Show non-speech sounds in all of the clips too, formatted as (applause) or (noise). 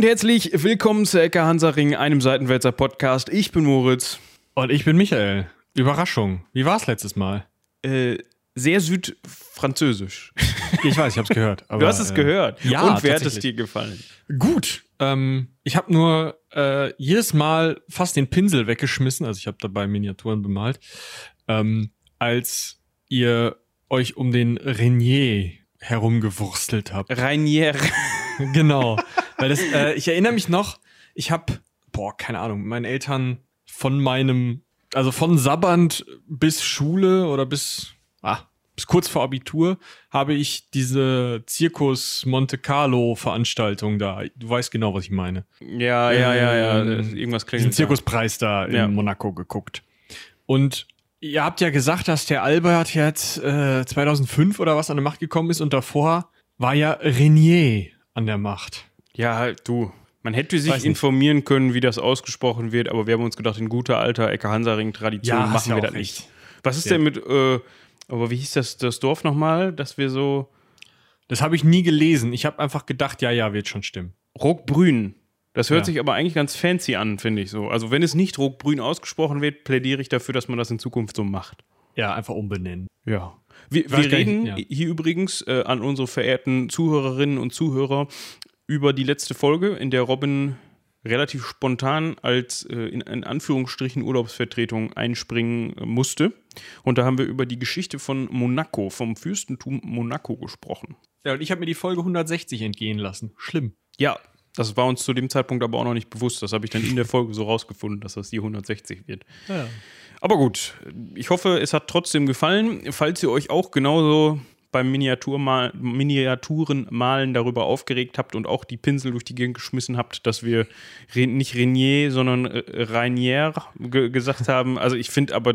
und herzlich willkommen zu Ecke Hansaring, einem Seitenwälzer Podcast. Ich bin Moritz. Und ich bin Michael. Überraschung. Wie war es letztes Mal? Äh, sehr südfranzösisch. (laughs) Ich weiß, ich habe es gehört. du hast es äh, gehört. Ja, und wer hat es dir gefallen? Gut. Ähm, ich habe nur äh, jedes Mal fast den Pinsel weggeschmissen, also ich habe dabei Miniaturen bemalt, ähm, als ihr euch um den Renier herumgewurstelt habt. Rainier. genau. (laughs) Weil das, äh, ich erinnere mich noch, ich habe, boah, keine Ahnung, mit meinen Eltern von meinem, also von Sabbernd bis Schule oder bis, ah, bis kurz vor Abitur habe ich diese Zirkus Monte Carlo Veranstaltung da. Du weißt genau, was ich meine. Ja, ja, ja, ja. Ähm, Irgendwas Diesen klingelt. Zirkuspreis da in Ja. Monaco geguckt. Und ihr habt ja gesagt, dass der Albert jetzt äh, 2005 oder was an der Macht gekommen ist und davor war ja Renier an der Macht. Ja, halt, du. Man hätte sich Weiß nicht. informieren können, wie das ausgesprochen wird, aber wir haben uns gedacht, in guter alter Ecke Hansaring-Tradition Ja, machen wir das recht. nicht. Was ist Ja. denn mit, äh, aber wie hieß das, das Dorf nochmal, dass wir so Das habe ich nie gelesen. Ich habe einfach gedacht, ja, ja, wird schon stimmen. Rockbrün. Das hört Ja. sich aber eigentlich ganz fancy an, finde ich so. Also wenn es nicht Rockbrün ausgesprochen wird, plädiere ich dafür, dass man das in Zukunft so macht. Ja, einfach umbenennen. Ja. Wir, wir gar nicht, reden ja. hier übrigens äh, an unsere verehrten Zuhörerinnen und Zuhörer über die letzte Folge, in der Robin relativ spontan als äh, in, in Anführungsstrichen Urlaubsvertretung einspringen äh, musste. Und da haben wir über die Geschichte von Monaco, vom Fürstentum Monaco gesprochen. Ja, und ich habe mir die Folge 160 entgehen lassen. Schlimm. Ja, das war uns zu dem Zeitpunkt aber auch noch nicht bewusst. Das habe ich dann in der Folge so rausgefunden, dass das die 160 wird. Ja. Aber gut, ich hoffe, es hat trotzdem gefallen. Falls ihr euch auch genauso beim Miniaturmal Miniaturenmalen darüber aufgeregt habt und auch die Pinsel durch die Gegend geschmissen habt, dass wir nicht Renier, sondern äh, Rainier ge gesagt haben. Also ich finde aber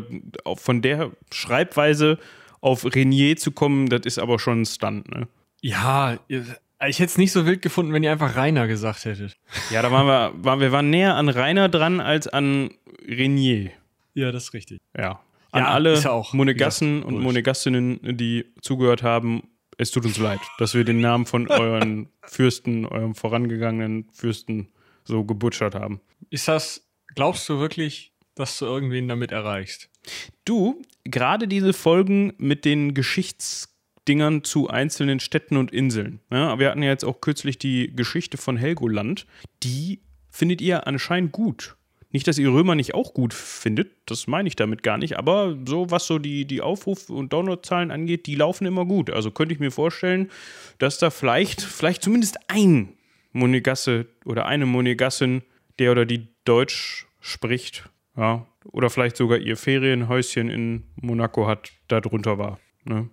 von der Schreibweise auf Renier zu kommen, das ist aber schon ein Stunt, ne? Ja, ich hätte es nicht so wild gefunden, wenn ihr einfach Rainer gesagt hättet. Ja, da waren wir, waren, wir waren näher an Rainer dran als an Renier. Ja, das ist richtig. Ja. An Ja, alle ja Monegassen und. Monegassinnen, die zugehört haben, es tut uns leid, dass wir den Namen von (laughs) euren Fürsten, eurem vorangegangenen Fürsten so gebutschert haben. Ist das, glaubst du wirklich, dass du irgendwen damit erreichst? Du, gerade diese Folgen mit den Geschichtsdingern zu einzelnen Städten und Inseln. Ja, wir hatten ja jetzt auch kürzlich die Geschichte von Helgoland. Die findet ihr anscheinend gut. Nicht, dass ihr Römer nicht auch gut findet, das meine ich damit gar nicht, aber so, was so die, die Aufruf- und Downloadzahlen angeht, die laufen immer gut. Also könnte ich mir vorstellen, dass da vielleicht, vielleicht zumindest ein Monegasse oder eine Monegassin, der oder die Deutsch spricht, ja, oder vielleicht sogar ihr Ferienhäuschen in Monaco hat, da drunter war. Ne?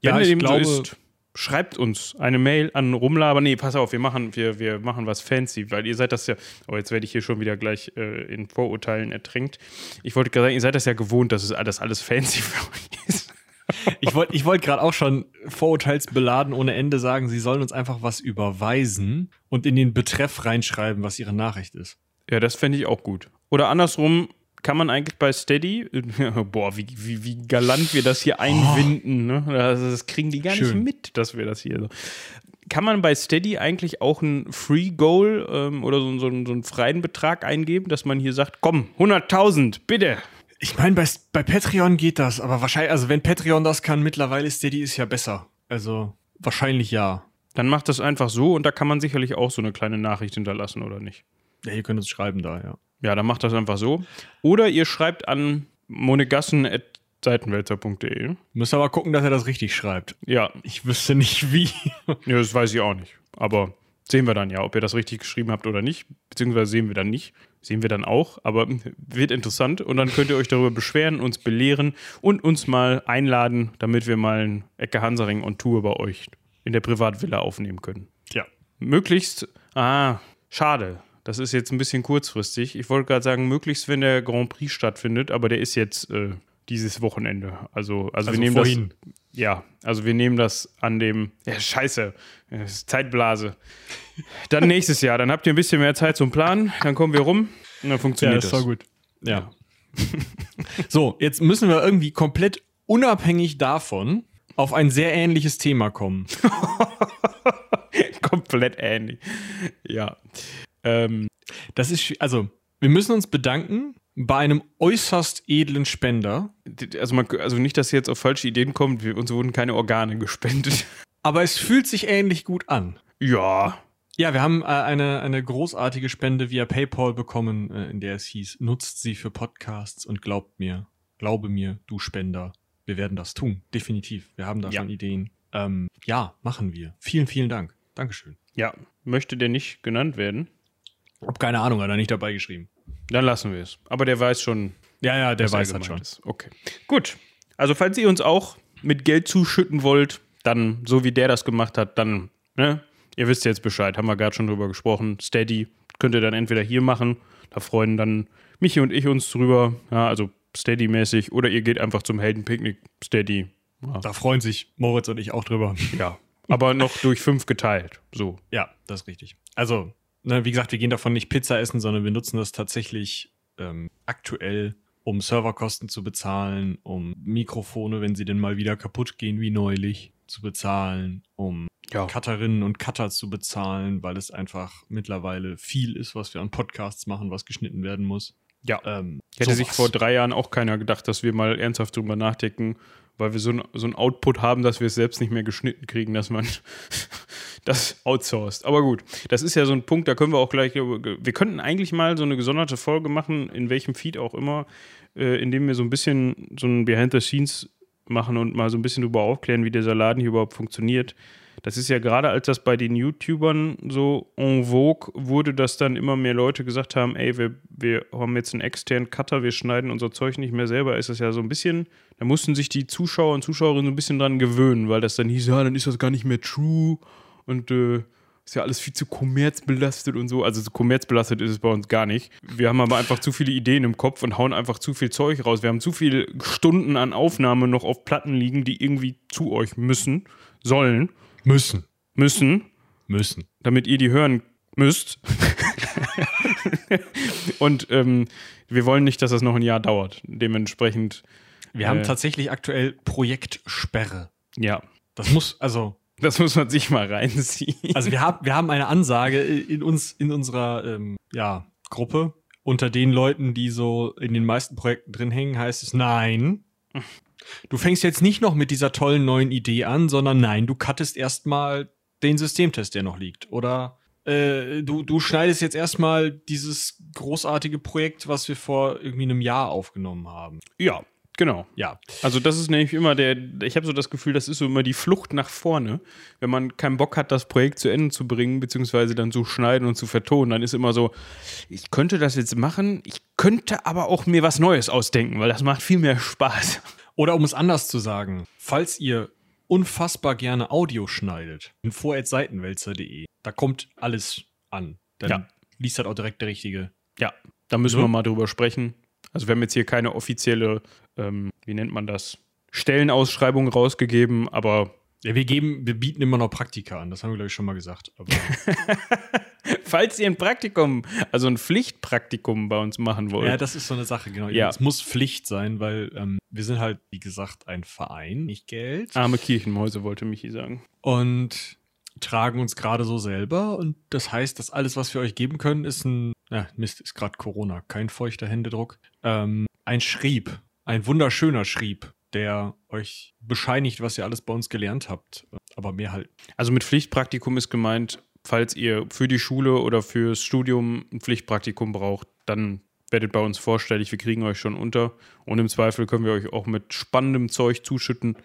Ja, Wenn ich dem glaube- so ist, schreibt uns eine Mail an Rumlaber. Nee, pass auf, wir machen, wir, wir machen was fancy, weil ihr seid das ja. Oh, jetzt werde ich hier schon wieder gleich äh, in Vorurteilen ertränkt. Ich wollte gerade sagen, ihr seid das ja gewohnt, dass es alles, alles fancy (laughs) für euch ist. Ich wollte ich wollt gerade auch schon vorurteilsbeladen ohne Ende sagen, sie sollen uns einfach was überweisen und in den Betreff reinschreiben, was ihre Nachricht ist. Ja, das fände ich auch gut. Oder andersrum, kann man eigentlich bei Steady, (laughs) boah, wie, wie, wie galant wir das hier einwinden, ne? Das, das kriegen die gar nicht Schön. mit, dass wir das hier so. Kann man bei Steady eigentlich auch ein Free Goal ähm, oder so, so, so einen freien Betrag eingeben, dass man hier sagt, komm, 100.000, bitte. Ich meine, bei, bei Patreon geht das, aber wahrscheinlich, also wenn Patreon das kann, mittlerweile Steady ist ja besser. Also wahrscheinlich ja. Dann macht das einfach so und da kann man sicherlich auch so eine kleine Nachricht hinterlassen, oder nicht? Ja, ihr könnt uns schreiben da, ja. Ja, dann macht das einfach so. Oder ihr schreibt an monegassen.seitenwälzer.de. Müsst aber gucken, dass er das richtig schreibt. Ja, Ich wüsste nicht wie. (laughs) Ja, das weiß ich auch nicht. Aber sehen wir dann ja, ob ihr das richtig geschrieben habt oder nicht. Beziehungsweise sehen wir dann nicht. Sehen wir dann auch. Aber wird interessant. Und dann könnt ihr euch darüber beschweren, uns belehren und uns mal einladen, damit wir mal ein Ecke Hansaring on Tour bei euch in der Privatvilla aufnehmen können. Ja. Möglichst, ah, schade. Das ist jetzt ein bisschen kurzfristig. Ich wollte gerade sagen, möglichst, wenn der Grand Prix stattfindet, aber der ist jetzt äh, dieses Wochenende. Also, also, Also wir nehmen vorhin. das. Ja, also wir nehmen das an dem. Ja, scheiße. Das ist Zeitblase. Dann nächstes Jahr. Dann habt ihr ein bisschen mehr Zeit zum Planen. Dann kommen wir rum und dann funktioniert das. gut. Ja. (laughs) so, jetzt müssen wir irgendwie komplett unabhängig davon auf ein sehr ähnliches Thema kommen. (laughs) Komplett ähnlich. Ja. Ähm, Das ist, also, wir müssen uns bedanken bei einem äußerst edlen Spender. also, man, also nicht, dass ihr jetzt auf falsche Ideen kommt. Wir, uns wurden keine Organe (laughs) gespendet. Aber es fühlt sich ähnlich gut an. Ja. Ja, wir haben äh, eine, eine großartige Spende via PayPal bekommen, äh, in der es hieß, nutzt sie für Podcasts und glaubt mir, glaube mir, du Spender, wir werden das tun. Definitiv. Wir haben da Ja. schon Ideen. Ähm, ja, machen wir. Vielen, vielen Dank. Dankeschön. Ja. Möchte der nicht genannt werden? Hab keine Ahnung, hat er nicht dabei geschrieben. Dann lassen wir es. Aber der weiß schon, Ja, ja, der er weiß das schon. Ist. Okay. Gut. Also, falls ihr uns auch mit Geld zuschütten wollt, dann, so wie der das gemacht hat, dann, ne? Ihr wisst jetzt Bescheid, haben wir gerade schon drüber gesprochen. Steady könnt ihr dann entweder hier machen, da freuen dann Michi und ich uns drüber, ja, also Steady-mäßig, oder ihr geht einfach zum Heldenpicknick Steady. Ja, Da freuen sich Moritz und ich auch drüber. ja. Aber noch durch fünf geteilt. So. Ja, das ist richtig. Also, ne, wie gesagt, wir gehen davon nicht Pizza essen, sondern wir nutzen das tatsächlich ähm, aktuell, um Serverkosten zu bezahlen, um Mikrofone, wenn sie denn mal wieder kaputt gehen, wie neulich, zu bezahlen, um Ja. Cutterinnen und Cutter zu bezahlen, weil es einfach mittlerweile viel ist, was wir an Podcasts machen, was geschnitten werden muss. Ja. Ähm, Hätte sich sowas. vor drei Jahren auch keiner gedacht, dass wir mal ernsthaft drüber nachdenken, weil wir so ein, so ein Output haben, dass wir es selbst nicht mehr geschnitten kriegen, dass man (laughs) das outsourced. Aber gut, das ist ja so ein Punkt, da können wir auch gleich, wir könnten eigentlich mal so eine gesonderte Folge machen, in welchem Feed auch immer, äh, in dem wir so ein bisschen so ein Behind the Scenes machen und mal so ein bisschen darüber aufklären, wie dieser Laden hier überhaupt funktioniert. Das ist ja gerade, als das bei den YouTubern so en vogue wurde, dass dann immer mehr Leute gesagt haben, ey, wir, wir haben jetzt einen externen Cutter, wir schneiden unser Zeug nicht mehr selber, ist das ja so ein bisschen, da mussten sich die Zuschauer und Zuschauerinnen so ein bisschen dran gewöhnen, weil das dann hieß, ja, dann ist das gar nicht mehr true und äh, ist ja alles viel zu kommerzbelastet und so. Also so kommerzbelastet ist es bei uns gar nicht. Wir haben aber einfach zu viele Ideen im Kopf und hauen einfach zu viel Zeug raus. Wir haben zu viele Stunden an Aufnahme noch auf Platten liegen, die irgendwie zu euch müssen, sollen, müssen. müssen, Müssen. damit ihr die hören müsst. und ähm, wir wollen nicht, dass das noch ein Jahr dauert. Dementsprechend, Wir haben Äh. tatsächlich aktuell Projektsperre. ja, Das muss, also, das muss man sich mal reinziehen. Also wir haben, wir haben eine Ansage in uns, in unserer ähm, ja, Gruppe. Unter den Leuten, die so in den meisten Projekten drin hängen, heißt es nein. Du fängst jetzt nicht noch mit dieser tollen neuen Idee an, sondern nein, du cuttest erstmal den Systemtest, der noch liegt. Oder äh, du, du schneidest jetzt erstmal dieses großartige Projekt, was wir vor irgendwie einem Jahr aufgenommen haben. ja, genau. Ja. Also das ist nämlich immer der, ich habe so das Gefühl, das ist so immer die Flucht nach vorne. Wenn man keinen Bock hat, das Projekt zu Ende zu bringen, beziehungsweise dann zu schneiden und zu vertonen, dann ist immer so, ich könnte das jetzt machen, ich könnte aber auch mir was Neues ausdenken, weil das macht viel mehr Spaß. Oder um es anders zu sagen, falls ihr unfassbar gerne Audio schneidet, in vor.seitenwälzer.de, da kommt alles an. Dann Ja. liest das auch direkt der Richtige. Ja, da müssen Ja. wir mal drüber sprechen. Also wir haben jetzt hier keine offizielle, ähm, wie nennt man das, Stellenausschreibung rausgegeben, aber Ja, wir geben, wir bieten immer noch Praktika an, das haben wir, glaube ich, schon mal gesagt. (laughs) (laughs) Falls ihr ein Praktikum, also ein Pflichtpraktikum bei uns machen wollt, ja, das ist so eine Sache, genau. Ja. Es muss Pflicht sein, weil ähm, wir sind halt, wie gesagt, ein Verein, nicht Geld. arme Kirchenmäuse, wollte Michi sagen. Und tragen uns gerade so selber. Und das heißt, dass alles, was wir euch geben können, ist ein, ja, Mist, ist gerade Corona, kein feuchter Händedruck. Ähm, ein Schrieb, ein wunderschöner Schrieb, der euch bescheinigt, was ihr alles bei uns gelernt habt. Aber mehr halt. Also mit Pflichtpraktikum ist gemeint, falls ihr für die Schule oder fürs Studium ein Pflichtpraktikum braucht, dann werdet bei uns vorstellig, wir kriegen euch schon unter und im Zweifel können wir euch auch mit spannendem Zeug zuschütten.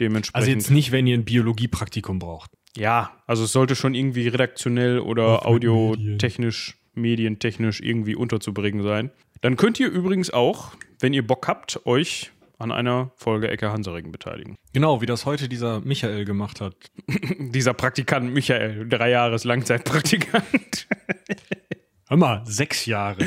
Dementsprechend. Also jetzt nicht, wenn ihr ein Biologiepraktikum braucht. ja, also es sollte schon irgendwie redaktionell oder audiotechnisch, medientechnisch irgendwie unterzubringen sein. Dann könnt ihr übrigens auch, wenn ihr Bock habt, euch an einer Folge Ecke Hansaring beteiligen. Genau, wie das heute dieser Michael gemacht hat. (laughs) Dieser Praktikant Michael, drei Jahres Langzeitpraktikant. (laughs) Hör mal, sechs Jahre.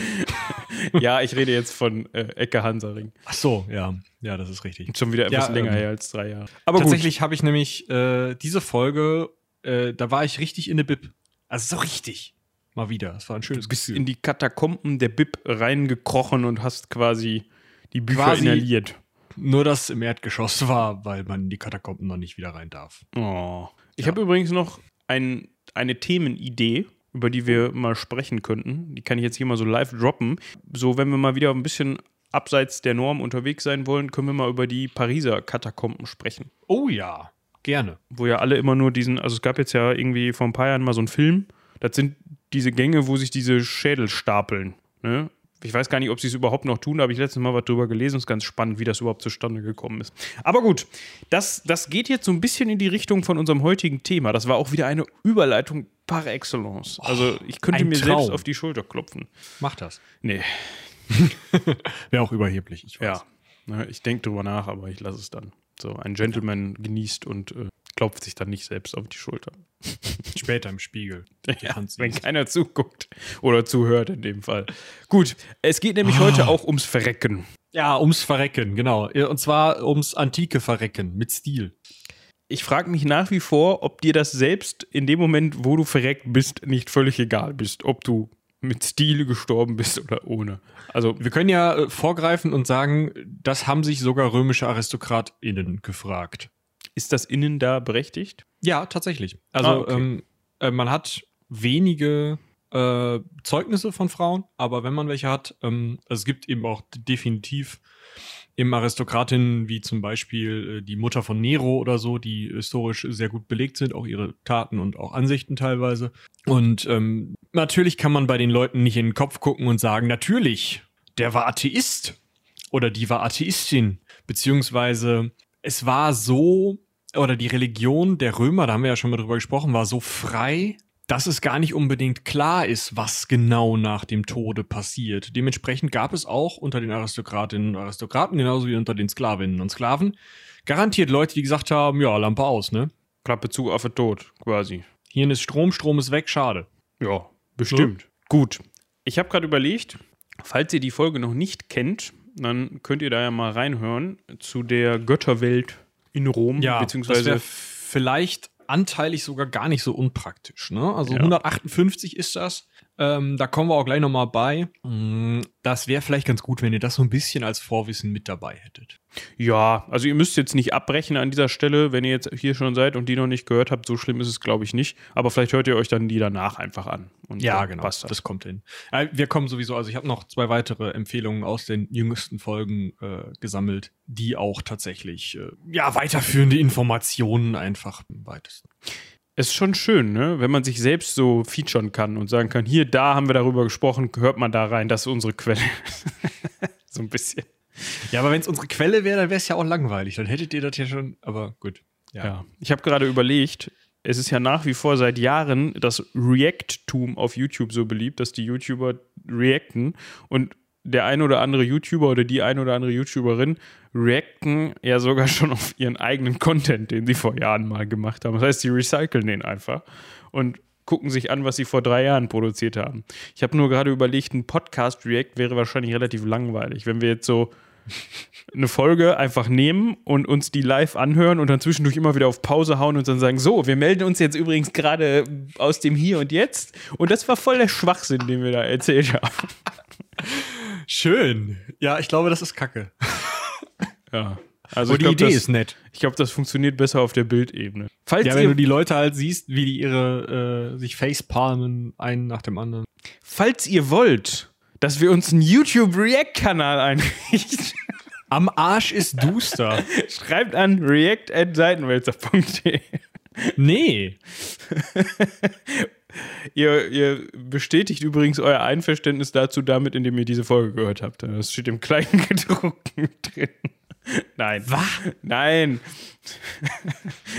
(laughs) ja, ich rede jetzt von äh, Ecke Hansaring. Ach so, ja. Ja, das ist richtig. Schon wieder etwas Ja, länger ähm, her als drei Jahre. Aber Tatsächlich habe ich nämlich äh, diese Folge, äh, da war ich richtig in der Bib. Also so richtig. Mal wieder. Es war ein schönes du bist Gefühl. in die Katakomben der Bib reingekrochen und hast quasi die Bücher Quasi- inhaliert. Nur das im Erdgeschoss war, weil man in die Katakomben noch nicht wieder rein darf. Oh. Ich Ja. habe übrigens noch ein, eine Themenidee, über die wir mal sprechen könnten. Die kann ich jetzt hier mal so live droppen. So, wenn wir mal wieder ein bisschen abseits der Norm unterwegs sein wollen, können wir mal über die Pariser Katakomben sprechen. Oh ja, gerne. Wo ja alle immer nur diesen, also es gab jetzt ja irgendwie vor ein paar Jahren mal so einen Film, das sind diese Gänge, wo sich diese Schädel stapeln. Ne? Ich weiß gar nicht, ob sie es überhaupt noch tun, da habe ich letztes Mal was drüber gelesen. Es ist ganz spannend, wie das überhaupt zustande gekommen ist. Aber gut, das, das geht jetzt so ein bisschen in die Richtung von unserem heutigen Thema. Das war auch wieder eine Überleitung par excellence. Also ich könnte ein mir Traum. selbst auf die Schulter klopfen. Mach das. Nee, (laughs) Wäre auch überheblich, ich ja. Ne, Ich denke drüber nach, aber ich lasse es dann. So, ein Gentleman genießt und äh, klopft sich dann nicht selbst auf die Schulter. (laughs) Später im Spiegel. Ja, wenn keiner zuguckt oder zuhört in dem Fall. Gut, es geht nämlich heute auch ums Verrecken. Ja, ums Verrecken, genau. Und zwar ums antike Verrecken mit Stil. Ich frage mich nach wie vor, ob dir das selbst in dem Moment, wo du verreckt bist, nicht völlig egal bist, ob du mit Stil gestorben bist oder ohne. Also, Wir können ja äh, vorgreifen und sagen, das haben sich sogar römische AristokratInnen gefragt. Ist das innen da berechtigt? Ja, tatsächlich. Also Ah, okay. ähm, äh, man hat wenige äh, Zeugnisse von Frauen, aber wenn man welche hat, ähm, also es gibt eben auch definitiv eben Aristokratinnen wie zum Beispiel äh, die Mutter von Nero oder so, die historisch sehr gut belegt sind, auch ihre Taten und auch Ansichten teilweise. Und ähm, natürlich kann man bei den Leuten nicht in den Kopf gucken und sagen, natürlich, der war Atheist oder die war Atheistin, beziehungsweise es war so, oder die Religion der Römer, da haben wir ja schon mal drüber gesprochen, war so frei, dass es gar nicht unbedingt klar ist, was genau nach dem Tode passiert. Dementsprechend gab es auch unter den Aristokratinnen und Aristokraten, genauso wie unter den Sklavinnen und Sklaven, garantiert Leute, die gesagt haben, ja, Lampe aus, ne? Klappe zu, Affe tot, quasi. Hier ist Strom, Strom ist weg, schade. Ja, bestimmt. Gut. Ich habe gerade überlegt, falls ihr die Folge noch nicht kennt, dann könnt ihr da ja mal reinhören zu der Götterwelt in Rom, das beziehungsweise vielleicht anteilig sogar gar nicht so unpraktisch. Ne? Also Ja. 158 ist das. Ähm, da kommen wir auch gleich nochmal bei. Mm, Das wäre vielleicht ganz gut, wenn ihr das so ein bisschen als Vorwissen mit dabei hättet. Ja, also ihr müsst jetzt nicht abbrechen an dieser Stelle, wenn ihr jetzt hier schon seid und die noch nicht gehört habt. So schlimm ist es, glaube ich, nicht. Aber vielleicht hört ihr euch dann die danach einfach an. Und dann Passt das. Das kommt hin. Äh, wir kommen sowieso, also ich habe noch zwei weitere Empfehlungen aus den jüngsten Folgen äh, gesammelt, die auch tatsächlich äh, ja weiterführende Informationen einfach im weitesten. Es ist schon schön, ne? wenn man sich selbst so featuren kann und sagen kann, hier, da haben wir darüber gesprochen, hört man da rein, das ist unsere Quelle. (laughs) so ein bisschen. Ja, aber wenn es unsere Quelle wäre, dann wäre es ja auch langweilig. Dann hättet ihr das ja schon, aber gut. Ja. Ich habe gerade überlegt, es ist ja nach wie vor seit Jahren das React-Tum auf YouTube so beliebt, dass die YouTuber reacten und der ein oder andere YouTuber oder die ein oder andere YouTuberin reacten ja sogar schon auf ihren eigenen Content, den sie vor Jahren mal gemacht haben. Das heißt, sie recyceln den einfach und gucken sich an, was sie vor drei Jahren produziert haben. Ich habe nur gerade überlegt, ein Podcast-React wäre wahrscheinlich relativ langweilig, wenn wir jetzt so eine Folge einfach nehmen und uns die live anhören und dann zwischendurch immer wieder auf Pause hauen und dann sagen, so, wir melden uns jetzt übrigens gerade aus dem Hier und Jetzt. Und das war voll der Schwachsinn, den wir da erzählt haben. Schön. Ja, ich glaube, das ist Kacke. (laughs) Ja. Also Aber die glaube, Idee das, ist nett. ich glaub, das funktioniert besser auf der Bildebene. Falls, Ja, wenn du die Leute halt siehst, wie die ihre äh, sich facepalmen, einen nach dem anderen. falls ihr wollt, dass wir uns einen YouTube-React-Kanal einrichten, (laughs) Am Arsch ist duster. (laughs) schreibt an react.seitenwälzer.de. nee. Ihr, ihr bestätigt übrigens euer Einverständnis dazu damit, indem ihr diese Folge gehört habt. Das steht im Kleingedruckten (laughs) drin. Nein. Was? Nein.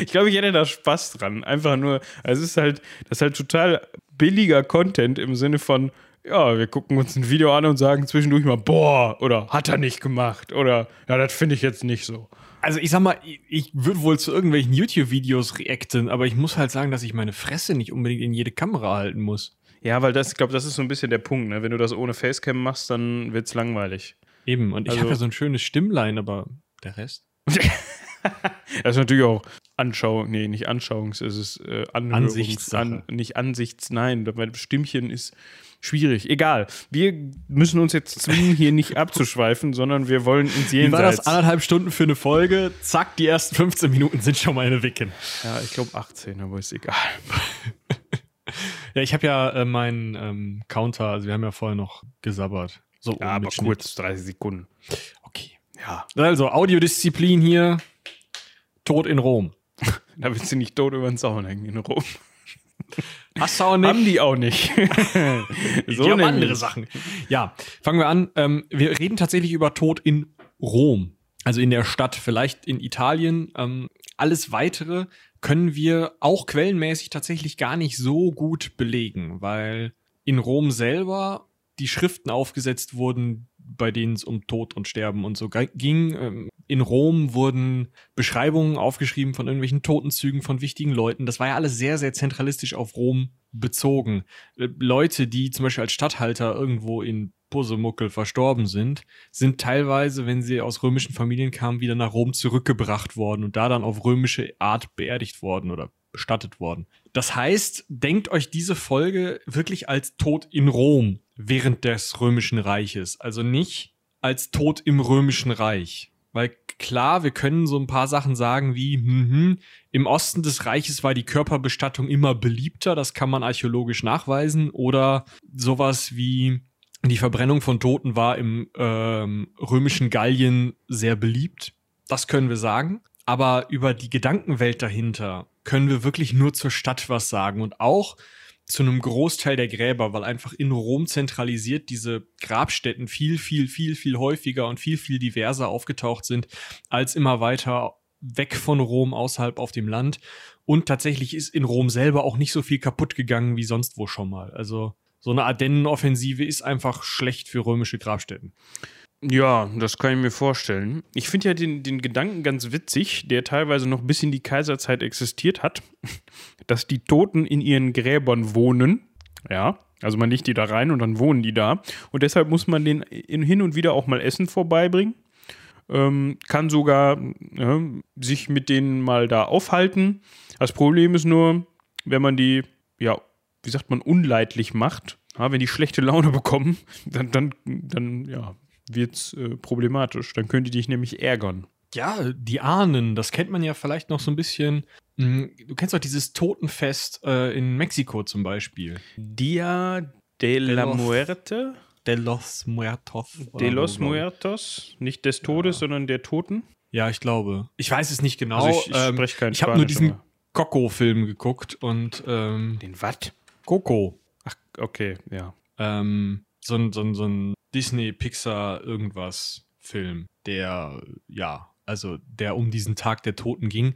Ich glaube, ich hätte da Spaß dran. Einfach nur, also es ist halt, das ist halt total billiger Content im Sinne von, ja, wir gucken uns ein Video an und sagen zwischendurch mal, boah, oder hat er nicht gemacht, oder ja, das finde ich jetzt nicht so. Also ich sag mal, ich, ich würde wohl zu irgendwelchen YouTube-Videos reacten, aber ich muss halt sagen, dass ich meine Fresse nicht unbedingt in jede Kamera halten muss. Ja, weil das, ich glaube, das ist so ein bisschen der Punkt, ne? Wenn du das ohne Facecam machst, dann wird's langweilig. Eben. Und ich Also- habe ja so ein schönes Stimmlein, aber der Rest? (laughs) Das ist natürlich auch Anschauung, nee, nicht Anschauungs, es ist äh, Anhörungs, Ansichtssache. an, nicht Ansichts, nein, mein Stimmchen ist schwierig. Egal, wir müssen uns jetzt zwingen, hier nicht abzuschweifen, sondern wir wollen ins Wie war das? Jenseits. Anderthalb Stunden für eine Folge. Zack, die ersten 15 Minuten sind schon mal eine Wicken. Ja, ich glaube 18, aber ist egal. (laughs) Ja, ich habe ja äh, meinen ähm, Counter, also wir haben ja vorher noch gesabbert. So Ja, aber Schnitt. kurz, 30 Sekunden. Okay. Ja. Also, Audiodisziplin hier. Tod in Rom. (laughs) Da willst du nicht tot über den Zaun hängen in Rom. Hast du auch Haben die auch nicht. (laughs) so die haben andere Sachen. Ja, fangen wir an. Ähm, wir reden tatsächlich über Tod in Rom. Also in der Stadt, vielleicht in Italien. Ähm, alles weitere können wir auch quellenmäßig tatsächlich gar nicht so gut belegen, weil in Rom selber die Schriften aufgesetzt wurden, bei denen es um Tod und Sterben und so ging. Ähm, In Rom wurden Beschreibungen aufgeschrieben von irgendwelchen Totenzügen von wichtigen Leuten. Das war ja alles sehr, sehr zentralistisch auf Rom bezogen. Äh, Leute, die zum Beispiel als Statthalter irgendwo in Pusemuckel verstorben sind, sind teilweise, wenn sie aus römischen Familien kamen, wieder nach Rom zurückgebracht worden und da dann auf römische Art beerdigt worden oder bestattet worden. Das heißt, denkt euch diese Folge wirklich als Tod in Rom während des römischen Reiches, also nicht als Tod im römischen Reich. Weil klar, wir können so ein paar Sachen sagen wie, mhm, im Osten des Reiches war die Körperbestattung immer beliebter, das kann man archäologisch nachweisen. Oder sowas wie die Verbrennung von Toten war im ähm, römischen Gallien sehr beliebt. Das können wir sagen. Aber über die Gedankenwelt dahinter können wir wirklich nur zur Stadt was sagen und auch zu einem Großteil der Gräber, weil einfach in Rom zentralisiert diese Grabstätten viel, viel, viel, viel häufiger und viel, viel diverser aufgetaucht sind, als immer weiter weg von Rom außerhalb auf dem Land. Und tatsächlich ist in Rom selber auch nicht so viel kaputt gegangen wie sonst wo schon mal. Also so eine Ardennenoffensive ist einfach schlecht für römische Grabstätten. Ja, das kann ich mir vorstellen. Ich finde ja den, den Gedanken ganz witzig, der teilweise noch bis in die Kaiserzeit existiert hat, (laughs) dass die Toten in ihren Gräbern wohnen. Ja, also man legt die da rein und dann wohnen die da. Und deshalb muss man den in, hin und wieder auch mal Essen vorbeibringen. Ähm, kann sogar ja, sich mit denen mal da aufhalten. Das Problem ist nur, wenn man die, ja, wie sagt man, unleidlich macht, ja, wenn die schlechte Laune (laughs) bekommen, dann, dann, dann ja, wird es äh, problematisch. Dann können die dich nämlich ärgern. Ja, die Ahnen, das kennt man ja vielleicht noch so ein bisschen. Hm, Du kennst doch dieses Totenfest äh, in Mexiko zum Beispiel. Dia de la los- Muerte, De los Muertos. de los. Muertos, nicht des Todes, sondern der Toten. Ja, ich glaube. Ich weiß es nicht genau. Also ich- ich ähm, spreche kein Ich habe nur diesen Coco-Film geguckt und ähm, Den was? Coco. Ach, okay, ja. ähm, so ein, so ein, so ein Disney, Pixar, irgendwas Film, der, ja, also der um diesen Tag der Toten ging.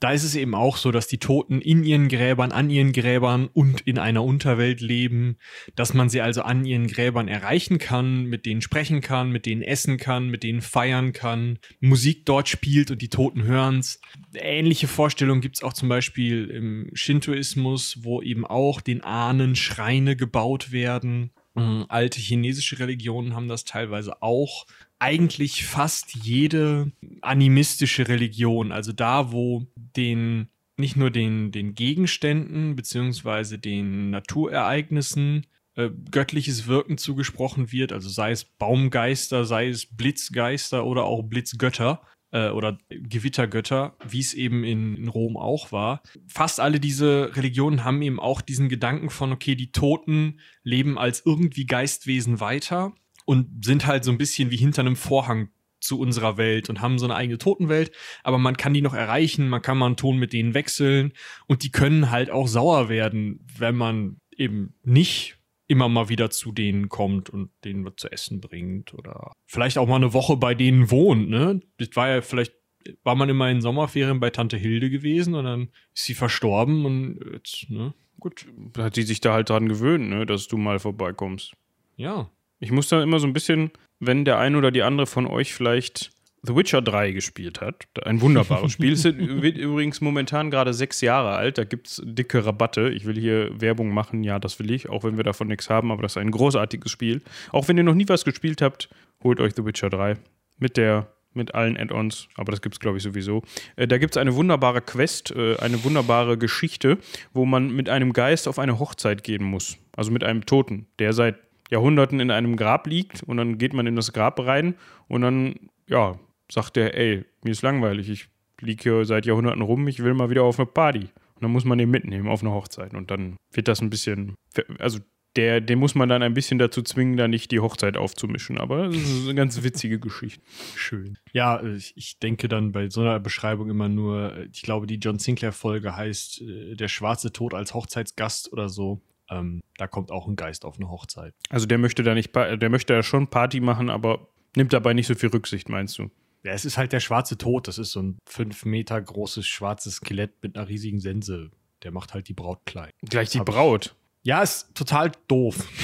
Da ist es eben auch so, dass die Toten in ihren Gräbern, an ihren Gräbern und in einer Unterwelt leben, dass man sie also an ihren Gräbern erreichen kann, mit denen sprechen kann, mit denen essen kann, mit denen feiern kann, Musik dort spielt und die Toten hören's. Ähnliche Vorstellungen gibt's auch zum Beispiel im Shintoismus, wo eben auch den Ahnen Schreine gebaut werden. Ähm, Alte chinesische Religionen haben das teilweise auch. Eigentlich fast jede animistische Religion, also da, wo den nicht nur den, den Gegenständen beziehungsweise den Naturereignissen äh, göttliches Wirken zugesprochen wird, also sei es Baumgeister, sei es Blitzgeister oder auch Blitzgötter äh, oder Gewittergötter, wie es eben in, in Rom auch war. Fast alle diese Religionen haben eben auch diesen Gedanken von, okay, die Toten leben als irgendwie Geistwesen weiter und sind halt so ein bisschen wie hinter einem Vorhang zu unserer Welt und haben so eine eigene Totenwelt, aber man kann die noch erreichen, man kann mal einen Ton mit denen wechseln und die können halt auch sauer werden, wenn man eben nicht immer mal wieder zu denen kommt und denen was zu essen bringt oder vielleicht auch mal eine Woche bei denen wohnt, ne? Das war ja vielleicht war man immer in Sommerferien bei Tante Hilde gewesen und dann ist sie verstorben und jetzt, ne? Gut, hat die sich da halt dran gewöhnt, ne, dass du mal vorbeikommst. Ja. Ich muss da immer so ein bisschen, wenn der ein oder die andere von euch vielleicht The Witcher 3 gespielt hat, ein wunderbares Spiel, es (laughs) wird übrigens momentan gerade sechs Jahre alt, da gibt es dicke Rabatte. Ich will hier Werbung machen, ja, das will ich, auch wenn wir davon nichts haben, aber das ist ein großartiges Spiel. Auch wenn ihr noch nie was gespielt habt, holt euch The Witcher 3 mit der mit allen Add-ons, aber das gibt es, glaube ich, sowieso. Äh, da gibt es eine wunderbare Quest, äh, eine wunderbare Geschichte, wo man mit einem Geist auf eine Hochzeit gehen muss. Also mit einem Toten, der seit Jahrhunderten in einem Grab liegt und dann geht man in das Grab rein und dann, ja, sagt der, ey, mir ist langweilig, ich liege hier seit Jahrhunderten rum, ich will mal wieder auf eine Party. Und dann muss man den mitnehmen auf eine Hochzeit. Und dann wird das ein bisschen, also der, den muss man dann ein bisschen dazu zwingen, da nicht die Hochzeit aufzumischen. Aber das ist eine ganz witzige Geschichte. Schön. Ja, ich, denke dann bei so einer Beschreibung immer nur, ich glaube, die John Sinclair-Folge heißt äh, Der schwarze Tod als Hochzeitsgast oder so. Ähm, da kommt auch ein Geist auf eine Hochzeit. Also der möchte da nicht, der möchte da schon Party machen, aber nimmt dabei nicht so viel Rücksicht, meinst du? Ja, es ist halt der schwarze Tod. Das ist so ein fünf Meter großes schwarzes Skelett mit einer riesigen Sense. Der macht halt die Braut klein. Gleich die Braut. Ja, ist total doof. (laughs)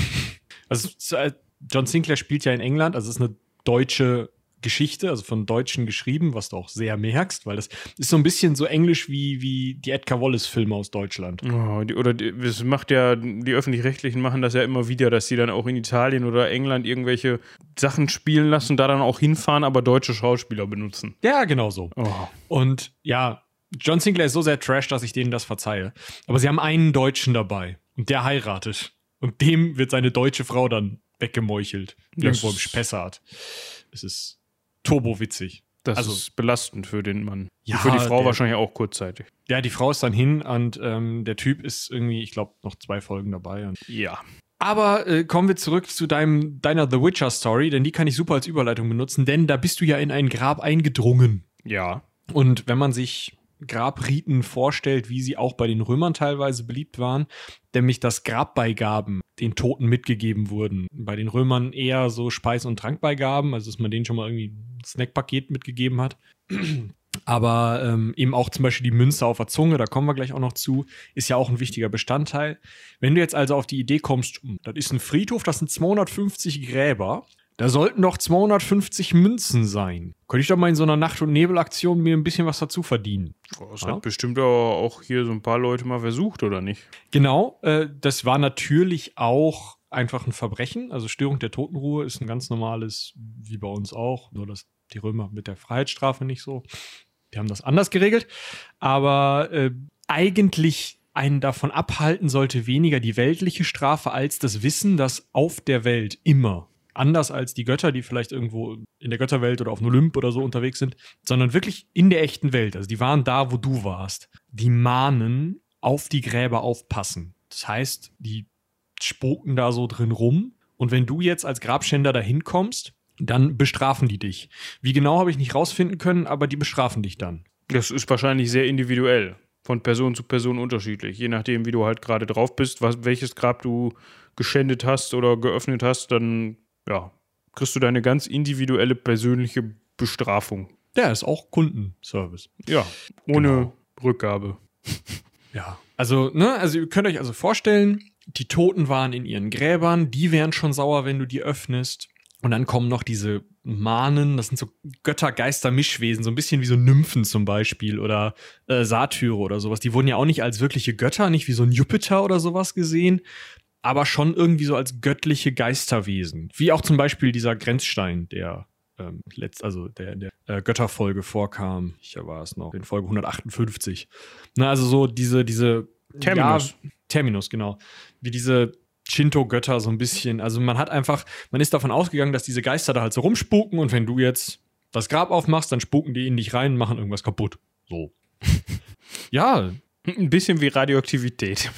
Also äh, John Sinclair spielt ja in England, also es ist eine deutsche Geschichte, also von Deutschen geschrieben, was du auch sehr merkst, weil das ist so ein bisschen so englisch wie, wie die Edgar Wallace-Filme aus Deutschland. Oh, die, oder die, das macht ja, die öffentlich-rechtlichen machen das ja immer wieder, dass sie dann auch in Italien oder England irgendwelche Sachen spielen lassen, da dann auch hinfahren, aber deutsche Schauspieler benutzen. Ja, genau so. Oh. Und ja, John Sinclair ist so sehr trash, dass ich denen das verzeihe. Aber sie haben einen Deutschen dabei und der heiratet. Und dem wird seine deutsche Frau dann weggemeuchelt. Irgendwo im Spessart. Es ist turbo witzig. Das also, ist belastend für den Mann. Ja, für die Frau der, wahrscheinlich auch kurzzeitig. Ja, die Frau ist dann hin und ähm, der Typ ist irgendwie, ich glaube, noch zwei Folgen dabei. ja. Aber äh, kommen wir zurück zu deinem, deiner The Witcher Story, denn die kann ich super als Überleitung benutzen, denn da bist du ja in ein Grab eingedrungen. Ja. Und wenn man sich Grabriten vorstellt, wie sie auch bei den Römern teilweise beliebt waren, nämlich dass Grabbeigaben den Toten mitgegeben wurden. Bei den Römern eher so Speis- und Trankbeigaben, also dass man denen schon mal irgendwie ein Snackpaket mitgegeben hat. (clears throat) Aber ähm, eben auch zum Beispiel die Münze auf der Zunge, da kommen wir gleich auch noch zu, ist ja auch ein wichtiger Bestandteil. Wenn du jetzt also auf die Idee kommst, hm, das ist ein Friedhof, das sind 250 Gräber, da sollten doch 250 Münzen sein. Könnte ich doch mal in so einer Nacht- und Nebelaktion mir ein bisschen was dazu verdienen. Das ja? hat bestimmt auch hier so ein paar Leute mal versucht, oder nicht? Genau, äh, das war natürlich auch einfach ein Verbrechen. Also Störung der Totenruhe ist ein ganz normales, wie bei uns auch, nur dass die Römer mit der Freiheitsstrafe nicht so. Die haben das anders geregelt. Aber äh, eigentlich einen davon abhalten sollte weniger die weltliche Strafe als das Wissen, dass auf der Welt immer anders als die Götter, die vielleicht irgendwo in der Götterwelt oder auf einem Olymp oder so unterwegs sind, sondern wirklich in der echten Welt. Also die waren da, wo du warst. Die mahnen auf die Gräber aufpassen. Das heißt, die spuken da so drin rum. Und wenn du jetzt als Grabschänder da hinkommst, dann bestrafen die dich. Wie genau habe ich nicht rausfinden können, aber die bestrafen dich dann. Das ist wahrscheinlich sehr individuell. Von Person zu Person unterschiedlich. Je nachdem, wie du halt gerade drauf bist, was, welches Grab du geschändet hast oder geöffnet hast, dann ja, kriegst du deine ganz individuelle persönliche Bestrafung. Ja, ist auch Kundenservice. Ja, ohne genau. Rückgabe. (laughs) Ja, also, ne, also ihr könnt euch also vorstellen, die Toten waren in ihren Gräbern, die wären schon sauer, wenn du die öffnest. Und dann kommen noch diese Mahnen, das sind so Götter-Geister-Mischwesen, so ein bisschen wie so Nymphen zum Beispiel oder äh, Satyre oder sowas. Die wurden ja auch nicht als wirkliche Götter, nicht wie so ein Jupiter oder sowas gesehen, aber schon irgendwie so als göttliche Geisterwesen. Wie auch zum Beispiel dieser Grenzstein, der ähm, letzt, also der in der äh, Götterfolge vorkam. Ich war es noch, in Folge 158. Na, also so diese, diese Terminus. Ja, Terminus, genau. Wie diese Shinto-Götter so ein bisschen. Also man hat einfach, man ist davon ausgegangen, dass diese Geister da halt so rumspuken und wenn du jetzt das Grab aufmachst, dann spuken die in dich rein und machen irgendwas kaputt. So. (laughs) ja. Ein bisschen wie Radioaktivität.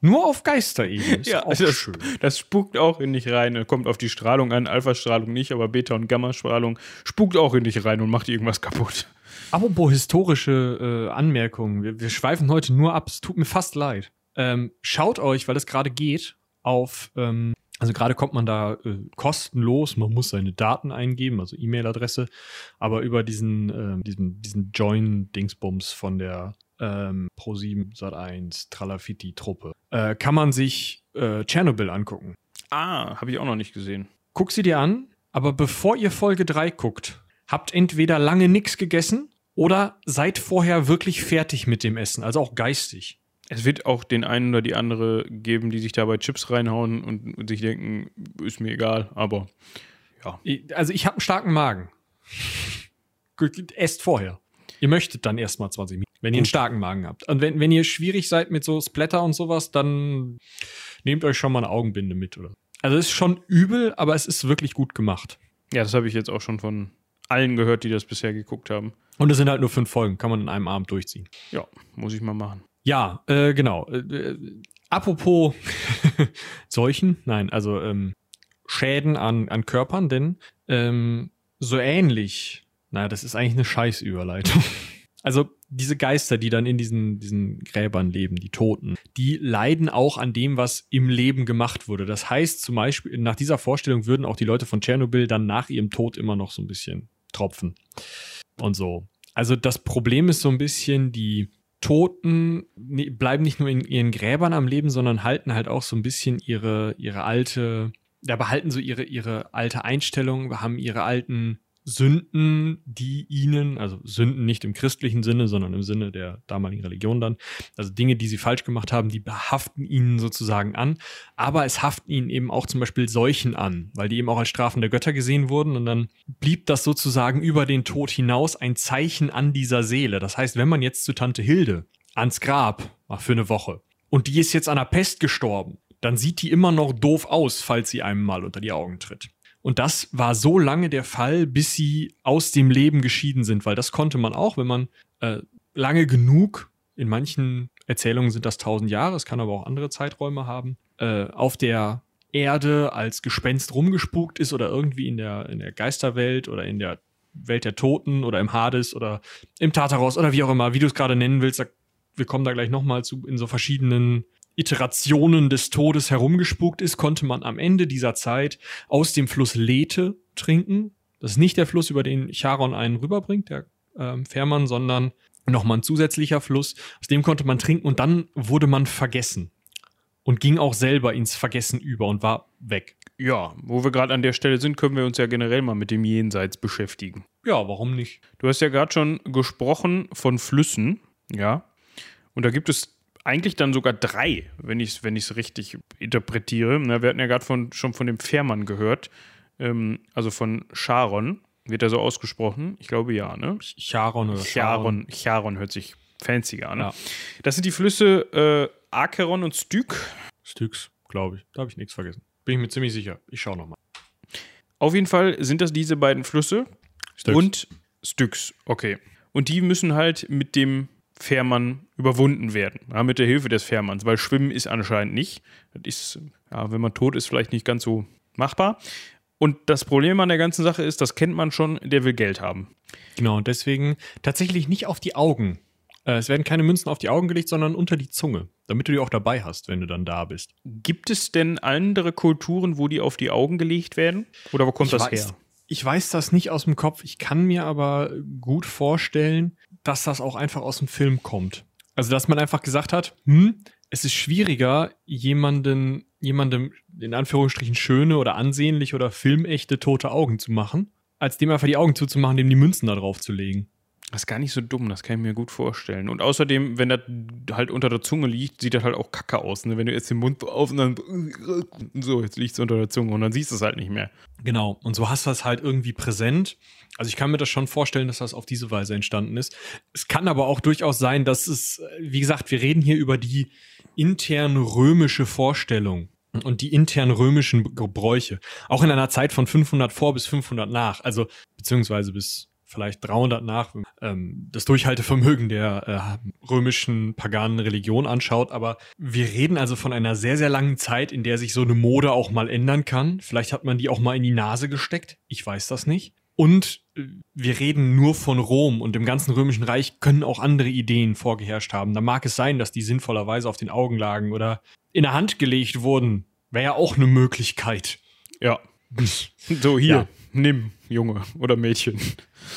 Nur auf Geisterebene. ja, auch das, schön. das spukt auch in dich rein. Kommt auf die Strahlung an. Alpha-Strahlung nicht, aber Beta- und Gamma-Strahlung spukt auch in dich rein und macht irgendwas kaputt. Apropos historische äh, Anmerkungen. Wir, wir, schweifen heute nur ab. Es tut mir fast leid. Ähm, schaut euch, weil es gerade geht, auf. Ähm, also gerade kommt man da äh, kostenlos, man muss seine Daten eingeben, also E-Mail-Adresse, aber über diesen, äh, diesen, diesen Join-Dingsbums von der ähm, Pro7 Sat1 Tralafitti-Truppe, äh, kann man sich äh, Tschernobyl angucken. Ah, habe ich auch noch nicht gesehen. Guck sie dir an, aber bevor ihr Folge 3 guckt, habt entweder lange nichts gegessen oder seid vorher wirklich fertig mit dem Essen, also auch geistig. Es wird auch den einen oder die andere geben, die sich dabei Chips reinhauen und, und sich denken, ist mir egal, aber ja. Also ich habe einen starken Magen. (laughs) Esst vorher. Ihr möchtet dann erstmal 20 Minuten. Wenn ihr einen starken Magen habt. Und wenn, wenn ihr schwierig seid mit so Splatter und sowas, dann nehmt euch schon mal eine Augenbinde mit, oder? Also es ist schon übel, aber es ist wirklich gut gemacht. Ja, das habe ich jetzt auch schon von allen gehört, die das bisher geguckt haben. Und es sind halt nur fünf Folgen, kann man in einem Abend durchziehen. Ja, muss ich mal machen. Ja, äh, genau. Äh, äh, apropos (laughs) Seuchen, nein, also ähm, Schäden an, an Körpern, denn ähm, so ähnlich, naja, das ist eigentlich eine Scheißüberleitung. (laughs) Also diese Geister, die dann in diesen, diesen Gräbern leben, die Toten, die leiden auch an dem, was im Leben gemacht wurde. Das heißt zum Beispiel, nach dieser Vorstellung würden auch die Leute von Tschernobyl dann nach ihrem Tod immer noch so ein bisschen tropfen. Und so. Also das Problem ist so ein bisschen, die Toten bleiben nicht nur in ihren Gräbern am Leben, sondern halten halt auch so ein bisschen ihre, ihre alte, ja, behalten so ihre, ihre alte Einstellung, haben ihre alten Sünden, die ihnen, also Sünden nicht im christlichen Sinne, sondern im Sinne der damaligen Religion dann, also Dinge, die sie falsch gemacht haben, die behaften ihnen sozusagen an, aber es haften ihnen eben auch zum Beispiel Seuchen an, weil die eben auch als Strafen der Götter gesehen wurden und dann blieb das sozusagen über den Tod hinaus ein Zeichen an dieser Seele. Das heißt, wenn man jetzt zu Tante Hilde ans Grab war für eine Woche und die ist jetzt an der Pest gestorben, dann sieht die immer noch doof aus, falls sie einem mal unter die Augen tritt. Und das war so lange der Fall, bis sie aus dem Leben geschieden sind, weil das konnte man auch, wenn man äh, lange genug, in manchen Erzählungen sind das tausend Jahre, es kann aber auch andere Zeiträume haben, äh, auf der Erde als Gespenst rumgespukt ist oder irgendwie in der, in der Geisterwelt oder in der Welt der Toten oder im Hades oder im Tartaros oder wie auch immer, wie du es gerade nennen willst, da, wir kommen da gleich nochmal zu in so verschiedenen Iterationen des Todes herumgespukt ist, konnte man am Ende dieser Zeit aus dem Fluss Lethe trinken. Das ist nicht der Fluss, über den Charon einen rüberbringt, der ähm, Fährmann, sondern nochmal ein zusätzlicher Fluss. Aus dem konnte man trinken und dann wurde man vergessen und ging auch selber ins Vergessen über und war weg. Ja, wo wir gerade an der Stelle sind, können wir uns ja generell mal mit dem Jenseits beschäftigen. Ja, warum nicht? Du hast ja gerade schon gesprochen von Flüssen, ja. Und da gibt es eigentlich dann sogar drei, wenn ich es wenn richtig interpretiere. Na, wir hatten ja gerade von, schon von dem Fährmann gehört, ähm, also von Charon. Wird er so ausgesprochen? Ich glaube ja, ne? Charon oder Charon. Charon hört sich fancier an. Ja. Das sind die Flüsse äh, Acheron und Styx. Styx, glaube ich. Da habe ich nichts vergessen. Bin ich mir ziemlich sicher. Ich schaue nochmal. Auf jeden Fall sind das diese beiden Flüsse. Styx. Und Styx, okay. Und die müssen halt mit dem Fährmann überwunden werden. Ja, mit der Hilfe des Fährmanns, weil Schwimmen ist anscheinend nicht. Das ist, ja, wenn man tot ist, vielleicht nicht ganz so machbar. Und das Problem an der ganzen Sache ist, das kennt man schon, der will Geld haben. Genau, und deswegen tatsächlich nicht auf die Augen. Äh, es werden keine Münzen auf die Augen gelegt, sondern unter die Zunge, damit du die auch dabei hast, wenn du dann da bist. Gibt es denn andere Kulturen, wo die auf die Augen gelegt werden? Oder wo kommt ich das weiß, her? Ich weiß das nicht aus dem Kopf. Ich kann mir aber gut vorstellen, dass das auch einfach aus dem Film kommt. Also, dass man einfach gesagt hat, hm, es ist schwieriger, jemanden, jemandem in Anführungsstrichen schöne oder ansehnliche oder filmechte tote Augen zu machen, als dem einfach die Augen zuzumachen, dem die Münzen da drauf zu legen. Das ist gar nicht so dumm, das kann ich mir gut vorstellen. Und außerdem, wenn das halt unter der Zunge liegt, sieht das halt auch kacke aus. Ne? Wenn du jetzt den Mund auf und dann so, jetzt liegt es unter der Zunge und dann siehst du es halt nicht mehr. Genau, und so hast du es halt irgendwie präsent. Also ich kann mir das schon vorstellen, dass das auf diese Weise entstanden ist. Es kann aber auch durchaus sein, dass es, wie gesagt, wir reden hier über die intern römische Vorstellung und die intern römischen Gebräuche. Auch in einer Zeit von 500 vor bis 500 nach, also beziehungsweise bis vielleicht 300 nach, ähm, das Durchhaltevermögen der äh, römischen paganen Religion anschaut. Aber wir reden also von einer sehr, sehr langen Zeit, in der sich so eine Mode auch mal ändern kann. Vielleicht hat man die auch mal in die Nase gesteckt. Ich weiß das nicht. Und äh, wir reden nur von Rom und im ganzen römischen Reich können auch andere Ideen vorgeherrscht haben. Da mag es sein, dass die sinnvollerweise auf den Augen lagen oder in der Hand gelegt wurden. Wäre ja auch eine Möglichkeit. Ja. (laughs) So, hier, ja. nimm, Junge oder Mädchen.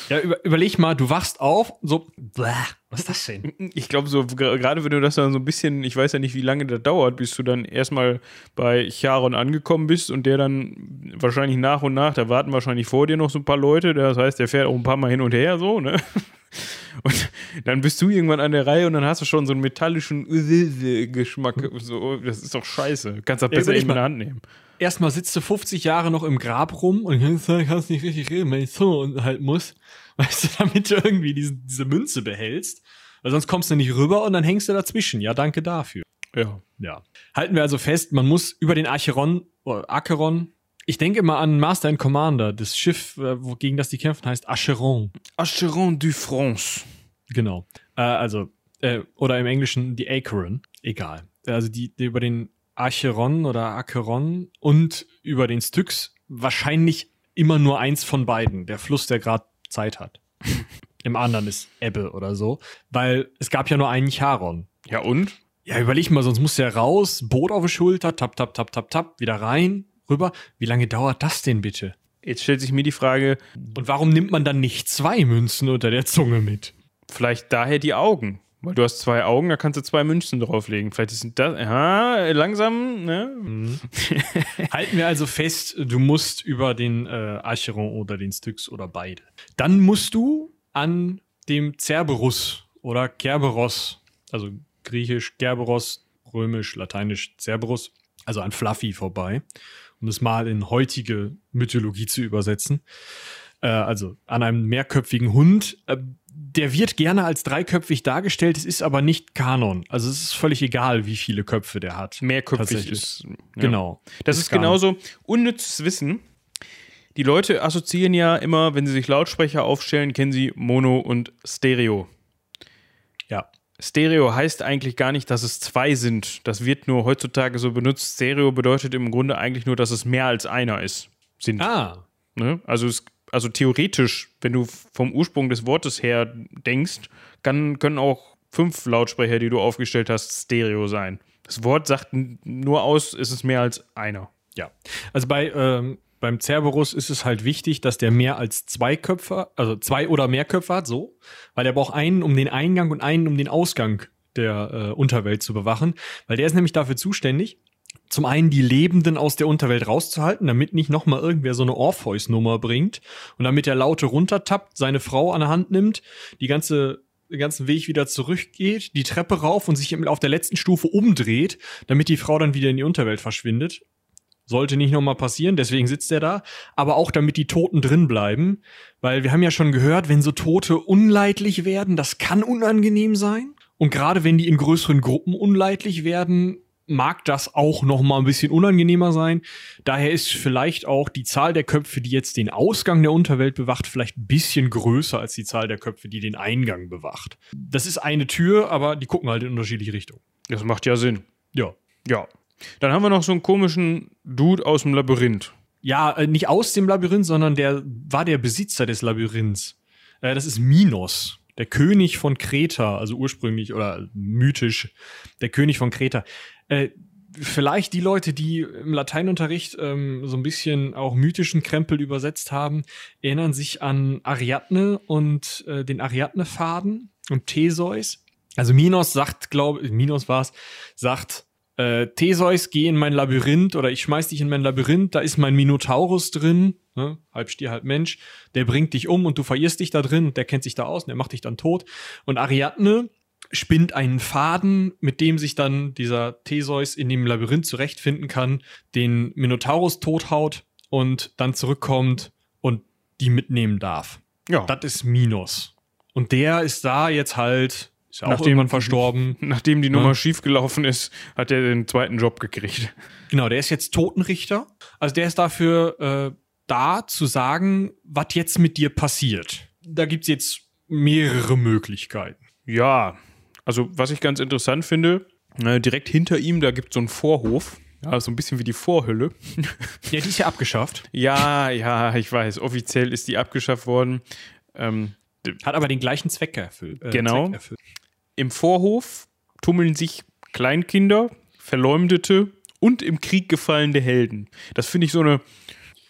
Ja, über, überleg mal, du wachst auf, so, bläh, was ist das denn? Ich glaube, so gerade wenn du das dann so ein bisschen, ich weiß ja nicht, wie lange das dauert, bis du dann erstmal bei Charon angekommen bist und der dann wahrscheinlich nach und nach, da warten wahrscheinlich vor dir noch so ein paar Leute, das heißt, der fährt auch ein paar Mal hin und her, so, ne? (laughs) Und dann bist du irgendwann an der Reihe und dann hast du schon so einen metallischen Geschmack. So, das ist doch scheiße. Kannst das besser eben in der Hand nehmen erstmal sitzt du 50 Jahre noch im Grab rum und kannst nicht richtig reden, wenn ich so und halt muss, (laughs) weißt du, damit du irgendwie diese, diese Münze behältst. Weil sonst kommst du nicht rüber und dann hängst du dazwischen. Ja, danke dafür. Ja. Ja. Halten wir also fest, man muss über den Acheron, oder Acheron, Ich denke immer an Master and Commander. Das Schiff, äh, wo- gegen das die kämpfen, heißt Acheron. Acheron du France. Genau. Äh, also, äh, oder im Englischen die Acheron. Egal. Also die, die über den Acheron oder Acheron und über den Styx wahrscheinlich immer nur eins von beiden. Der Fluss, der gerade Zeit hat. (laughs) Im anderen ist Ebbe oder so. Weil es gab ja nur einen Charon. Ja, und? Ja, überleg mal, sonst muss der raus, Boot auf die Schulter, tap, tap, tap, tap, tap, wieder rein, rüber. Wie lange dauert das denn bitte? Jetzt stellt sich mir die Frage, Und warum nimmt man dann nicht zwei Münzen unter der Zunge mit? vielleicht daher die Augen. Weil du hast zwei Augen, da kannst du zwei Münzen drauflegen. Vielleicht ist das, ja, langsam, ne? Halten wir also fest, du musst über den äh, Acheron oder den Styx oder beide. Dann musst du an dem Cerberus oder Kerberos, also griechisch Kerberos, römisch, lateinisch Cerberus, also an Fluffy vorbei, um es mal in heutige Mythologie zu übersetzen. Äh, also an einem mehrköpfigen Hund. Äh, der wird gerne als dreiköpfig dargestellt, es ist aber nicht Kanon. Also es ist völlig egal, wie viele Köpfe der hat. Mehrköpfig ist. Ja. Genau. Das Ist ist genauso unnützes Wissen. Die Leute assoziieren ja immer, wenn sie sich Lautsprecher aufstellen, kennen sie Mono und Stereo. Ja. Stereo heißt eigentlich gar nicht, dass es zwei sind. Das wird nur heutzutage so benutzt. Stereo bedeutet im Grunde eigentlich nur, dass es mehr als einer ist. Sind. Ah, Ne? Also, es, also theoretisch, wenn du vom Ursprung des Wortes her denkst, kann, können auch fünf Lautsprecher, die du aufgestellt hast, Stereo sein. Das Wort sagt nur aus, es ist mehr als einer. Ja, also bei ähm, beim Cerberus ist es halt wichtig, dass der mehr als zwei Köpfe, also zwei oder mehr Köpfe hat, so, weil der braucht einen, um den Eingang und einen, um den Ausgang der äh, Unterwelt zu bewachen, weil der ist nämlich dafür zuständig, zum einen die Lebenden aus der Unterwelt rauszuhalten, damit nicht nochmal irgendwer so eine Orpheus-Nummer bringt und damit der Laute runtertappt, seine Frau an der Hand nimmt, die ganze den ganzen Weg wieder zurückgeht, die Treppe rauf und sich auf der letzten Stufe umdreht, damit die Frau dann wieder in die Unterwelt verschwindet. Sollte nicht nochmal passieren, deswegen sitzt er da. Aber auch damit die Toten drin bleiben. Weil wir haben ja schon gehört, wenn so Tote unleidlich werden, das kann unangenehm sein. Und gerade wenn die in größeren Gruppen unleidlich werden, mag das auch nochmal ein bisschen unangenehmer sein. Daher ist vielleicht auch die Zahl der Köpfe, die jetzt den Ausgang der Unterwelt bewacht, vielleicht ein bisschen größer als die Zahl der Köpfe, die den Eingang bewacht. Das ist eine Tür, aber die gucken halt in unterschiedliche Richtungen. Das macht ja Sinn. Ja. Ja. Dann haben wir noch so einen komischen Dude aus dem Labyrinth. Ja, äh, nicht aus dem Labyrinth, sondern der war der Besitzer des Labyrinths. Äh, das ist Minos, der König von Kreta, also ursprünglich oder mythisch der König von Kreta. Äh, vielleicht die Leute, die im Lateinunterricht ähm, so ein bisschen auch mythischen Krempel übersetzt haben, erinnern sich an Ariadne und äh, den Ariadne-Faden und Theseus. Also Minos sagt, glaube Minos war's, sagt, äh, Theseus, geh in mein Labyrinth oder ich schmeiß dich in mein Labyrinth, da ist mein Minotaurus drin, ne? halb Stier, halb Mensch, der bringt dich um und du verirrst dich da drin und der kennt sich da aus und der macht dich dann tot. Und Ariadne spinnt einen Faden, mit dem sich dann dieser Theseus in dem Labyrinth zurechtfinden kann, den Minotaurus tothaut und dann zurückkommt und die mitnehmen darf. Ja. Das ist Minos. Und der ist da jetzt halt, ist ja auch Nachdem- irgendwann verstorben. (laughs) Nachdem die Ja. Nummer schiefgelaufen ist, hat er den zweiten Job gekriegt. Genau, der ist jetzt Totenrichter. Also der ist dafür äh, da zu sagen, was jetzt mit dir passiert. Da gibt's jetzt mehrere Möglichkeiten. Ja, also was ich ganz interessant finde, äh, direkt hinter ihm, da gibt es so einen Vorhof. Ja, so ein bisschen wie die Vorhölle. Ja, die ist ja abgeschafft. Ja, ja, ich weiß. Offiziell ist die abgeschafft worden. Ähm, Hat aber den gleichen Zweck erfüllt. äh, Genau. Zweck erfüllt. Im Vorhof tummeln sich Kleinkinder, Verleumdete und im Krieg gefallene Helden. Das finde ich so eine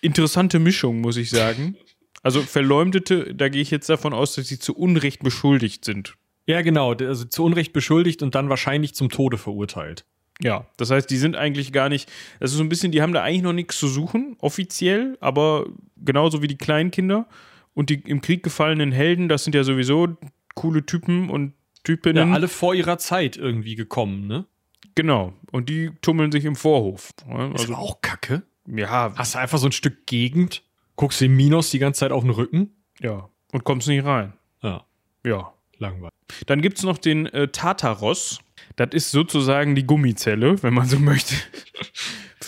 interessante Mischung, muss ich sagen. Also Verleumdete, da gehe ich jetzt davon aus, dass sie zu Unrecht beschuldigt sind. Ja, genau. Also zu Unrecht beschuldigt und dann wahrscheinlich zum Tode verurteilt. Ja, das heißt, die sind eigentlich gar nicht, das ist so ein bisschen, die haben da eigentlich noch nichts zu suchen, offiziell, aber genauso wie die Kleinkinder und die im Krieg gefallenen Helden, das sind ja sowieso coole Typen und Ja, Typinnen. alle vor ihrer Zeit irgendwie gekommen, ne? Genau. Und die tummeln sich im Vorhof. Ja, Das Also, war auch kacke. ja, Hast du einfach so ein Stück Gegend, guckst dem Minos die ganze Zeit auf den Rücken. ja. Und kommst nicht rein. Ja, Ja. langweilig. Dann gibt es noch den äh, Tartaros. Das ist sozusagen die Gummizelle, wenn man so möchte.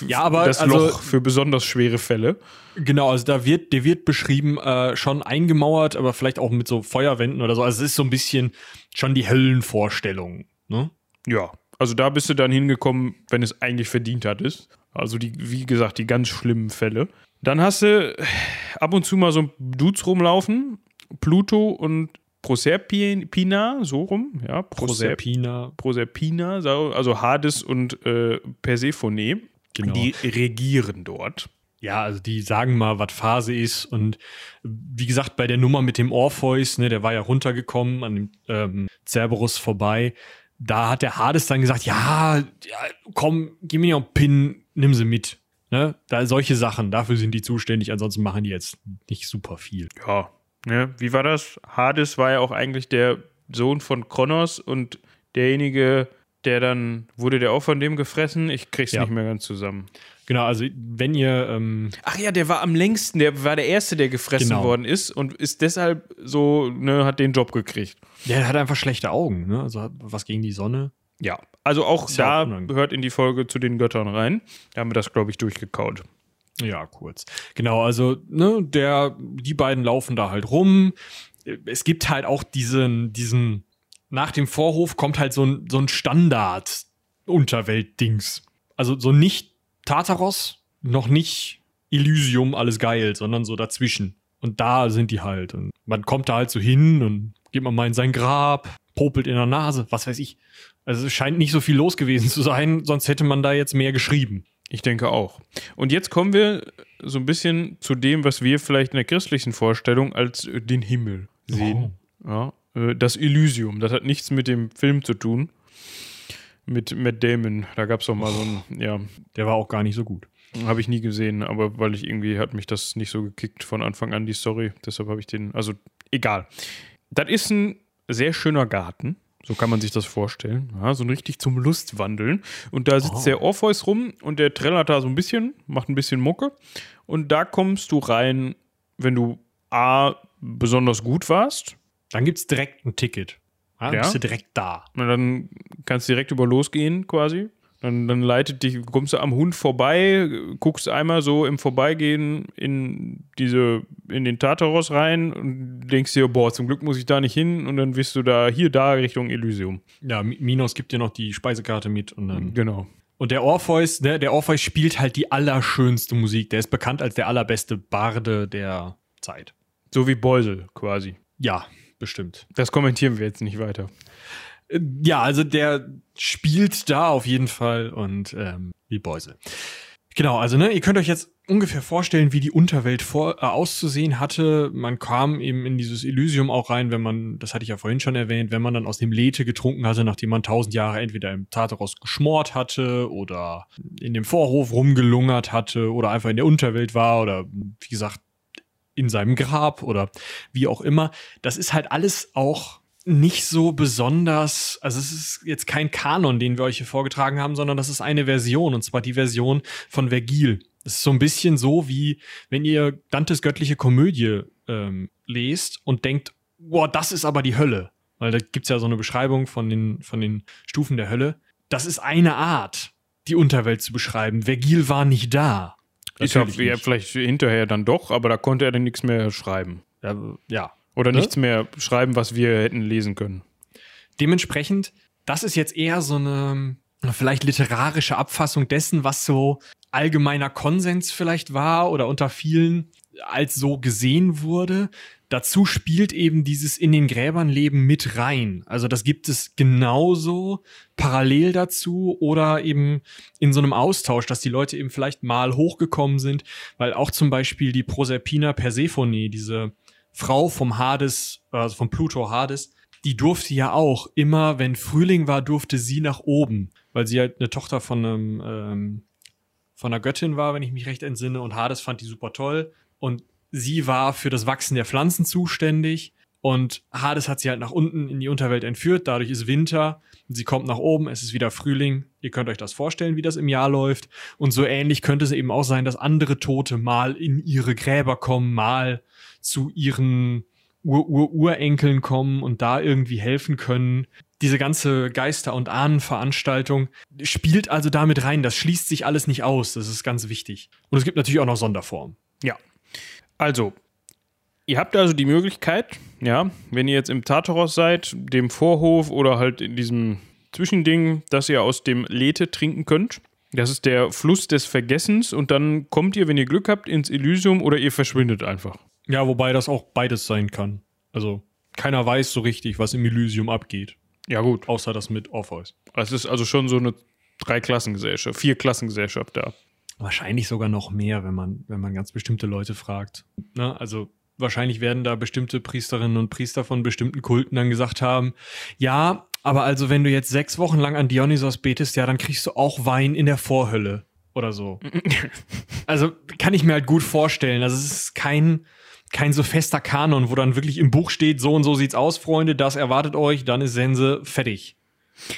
Ja, aber das also- Loch für besonders schwere Fälle. Genau, also da wird, der wird beschrieben, äh, schon eingemauert, aber vielleicht auch mit so Feuerwänden oder so. Also es ist so ein bisschen schon die Höllenvorstellung. Ne? Ja, also da bist du dann hingekommen, wenn es eigentlich verdient hattest. Also die, wie gesagt, die ganz schlimmen Fälle. Dann hast du ab und zu mal so Dudes rumlaufen, Pluto und Proserpina, so rum, ja, Proserp Proserpina. Proserpina, so- also Hades und äh, Persephone, Genau. die regieren dort. Ja, also die sagen mal, was Phase ist. Und wie gesagt, bei der Nummer mit dem Orpheus, ne, der war ja runtergekommen an dem ähm, Cerberus vorbei. Da hat der Hades dann gesagt, ja, ja komm, gib mir noch einen Pin, nimm sie mit. Ne? Da solche Sachen, dafür sind die zuständig, ansonsten machen die jetzt nicht super viel. Ja, ne, wie war das? Hades war ja auch eigentlich der Sohn von Kronos und derjenige, der dann, wurde der auch von dem gefressen? Ich krieg's Ja. nicht mehr ganz zusammen. Genau, also wenn ihr, ähm, Ach ja, der war am längsten, der war der Erste, der gefressen Genau. worden ist und ist deshalb so, ne, hat den Job gekriegt. der hat einfach schlechte Augen, ne? Also hat was gegen die Sonne. Ja, also auch Ist ja da auch gehört in die Folge zu den Göttern rein. Da haben wir das, glaube ich, durchgekaut. Ja, kurz. Genau, also, ne, der, die beiden laufen da halt rum. Es gibt halt auch diesen, diesen, nach dem Vorhof kommt halt so ein, so ein Standard-Unterwelt-Dings. Also so nicht Tartaros, noch nicht Elysium, alles geil, sondern so dazwischen. Und da sind die halt. Und man kommt da halt so hin und geht man mal in sein Grab, popelt in der Nase, was weiß ich. Also es scheint nicht so viel los gewesen zu sein, sonst hätte man da jetzt mehr geschrieben. Ich denke auch. Und jetzt kommen wir so ein bisschen zu dem, was wir vielleicht in der christlichen Vorstellung als äh, den Himmel sehen. Ja, äh, das Elysium. Das hat nichts mit dem Film zu tun. Mit Matt Damon. Da gab es doch mal so ein, ja, Der war auch gar nicht so gut. habe ich nie gesehen, aber weil ich irgendwie hat mich das nicht so gekickt von Anfang an, die Story. Deshalb habe ich den, also egal. Das ist ein sehr schöner Garten. So kann man sich das vorstellen. Ja, so richtig zum Lustwandeln. Und da sitzt Oh. der Orpheus rum und der trällert da so ein bisschen, macht ein bisschen Mucke. Und da kommst du rein, wenn du A, besonders gut warst. Dann gibt's direkt ein Ticket. Ja, dann Ja. bist du direkt da. Und dann kannst du direkt über losgehen quasi. Dann, dann leitet dich, kommst du am Hund vorbei, guckst einmal so im Vorbeigehen in diese, in den Tartaros rein und denkst dir, boah, zum Glück muss ich da nicht hin und dann bist du da, hier, da, Richtung Elysium. Ja, Mi- Minos gibt dir noch die Speisekarte mit und dann. Genau. Und der Orpheus, ne, der Orpheus spielt halt die allerschönste Musik. Der ist bekannt als der allerbeste Barde der Zeit. So wie Beusel quasi. Ja, bestimmt. Das kommentieren wir jetzt nicht weiter. Ja, also der spielt da auf jeden Fall und ähm, wie Beusel. Genau, also ne, ihr könnt euch jetzt ungefähr vorstellen, wie die Unterwelt vor, äh, auszusehen hatte. Man kam eben in dieses Elysium auch rein, wenn man, das hatte ich ja vorhin schon erwähnt, wenn man dann aus dem Lethe getrunken hatte, nachdem man tausend Jahre entweder im Tartaros geschmort hatte oder in dem Vorhof rumgelungert hatte oder einfach in der Unterwelt war oder wie gesagt in seinem Grab oder wie auch immer. Das ist halt alles auch nicht so besonders, also es ist jetzt kein Kanon, den wir euch hier vorgetragen haben, sondern das ist eine Version, und zwar die Version von Vergil. Das ist so ein bisschen so, wie wenn ihr Dantes göttliche Komödie ähm, lest und denkt, boah, das ist aber die Hölle. Weil da gibt's ja so eine Beschreibung von den, von den Stufen der Hölle. Das ist eine Art, die Unterwelt zu beschreiben. Vergil war nicht da. Ist ja, Natürlich ja vielleicht hinterher dann doch, aber da konnte er dann nichts mehr schreiben. Ja, ja, Oder Ne? nichts mehr schreiben, was wir hätten lesen können. Dementsprechend, das ist jetzt eher so eine vielleicht literarische Abfassung dessen, was so allgemeiner Konsens vielleicht war oder unter vielen als so gesehen wurde. Dazu spielt eben dieses in den Gräbern leben mit rein. Also das gibt es genauso parallel dazu oder eben in so einem Austausch, dass die Leute eben vielleicht mal hochgekommen sind, weil auch zum Beispiel die Proserpina Persephone, diese Frau vom Hades, also vom Pluto Hades, die durfte ja auch immer, wenn Frühling war, durfte sie nach oben, weil sie halt eine Tochter von einem ähm, von einer Göttin war, wenn ich mich recht entsinne, und Hades fand die super toll. Und sie war für das Wachsen der Pflanzen zuständig. Und Hades hat sie halt nach unten in die Unterwelt entführt, dadurch ist Winter, sie kommt nach oben, es ist wieder Frühling, ihr könnt euch das vorstellen, wie das im Jahr läuft. Und so ähnlich könnte es eben auch sein, dass andere Tote mal in ihre Gräber kommen, mal zu ihren Ur-Ur-Urenkeln kommen und da irgendwie helfen können. Diese ganze Geister- und Ahnenveranstaltung spielt also damit rein. Das schließt sich alles nicht aus. Das ist ganz wichtig. Und es gibt natürlich auch noch Sonderformen. Ja. Also, ihr habt also die Möglichkeit, ja, wenn ihr jetzt im Tartaros seid, dem Vorhof oder halt in diesem Zwischending, dass ihr aus dem Lethe trinken könnt. Das ist der Fluss des Vergessens und dann kommt ihr, wenn ihr Glück habt, ins Elysium oder ihr verschwindet einfach. Ja, wobei das auch beides sein kann. Also keiner weiß so richtig, was im Elysium abgeht. Ja, gut. Außer das mit Orpheus. Es ist also schon so eine Dreiklassengesellschaft, Vier-Klassengesellschaft da. Wahrscheinlich sogar noch mehr, wenn man, wenn man ganz bestimmte Leute fragt. Ne? Also wahrscheinlich werden da bestimmte Priesterinnen und Priester von bestimmten Kulten dann gesagt haben, ja, aber also wenn du jetzt sechs Wochen lang an Dionysos betest, ja, dann kriegst du auch Wein in der Vorhölle oder so. (laughs) also kann ich mir halt gut vorstellen. Also es ist kein, kein so fester Kanon, wo dann wirklich im Buch steht, so und so sieht's aus, Freunde, das erwartet euch, dann ist Sense fertig.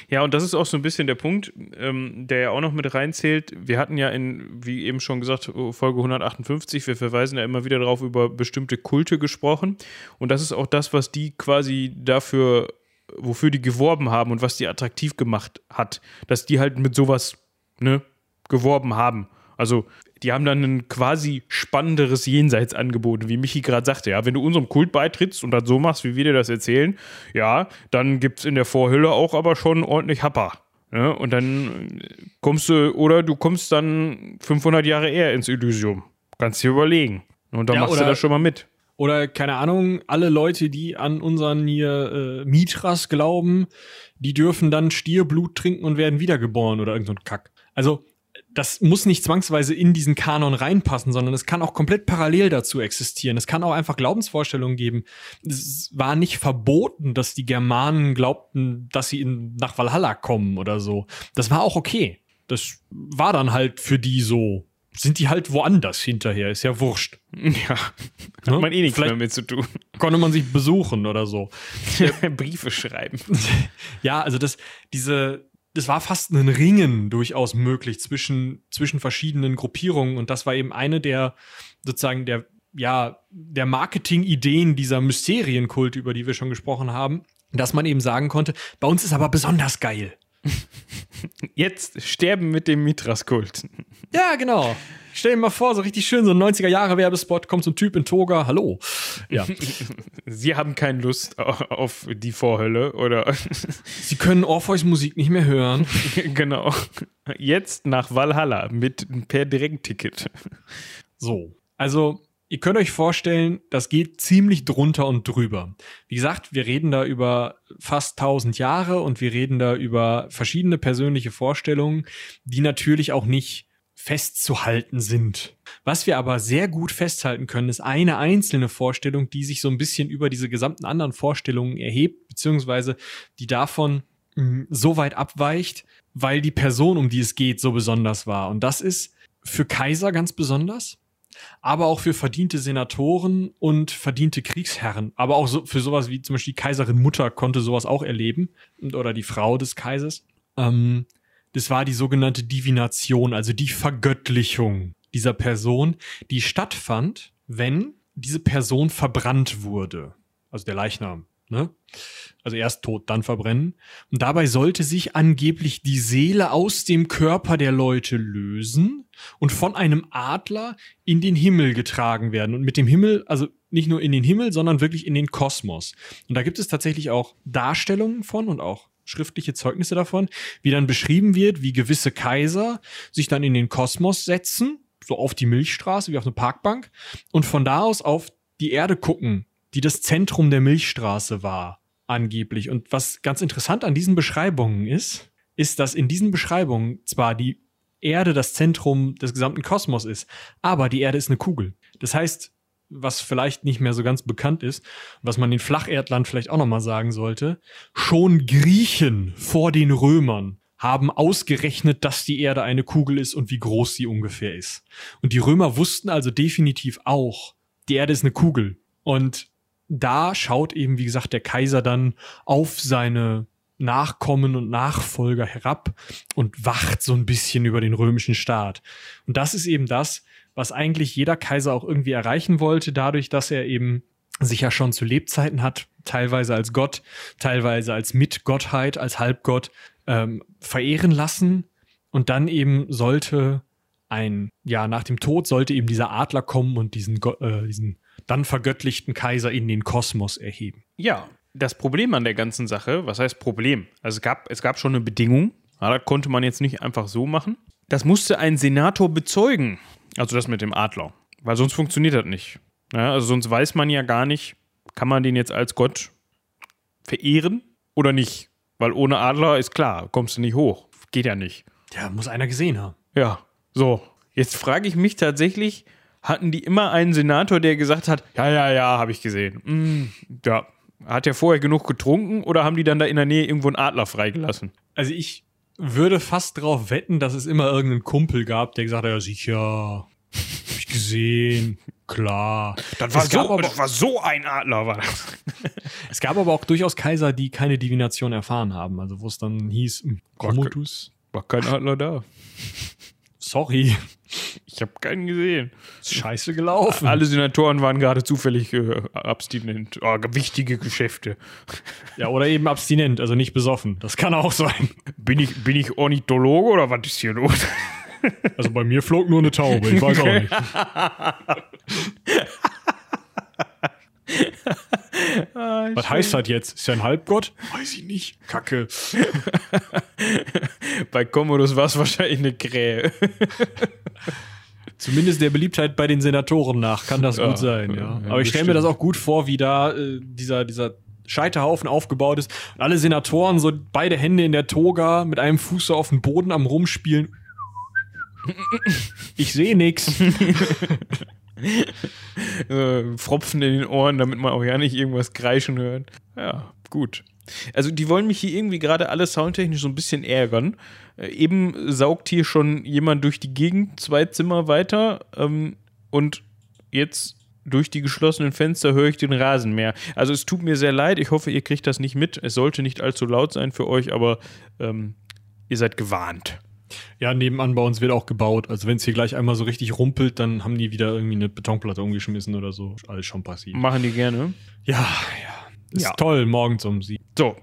Ja, und das ist auch so ein bisschen der Punkt, ähm, der ja auch noch mit reinzählt. Wir hatten ja in, wie eben schon gesagt, Folge 158, wir verweisen ja immer wieder darauf, über bestimmte Kulte gesprochen. Und das ist auch das, was die quasi dafür, wofür die geworben haben und was die attraktiv gemacht hat, dass die halt mit sowas, ne, geworben haben. Also die haben dann ein quasi spannenderes Jenseits angeboten, wie Michi gerade sagte. Ja, wenn du unserem Kult beitrittst und das so machst, wie wir dir das erzählen, ja, dann gibt es in der Vorhülle auch aber schon ordentlich Happer. Ja, und dann kommst du, oder du kommst dann 500 Jahre eher ins Elysium. Kannst dir überlegen. Und dann ja, machst du das schon mal mit. Oder, keine Ahnung, alle Leute, die an unseren hier äh, Mitras glauben, die dürfen dann Stierblut trinken und werden wiedergeboren oder irgend so ein Kack. Also, das muss nicht zwangsweise in diesen Kanon reinpassen, sondern es kann auch komplett parallel dazu existieren. Es kann auch einfach Glaubensvorstellungen geben. Es war nicht verboten, dass die Germanen glaubten, dass sie in, nach Valhalla kommen oder so. Das war auch okay. Das war dann halt für die so. Sind die halt woanders hinterher, ist ja wurscht. Ja, hat man eh nichts Vielleicht mehr mit zu tun. Konnte man sich besuchen oder so. (laughs) Briefe schreiben. (laughs) ja, also das, diese, es war fast ein Ringen durchaus möglich zwischen, zwischen verschiedenen Gruppierungen und das war eben eine der sozusagen der, ja, der Marketing-Ideen dieser Mysterienkult, über die wir schon gesprochen haben, dass man eben sagen konnte, bei uns ist aber besonders geil. (laughs) Jetzt sterben mit dem Mithras-Kult. Ja, genau. Stell dir mal vor, so richtig schön, so ein 90er-Jahre-Werbespot, kommt so ein Typ in Toga, hallo. Ja. (laughs) Sie haben keine Lust auf die Vorhölle, oder? (laughs) Sie können Orpheus Musik nicht mehr hören. genau. Jetzt nach Valhalla mit per Direktticket. So. Also, ihr könnt euch vorstellen, das geht ziemlich drunter und drüber. Wie gesagt, wir reden da über fast 1000 Jahre und wir reden da über verschiedene persönliche Vorstellungen, die natürlich auch nicht festzuhalten sind. Was wir aber sehr gut festhalten können, ist eine einzelne Vorstellung, die sich so ein bisschen über diese gesamten anderen Vorstellungen erhebt, beziehungsweise die davon hm, so weit abweicht, weil die Person, um die es geht, so besonders war. Und das ist für Kaiser ganz besonders, aber auch für verdiente Senatoren und verdiente Kriegsherren. Aber auch so für sowas wie zum Beispiel die Kaiserin Mutter konnte sowas auch erleben oder die Frau des Kaisers. Ähm, das war die sogenannte Divination, also die Vergöttlichung dieser Person, die stattfand, wenn diese Person verbrannt wurde. Also der Leichnam. Ne? Also erst tot, dann verbrennen. Und dabei sollte sich angeblich die Seele aus dem Körper der Leute lösen und von einem Adler in den Himmel getragen werden. Und mit dem Himmel, also nicht nur in den Himmel, sondern wirklich in den Kosmos. Und da gibt es tatsächlich auch Darstellungen von und auch schriftliche Zeugnisse davon, wie dann beschrieben wird, wie gewisse Kaiser sich dann in den Kosmos setzen, so auf die Milchstraße, wie auf eine Parkbank, und von da aus auf die Erde gucken, die das Zentrum der Milchstraße war, angeblich. Und was ganz interessant an diesen Beschreibungen ist, ist, dass in diesen Beschreibungen zwar die Erde das Zentrum des gesamten Kosmos ist, aber die Erde ist eine Kugel. Das heißt, was vielleicht nicht mehr so ganz bekannt ist, was man den Flacherdlern vielleicht auch nochmal sagen sollte, schon Griechen vor den Römern haben ausgerechnet, dass die Erde eine Kugel ist und wie groß sie ungefähr ist. Und die Römer wussten also definitiv auch, die Erde ist eine Kugel. Und da schaut eben, wie gesagt, der Kaiser dann auf seine Nachkommen und Nachfolger herab und wacht so ein bisschen über den römischen Staat. Und das ist eben das, was eigentlich jeder Kaiser auch irgendwie erreichen wollte, dadurch, dass er eben sich ja schon zu Lebzeiten hat, teilweise als Gott, teilweise als Mitgottheit, als Halbgott ähm, verehren lassen. Und dann eben sollte ein, ja, nach dem Tod sollte eben dieser Adler kommen und diesen, äh, diesen dann vergöttlichten Kaiser in den Kosmos erheben. Ja, das Problem an der ganzen Sache, was heißt Problem? Also es gab, es gab schon eine Bedingung, ja, das konnte man jetzt nicht einfach so machen. Das musste ein Senator bezeugen, also das mit dem Adler, weil sonst funktioniert das nicht. Ja, also sonst weiß man ja gar nicht, kann man den jetzt als Gott verehren oder nicht? Weil ohne Adler ist klar, kommst du nicht hoch. Geht ja nicht. Ja, muss einer gesehen haben. Ja, so. Jetzt frage ich mich tatsächlich, hatten die immer einen Senator, der gesagt hat, ja, ja, ja, habe ich gesehen. Mm, ja, hat er vorher genug getrunken oder haben die dann da in der Nähe irgendwo einen Adler freigelassen? Also ich würde fast darauf wetten, dass es immer irgendeinen Kumpel gab, der gesagt hat, ja sicher, hab ich gesehen, klar. Das war, so, aber, das war so ein Adler, war das. (laughs) es gab aber auch durchaus Kaiser, die keine Divination erfahren haben, also wo es dann hieß, Commodus. War kein Adler da. Sorry. Ich habe keinen gesehen. Ist scheiße gelaufen. Alle Senatoren waren gerade zufällig äh, abstinent. Oh, wichtige Geschäfte. Ja, oder eben abstinent, also nicht besoffen. Das kann auch sein. Bin ich, bin ich Ornithologe oder was ist hier los? Also bei mir flog nur eine Taube, ich weiß auch nicht. (laughs) (laughs) ah, Was heißt das jetzt? Ist er ein Halbgott? Weiß ich nicht. Kacke. (laughs) bei Commodus war es wahrscheinlich eine Krähe. (laughs) Zumindest der Beliebtheit bei den Senatoren nach kann das ja, gut sein, ja. ja Aber ich stelle mir das auch gut vor, wie da äh, dieser, dieser Scheiterhaufen aufgebaut ist. Und alle Senatoren so beide Hände in der Toga mit einem Fuß so auf dem Boden am Rumspielen. Ich sehe nichts. (laughs) äh, Fropfen in den Ohren, damit man auch ja nicht irgendwas kreischen hört. Ja, gut. Also die wollen mich hier irgendwie gerade alle soundtechnisch so ein bisschen ärgern. Äh, eben saugt hier schon jemand durch die Gegend, zwei Zimmer weiter ähm, und jetzt durch die geschlossenen Fenster höre ich den Rasenmäher. Also es tut mir sehr leid, ich hoffe, ihr kriegt das nicht mit. Es sollte nicht allzu laut sein für euch, aber ähm, ihr seid gewarnt. Ja, nebenan bei uns wird auch gebaut. Also wenn es hier gleich einmal so richtig rumpelt, dann haben die wieder irgendwie eine Betonplatte umgeschmissen oder so. Alles schon passiert. Machen die gerne. Ja, ja. Ist ja. toll, morgens um sie. So.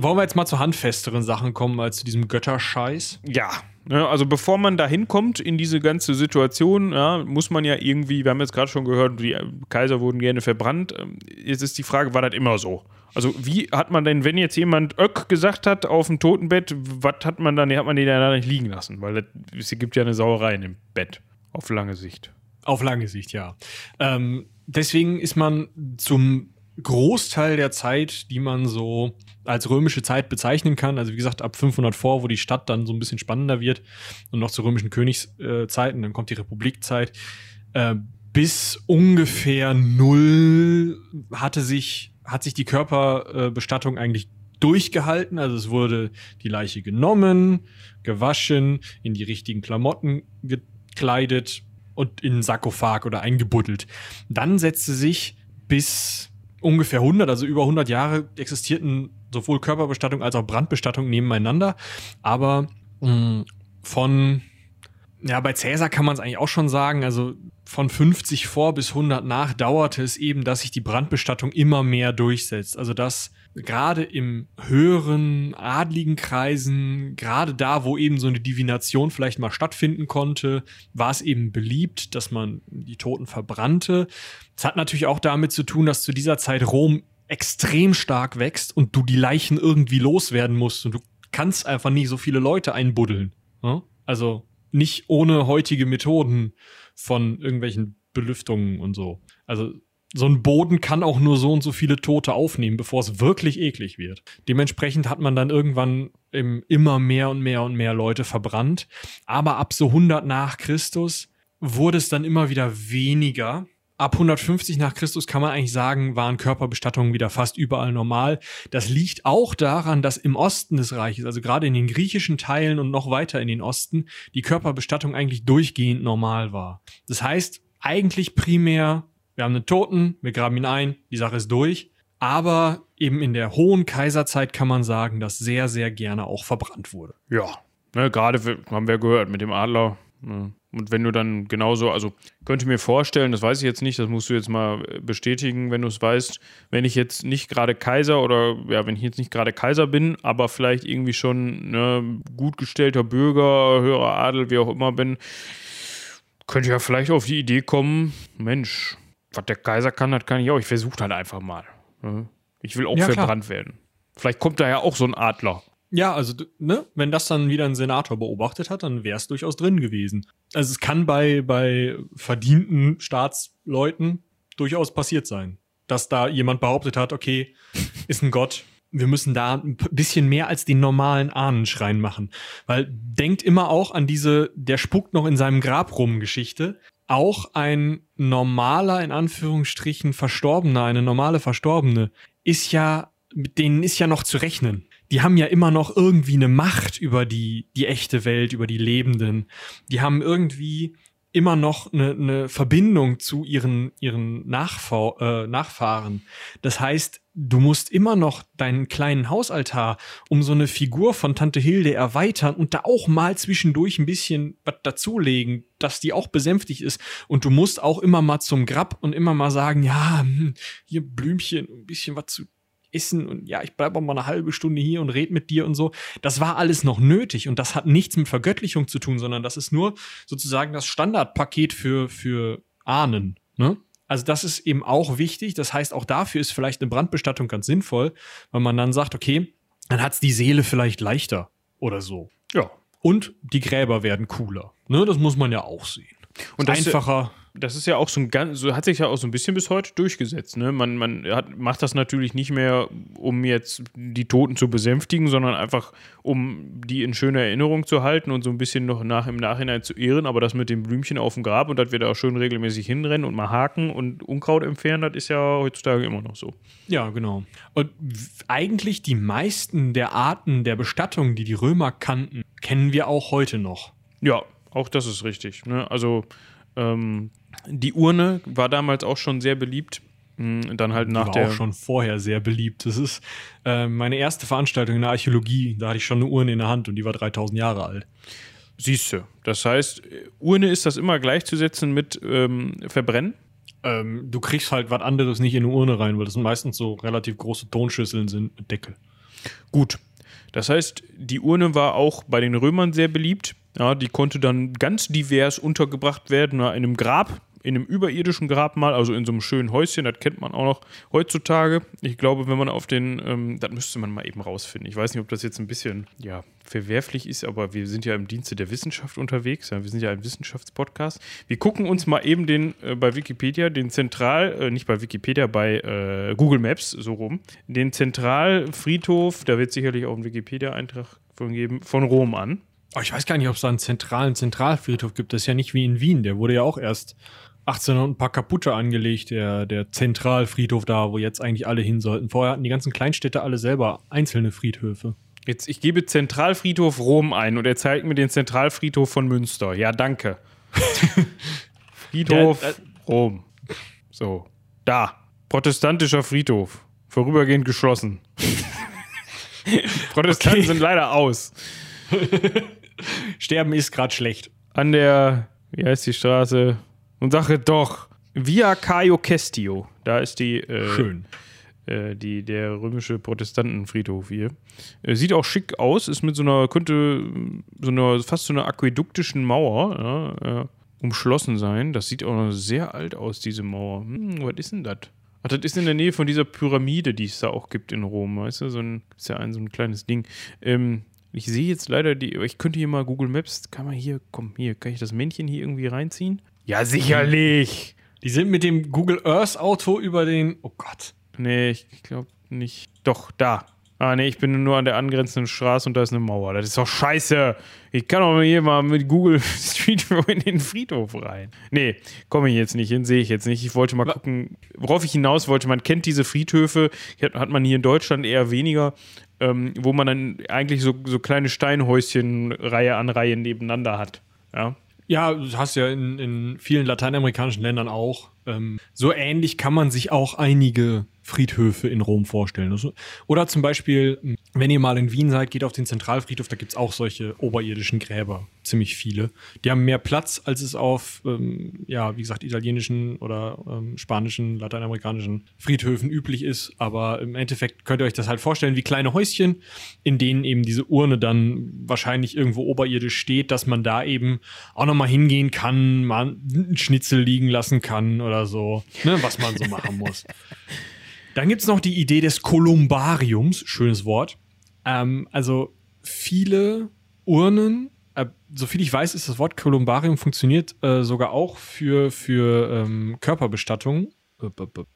Wollen wir jetzt mal zu handfesteren Sachen kommen als zu diesem Götterscheiß? Ja. Ne, also bevor man da hinkommt in diese ganze Situation, ja, muss man ja irgendwie, wir haben jetzt gerade schon gehört, die Kaiser wurden gerne verbrannt. Ähm, jetzt ist die Frage, war das immer so? Also wie hat man denn, wenn jetzt jemand Öck gesagt hat auf dem Totenbett, was hat man dann, hat man den da nicht liegen lassen? Weil es gibt ja eine Sauerei in dem Bett, auf lange Sicht. Auf lange Sicht, ja. Ähm, deswegen ist man zum Großteil der Zeit, die man so als römische Zeit bezeichnen kann, also wie gesagt ab 500 vor, wo die Stadt dann so ein bisschen spannender wird und noch zu römischen Königszeiten, dann kommt die Republikzeit, äh, bis ungefähr null hatte sich hat sich die Körperbestattung eigentlich durchgehalten. Also es wurde die Leiche genommen, gewaschen, in die richtigen Klamotten gekleidet und in einen Sarkophag oder eingebuddelt. Dann setzte sich bis ungefähr 100, also über 100 Jahre existierten sowohl Körperbestattung als auch Brandbestattung nebeneinander. Aber mh, mm, von ja, bei Cäsar kann man es eigentlich auch schon sagen. Also von 50 vor bis 100 nach dauerte es eben, dass sich die Brandbestattung immer mehr durchsetzt. Also dass gerade im höheren adligen Kreisen, gerade da, wo eben so eine Divination vielleicht mal stattfinden konnte, war es eben beliebt, dass man die Toten verbrannte. Es hat natürlich auch damit zu tun, dass zu dieser Zeit Rom extrem stark wächst und du die Leichen irgendwie loswerden musst und du kannst einfach nie so viele Leute einbuddeln. Also nicht ohne heutige Methoden von irgendwelchen Belüftungen und so. Also so ein Boden kann auch nur so und so viele Tote aufnehmen, bevor es wirklich eklig wird. Dementsprechend hat man dann irgendwann immer mehr und mehr und mehr Leute verbrannt. Aber ab so 100 nach Christus wurde es dann immer wieder weniger Ab 150 nach Christus kann man eigentlich sagen, waren Körperbestattungen wieder fast überall normal. Das liegt auch daran, dass im Osten des Reiches, also gerade in den griechischen Teilen und noch weiter in den Osten, die Körperbestattung eigentlich durchgehend normal war. Das heißt, eigentlich primär, wir haben einen Toten, wir graben ihn ein, die Sache ist durch. Aber eben in der hohen Kaiserzeit kann man sagen, dass sehr, sehr gerne auch verbrannt wurde. Ja, ne, gerade haben wir gehört mit dem Adler. Ne, Und wenn du dann genauso, also könnte mir vorstellen, das weiß ich jetzt nicht, das musst du jetzt mal bestätigen, wenn du es weißt, wenn ich jetzt nicht gerade Kaiser oder ja, wenn ich jetzt nicht gerade Kaiser bin, aber vielleicht irgendwie schon ne, gut gestellter Bürger, höherer Adel, wie auch immer bin, könnte ich ja vielleicht auf die Idee kommen, Mensch, was der Kaiser kann, das kann ich auch. Ich versuche halt einfach mal. Ne? Ich will auch ja, verbrannt klar. werden. Vielleicht kommt da ja auch so ein Adler. Ja, also, ne, wenn das dann wieder ein Senator beobachtet hat, dann wäre es durchaus drin gewesen. Also es kann bei, bei verdienten Staatsleuten durchaus passiert sein, dass da jemand behauptet hat, okay, ist ein Gott, wir müssen da ein bisschen mehr als den normalen Ahnenschrein machen. Weil denkt immer auch an diese, der spuckt noch in seinem Grab rum Geschichte. Auch ein normaler, in Anführungsstrichen, Verstorbener, eine normale Verstorbene, ist ja, mit denen ist ja noch zu rechnen die haben ja immer noch irgendwie eine Macht über die, die echte Welt, über die Lebenden. Die haben irgendwie immer noch eine, eine Verbindung zu ihren, ihren Nachfahr, äh, Nachfahren. Das heißt, du musst immer noch deinen kleinen Hausaltar um so eine Figur von Tante Hilde erweitern und da auch mal zwischendurch ein bisschen was dazulegen, dass die auch besänftigt ist. Und du musst auch immer mal zum Grab und immer mal sagen, ja, hm, hier Blümchen, ein bisschen was zu essen und ja, ich bleibe auch mal eine halbe Stunde hier und red mit dir und so. Das war alles noch nötig und das hat nichts mit Vergöttlichung zu tun, sondern das ist nur sozusagen das Standardpaket für, für Ahnen. Ne? Also das ist eben auch wichtig. Das heißt, auch dafür ist vielleicht eine Brandbestattung ganz sinnvoll, weil man dann sagt, okay, dann hat's die Seele vielleicht leichter oder so. Ja. Und die Gräber werden cooler. Ne? Das muss man ja auch sehen. Und einfacher das ist ja auch so ein ganz, so hat sich ja auch so ein bisschen bis heute durchgesetzt. Ne? Man, man hat, macht das natürlich nicht mehr, um jetzt die Toten zu besänftigen, sondern einfach, um die in schöner Erinnerung zu halten und so ein bisschen noch nach, im Nachhinein zu ehren. Aber das mit dem Blümchen auf dem Grab und dass wir da auch schön regelmäßig hinrennen und mal haken und Unkraut entfernen, das ist ja heutzutage immer noch so. Ja, genau. Und eigentlich die meisten der Arten der Bestattung, die die Römer kannten, kennen wir auch heute noch. Ja, auch das ist richtig. Ne? Also ähm, die Urne war damals auch schon sehr beliebt. Hm, dann halt nach war der. auch schon vorher sehr beliebt. Das ist äh, meine erste Veranstaltung in der Archäologie. Da hatte ich schon eine Urne in der Hand und die war 3000 Jahre alt. Siehst du. Das heißt, Urne ist das immer gleichzusetzen mit ähm, Verbrennen? Ähm, du kriegst halt was anderes nicht in eine Urne rein, weil das meistens so relativ große Tonschüsseln sind mit Deckel. Gut. Das heißt, die Urne war auch bei den Römern sehr beliebt. Ja, die konnte dann ganz divers untergebracht werden, in einem Grab, in einem überirdischen Grabmal, also in so einem schönen Häuschen, das kennt man auch noch heutzutage. Ich glaube, wenn man auf den, ähm, das müsste man mal eben rausfinden. Ich weiß nicht, ob das jetzt ein bisschen, ja, verwerflich ist, aber wir sind ja im Dienste der Wissenschaft unterwegs. Ja, wir sind ja ein Wissenschaftspodcast. Wir gucken uns mal eben den äh, bei Wikipedia, den Zentral, äh, nicht bei Wikipedia, bei äh, Google Maps, so rum, den Zentralfriedhof, da wird sicherlich auch ein Wikipedia-Eintrag von geben, von Rom an. Oh, ich weiß gar nicht, ob es da einen zentralen Zentralfriedhof gibt. Das ist ja nicht wie in Wien. Der wurde ja auch erst 1800 ein paar kaputte angelegt, der, der Zentralfriedhof da, wo jetzt eigentlich alle hin sollten. Vorher hatten die ganzen Kleinstädte alle selber einzelne Friedhöfe. Jetzt, ich gebe Zentralfriedhof Rom ein und er zeigt mir den Zentralfriedhof von Münster. Ja, danke. (laughs) Friedhof der, äh, Rom. So, da. Protestantischer Friedhof. Vorübergehend geschlossen. (laughs) Protestanten okay. sind leider aus. (laughs) (laughs) Sterben ist gerade schlecht. An der, wie heißt die Straße? Und sage doch, Via Caio Cestio. Da ist die. Äh, Schön. Äh, die, der römische Protestantenfriedhof hier. Äh, sieht auch schick aus, ist mit so einer, könnte so einer, fast so einer aquäduktischen Mauer ja, umschlossen sein. Das sieht auch noch sehr alt aus, diese Mauer. Hm, was ist denn das? Ach, das ist in der Nähe von dieser Pyramide, die es da auch gibt in Rom, weißt du? So ein, ist ja ein so ein kleines Ding. Ähm, ich sehe jetzt leider die, ich könnte hier mal Google Maps, kann man hier, komm, hier, kann ich das Männchen hier irgendwie reinziehen? Ja, sicherlich. Die sind mit dem Google Earth Auto über den, oh Gott. Nee, ich, ich glaube nicht. Doch, da. Ah, nee, ich bin nur an der angrenzenden Straße und da ist eine Mauer. Das ist doch scheiße. Ich kann doch hier mal mit Google (laughs) Street View in den Friedhof rein. Nee, komme ich jetzt nicht hin, sehe ich jetzt nicht. Ich wollte mal gucken, worauf ich hinaus wollte. Man kennt diese Friedhöfe, hat man hier in Deutschland eher weniger ähm, wo man dann eigentlich so, so kleine Steinhäuschen Reihe an Reihe nebeneinander hat. Ja, ja das hast ja in, in vielen lateinamerikanischen Ländern auch. Ähm, so ähnlich kann man sich auch einige Friedhöfe in Rom vorstellen. Also, oder zum Beispiel, wenn ihr mal in Wien seid, geht auf den Zentralfriedhof, da gibt's auch solche oberirdischen Gräber, ziemlich viele. Die haben mehr Platz, als es auf, ähm, ja, wie gesagt, italienischen oder ähm, spanischen, lateinamerikanischen Friedhöfen üblich ist. Aber im Endeffekt könnt ihr euch das halt vorstellen wie kleine Häuschen, in denen eben diese Urne dann wahrscheinlich irgendwo oberirdisch steht, dass man da eben auch nochmal hingehen kann, mal einen Schnitzel liegen lassen kann oder so, ne, was man so machen muss. (laughs) Dann gibt es noch die Idee des Kolumbariums, schönes Wort. Ähm, also viele Urnen, äh, soviel ich weiß, ist das Wort Kolumbarium funktioniert äh, sogar auch für, für ähm, Körperbestattungen.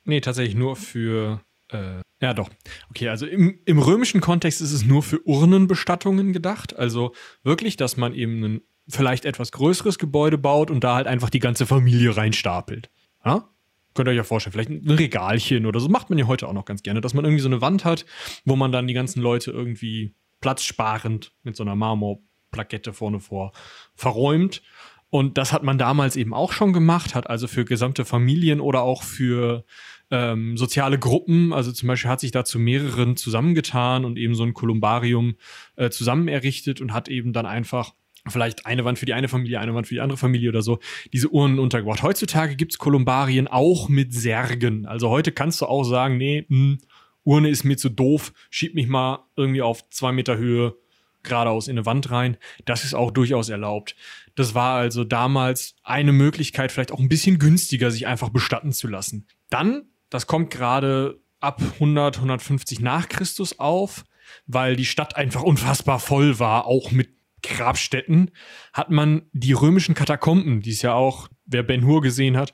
Nee, tatsächlich nur für. Äh, ja, doch. Okay, also im, im römischen Kontext ist es nur für Urnenbestattungen gedacht. Also wirklich, dass man eben ein vielleicht etwas größeres Gebäude baut und da halt einfach die ganze Familie reinstapelt. Ja? Könnt ihr euch ja vorstellen, vielleicht ein Regalchen oder so. Macht man ja heute auch noch ganz gerne, dass man irgendwie so eine Wand hat, wo man dann die ganzen Leute irgendwie platzsparend mit so einer Marmorplakette vorne vor verräumt. Und das hat man damals eben auch schon gemacht, hat also für gesamte Familien oder auch für ähm, soziale Gruppen, also zum Beispiel hat sich da zu mehreren zusammengetan und eben so ein Kolumbarium äh, zusammen errichtet und hat eben dann einfach vielleicht eine Wand für die eine Familie, eine Wand für die andere Familie oder so, diese Urnen untergebracht. Heutzutage gibt's Kolumbarien auch mit Särgen. Also heute kannst du auch sagen, nee, mh, hm, Urne ist mir zu doof, schieb mich mal irgendwie auf zwei Meter Höhe geradeaus in eine Wand rein. Das ist auch durchaus erlaubt. Das war also damals eine Möglichkeit, vielleicht auch ein bisschen günstiger, sich einfach bestatten zu lassen. Dann, das kommt gerade ab 100, 150 nach Christus auf, weil die Stadt einfach unfassbar voll war, auch mit Grabstätten hat man die römischen Katakomben, die es ja auch, wer Ben Hur gesehen hat,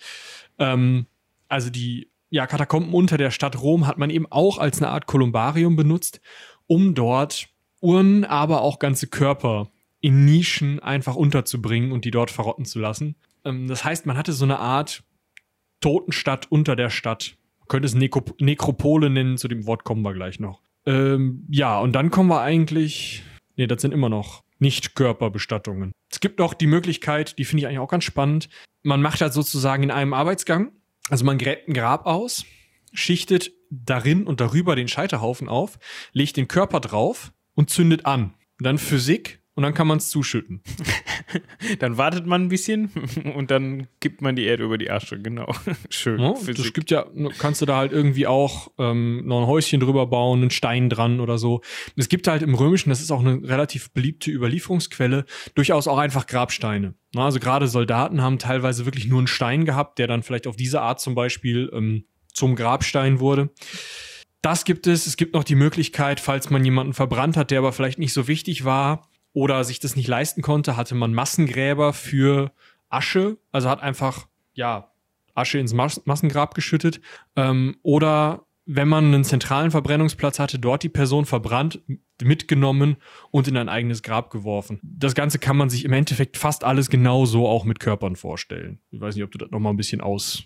ähm, also die ja, Katakomben unter der Stadt Rom hat man eben auch als eine Art Kolumbarium benutzt, um dort Urnen, aber auch ganze Körper in Nischen einfach unterzubringen und die dort verrotten zu lassen. Ähm, das heißt, man hatte so eine Art Totenstadt unter der Stadt. Man könnte es Nekro Nekropole nennen, zu dem Wort kommen wir gleich noch. Ähm, ja, und dann kommen wir eigentlich. Nee, das sind immer noch nicht-Körperbestattungen. Es gibt noch die Möglichkeit, die finde ich eigentlich auch ganz spannend. Man macht das sozusagen in einem Arbeitsgang. Also man gräbt ein Grab aus, schichtet darin und darüber den Scheiterhaufen auf, legt den Körper drauf und zündet an. dann Physik und dann kann man es zuschütten. (laughs) dann wartet man ein bisschen (laughs) und dann gibt man die Erde über die Asche, genau. (laughs) Schön. Ja, das gibt ja, kannst du da halt irgendwie auch ähm, noch ein Häuschen drüber bauen, einen Stein dran oder so. Es gibt halt im Römischen, das ist auch eine relativ beliebte Überlieferungsquelle, durchaus auch einfach Grabsteine. Na, also gerade Soldaten haben teilweise wirklich nur einen Stein gehabt, der dann vielleicht auf diese Art zum Beispiel ähm, zum Grabstein wurde. Das gibt es. Es gibt noch die Möglichkeit, falls man jemanden verbrannt hat, der aber vielleicht nicht so wichtig war, oder sich das nicht leisten konnte, hatte man Massengräber für Asche, also hat einfach, ja, Asche ins Mas Massengrab geschüttet. Ähm, oder wenn man einen zentralen Verbrennungsplatz hatte, dort die Person verbrannt, mitgenommen und in ein eigenes Grab geworfen. Das Ganze kann man sich im Endeffekt fast alles genauso auch mit Körpern vorstellen. Ich weiß nicht, ob du das nochmal ein bisschen aus,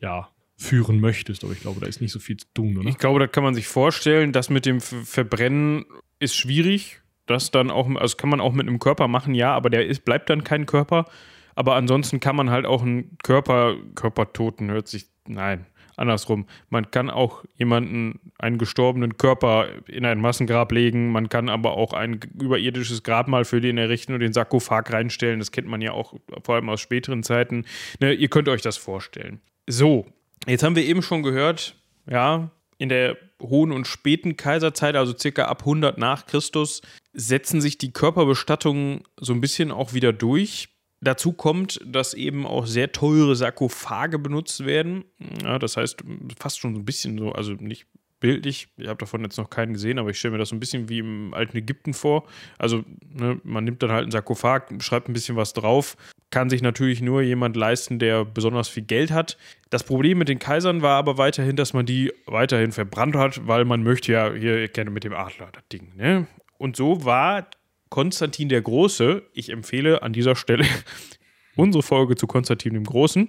ja, führen möchtest, aber ich glaube, da ist nicht so viel zu tun, oder? Ich glaube, da kann man sich vorstellen, das mit dem Verbrennen ist schwierig, das dann auch, also kann man auch mit einem Körper machen, ja, aber der ist, bleibt dann kein Körper. Aber ansonsten kann man halt auch einen Körper, Körpertoten hört sich, nein, andersrum. Man kann auch jemanden, einen gestorbenen Körper in ein Massengrab legen. Man kann aber auch ein überirdisches Grabmal für den errichten und den Sarkophag reinstellen. Das kennt man ja auch vor allem aus späteren Zeiten. Ne, ihr könnt euch das vorstellen. So, jetzt haben wir eben schon gehört, ja, in der hohen und späten Kaiserzeit, also circa ab 100 nach Christus, setzen sich die Körperbestattungen so ein bisschen auch wieder durch. Dazu kommt, dass eben auch sehr teure Sarkophage benutzt werden. Ja, das heißt, fast schon so ein bisschen so, also nicht bildlich, ich habe davon jetzt noch keinen gesehen, aber ich stelle mir das so ein bisschen wie im alten Ägypten vor. Also ne, man nimmt dann halt einen Sarkophag, schreibt ein bisschen was drauf, kann sich natürlich nur jemand leisten, der besonders viel Geld hat. Das Problem mit den Kaisern war aber weiterhin, dass man die weiterhin verbrannt hat, weil man möchte ja hier gerne mit dem Adler das Ding. Ne? Und so war Konstantin der Große, ich empfehle an dieser Stelle (laughs) unsere Folge zu Konstantin dem Großen,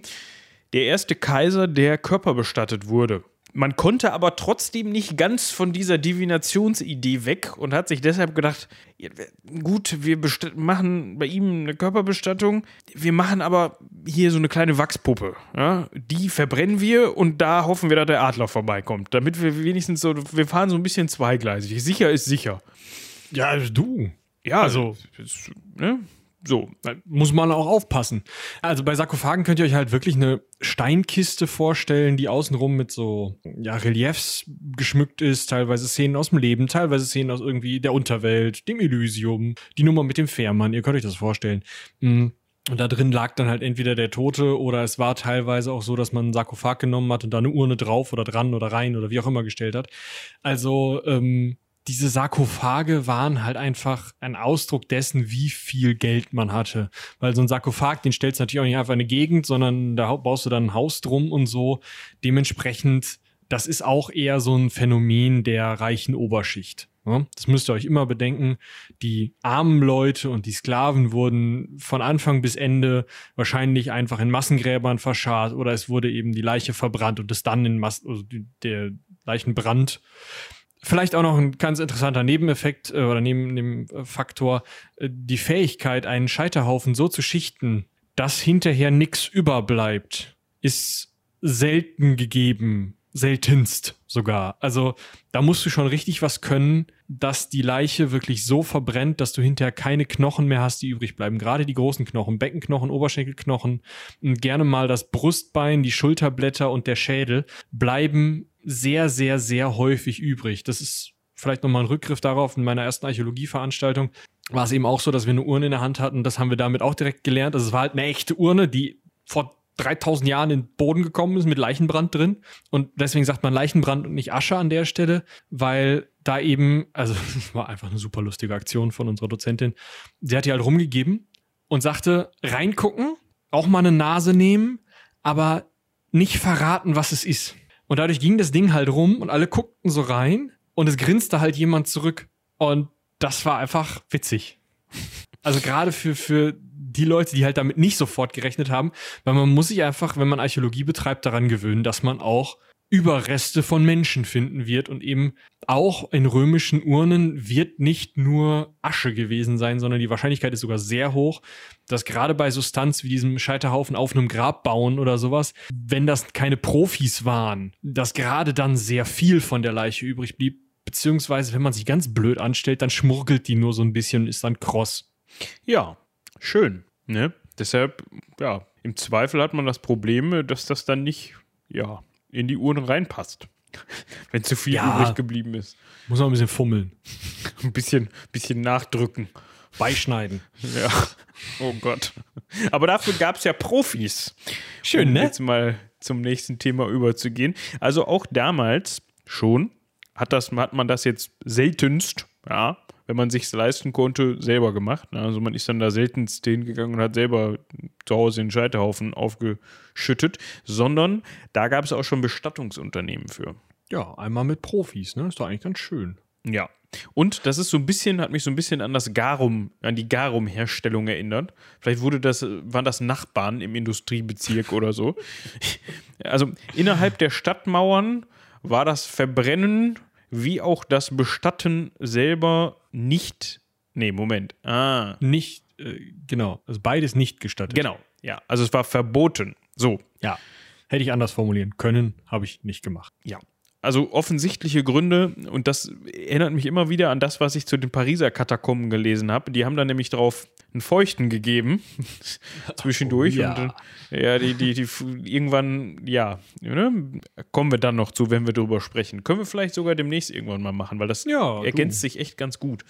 der erste Kaiser, der körperbestattet wurde. Man konnte aber trotzdem nicht ganz von dieser Divinationsidee weg und hat sich deshalb gedacht, gut, wir machen bei ihm eine Körperbestattung, wir machen aber hier so eine kleine Wachspuppe. Ja? Die verbrennen wir und da hoffen wir, dass der Adler vorbeikommt, damit wir wenigstens so, wir fahren so ein bisschen zweigleisig. Sicher ist sicher. Ja, du. Ja, also, ne? So. Muss man auch aufpassen. Also bei Sarkophagen könnt ihr euch halt wirklich eine Steinkiste vorstellen, die außenrum mit so ja, Reliefs geschmückt ist, teilweise Szenen aus dem Leben, teilweise Szenen aus irgendwie der Unterwelt, dem Elysium, die Nummer mit dem Fährmann, ihr könnt euch das vorstellen. Mhm. Und da drin lag dann halt entweder der Tote oder es war teilweise auch so, dass man einen Sarkophag genommen hat und da eine Urne drauf oder dran oder rein oder wie auch immer gestellt hat. Also ähm, diese Sarkophage waren halt einfach ein Ausdruck dessen, wie viel Geld man hatte. Weil so ein Sarkophag, den stellst du natürlich auch nicht einfach in eine Gegend, sondern da baust du dann ein Haus drum und so. Dementsprechend, das ist auch eher so ein Phänomen der reichen Oberschicht. Das müsst ihr euch immer bedenken. Die armen Leute und die Sklaven wurden von Anfang bis Ende wahrscheinlich einfach in Massengräbern verscharrt oder es wurde eben die Leiche verbrannt und es dann in Mas also der Leichenbrand Vielleicht auch noch ein ganz interessanter Nebeneffekt äh, oder neben dem Faktor, äh, die Fähigkeit, einen Scheiterhaufen so zu schichten, dass hinterher nichts überbleibt, ist selten gegeben, seltenst sogar. Also da musst du schon richtig was können, dass die Leiche wirklich so verbrennt, dass du hinterher keine Knochen mehr hast, die übrig bleiben. Gerade die großen Knochen, Beckenknochen, Oberschenkelknochen und gerne mal das Brustbein, die Schulterblätter und der Schädel bleiben sehr, sehr, sehr häufig übrig. Das ist vielleicht nochmal ein Rückgriff darauf. In meiner ersten Archäologieveranstaltung war es eben auch so, dass wir eine Urne in der Hand hatten. Das haben wir damit auch direkt gelernt. Also es war halt eine echte Urne, die vor 3000 Jahren in den Boden gekommen ist mit Leichenbrand drin. Und deswegen sagt man Leichenbrand und nicht Asche an der Stelle, weil da eben, also (laughs) war einfach eine super lustige Aktion von unserer Dozentin. Sie hat die halt rumgegeben und sagte, reingucken, auch mal eine Nase nehmen, aber nicht verraten, was es ist. Und dadurch ging das Ding halt rum und alle guckten so rein und es grinste halt jemand zurück. Und das war einfach witzig. Also gerade für, für die Leute, die halt damit nicht sofort gerechnet haben, weil man muss sich einfach, wenn man Archäologie betreibt, daran gewöhnen, dass man auch Überreste von Menschen finden wird und eben auch in römischen Urnen wird nicht nur Asche gewesen sein, sondern die Wahrscheinlichkeit ist sogar sehr hoch, dass gerade bei Substanz wie diesem Scheiterhaufen auf einem Grab bauen oder sowas, wenn das keine Profis waren, dass gerade dann sehr viel von der Leiche übrig blieb, beziehungsweise wenn man sich ganz blöd anstellt, dann schmurgelt die nur so ein bisschen und ist dann kross. Ja, schön. Ne? Deshalb, ja, im Zweifel hat man das Problem, dass das dann nicht, ja, in die Uhren reinpasst. (laughs) Wenn zu viel ja, übrig geblieben ist. Muss man ein bisschen fummeln. (laughs) ein bisschen, bisschen nachdrücken. Beischneiden. Ja. Oh Gott. Aber dafür gab es ja Profis. Schön, um ne? Jetzt mal zum nächsten Thema überzugehen. Also auch damals schon hat, das, hat man das jetzt seltenst, ja, wenn man sich leisten konnte, selber gemacht. Also man ist dann da seltenst hingegangen und hat selber zu Hause den Scheiterhaufen aufgeschüttet, sondern da gab es auch schon Bestattungsunternehmen für. Ja, einmal mit Profis, ne? Ist doch eigentlich ganz schön. Ja. Und das ist so ein bisschen, hat mich so ein bisschen an das Garum, an die Garum-Herstellung erinnert. Vielleicht wurde das, waren das Nachbarn im Industriebezirk oder so. (laughs) Also innerhalb der Stadtmauern war das Verbrennen wie auch das Bestatten selber nicht. Nee, Moment. Ah. Nicht, äh, genau. Also beides nicht gestattet. Genau, ja. Also es war verboten. So. Ja. Hätte ich anders formulieren können, habe ich nicht gemacht. Ja. Also offensichtliche Gründe, und das erinnert mich immer wieder an das, was ich zu den Pariser Katakomben gelesen habe. Die haben da nämlich drauf einen Feuchten gegeben (laughs) zwischendurch. Oh, ja. Und ja, die, die, die irgendwann, ja, ne, kommen wir dann noch zu, wenn wir drüber sprechen. Können wir vielleicht sogar demnächst irgendwann mal machen, weil das ja, ergänzt du. sich echt ganz gut.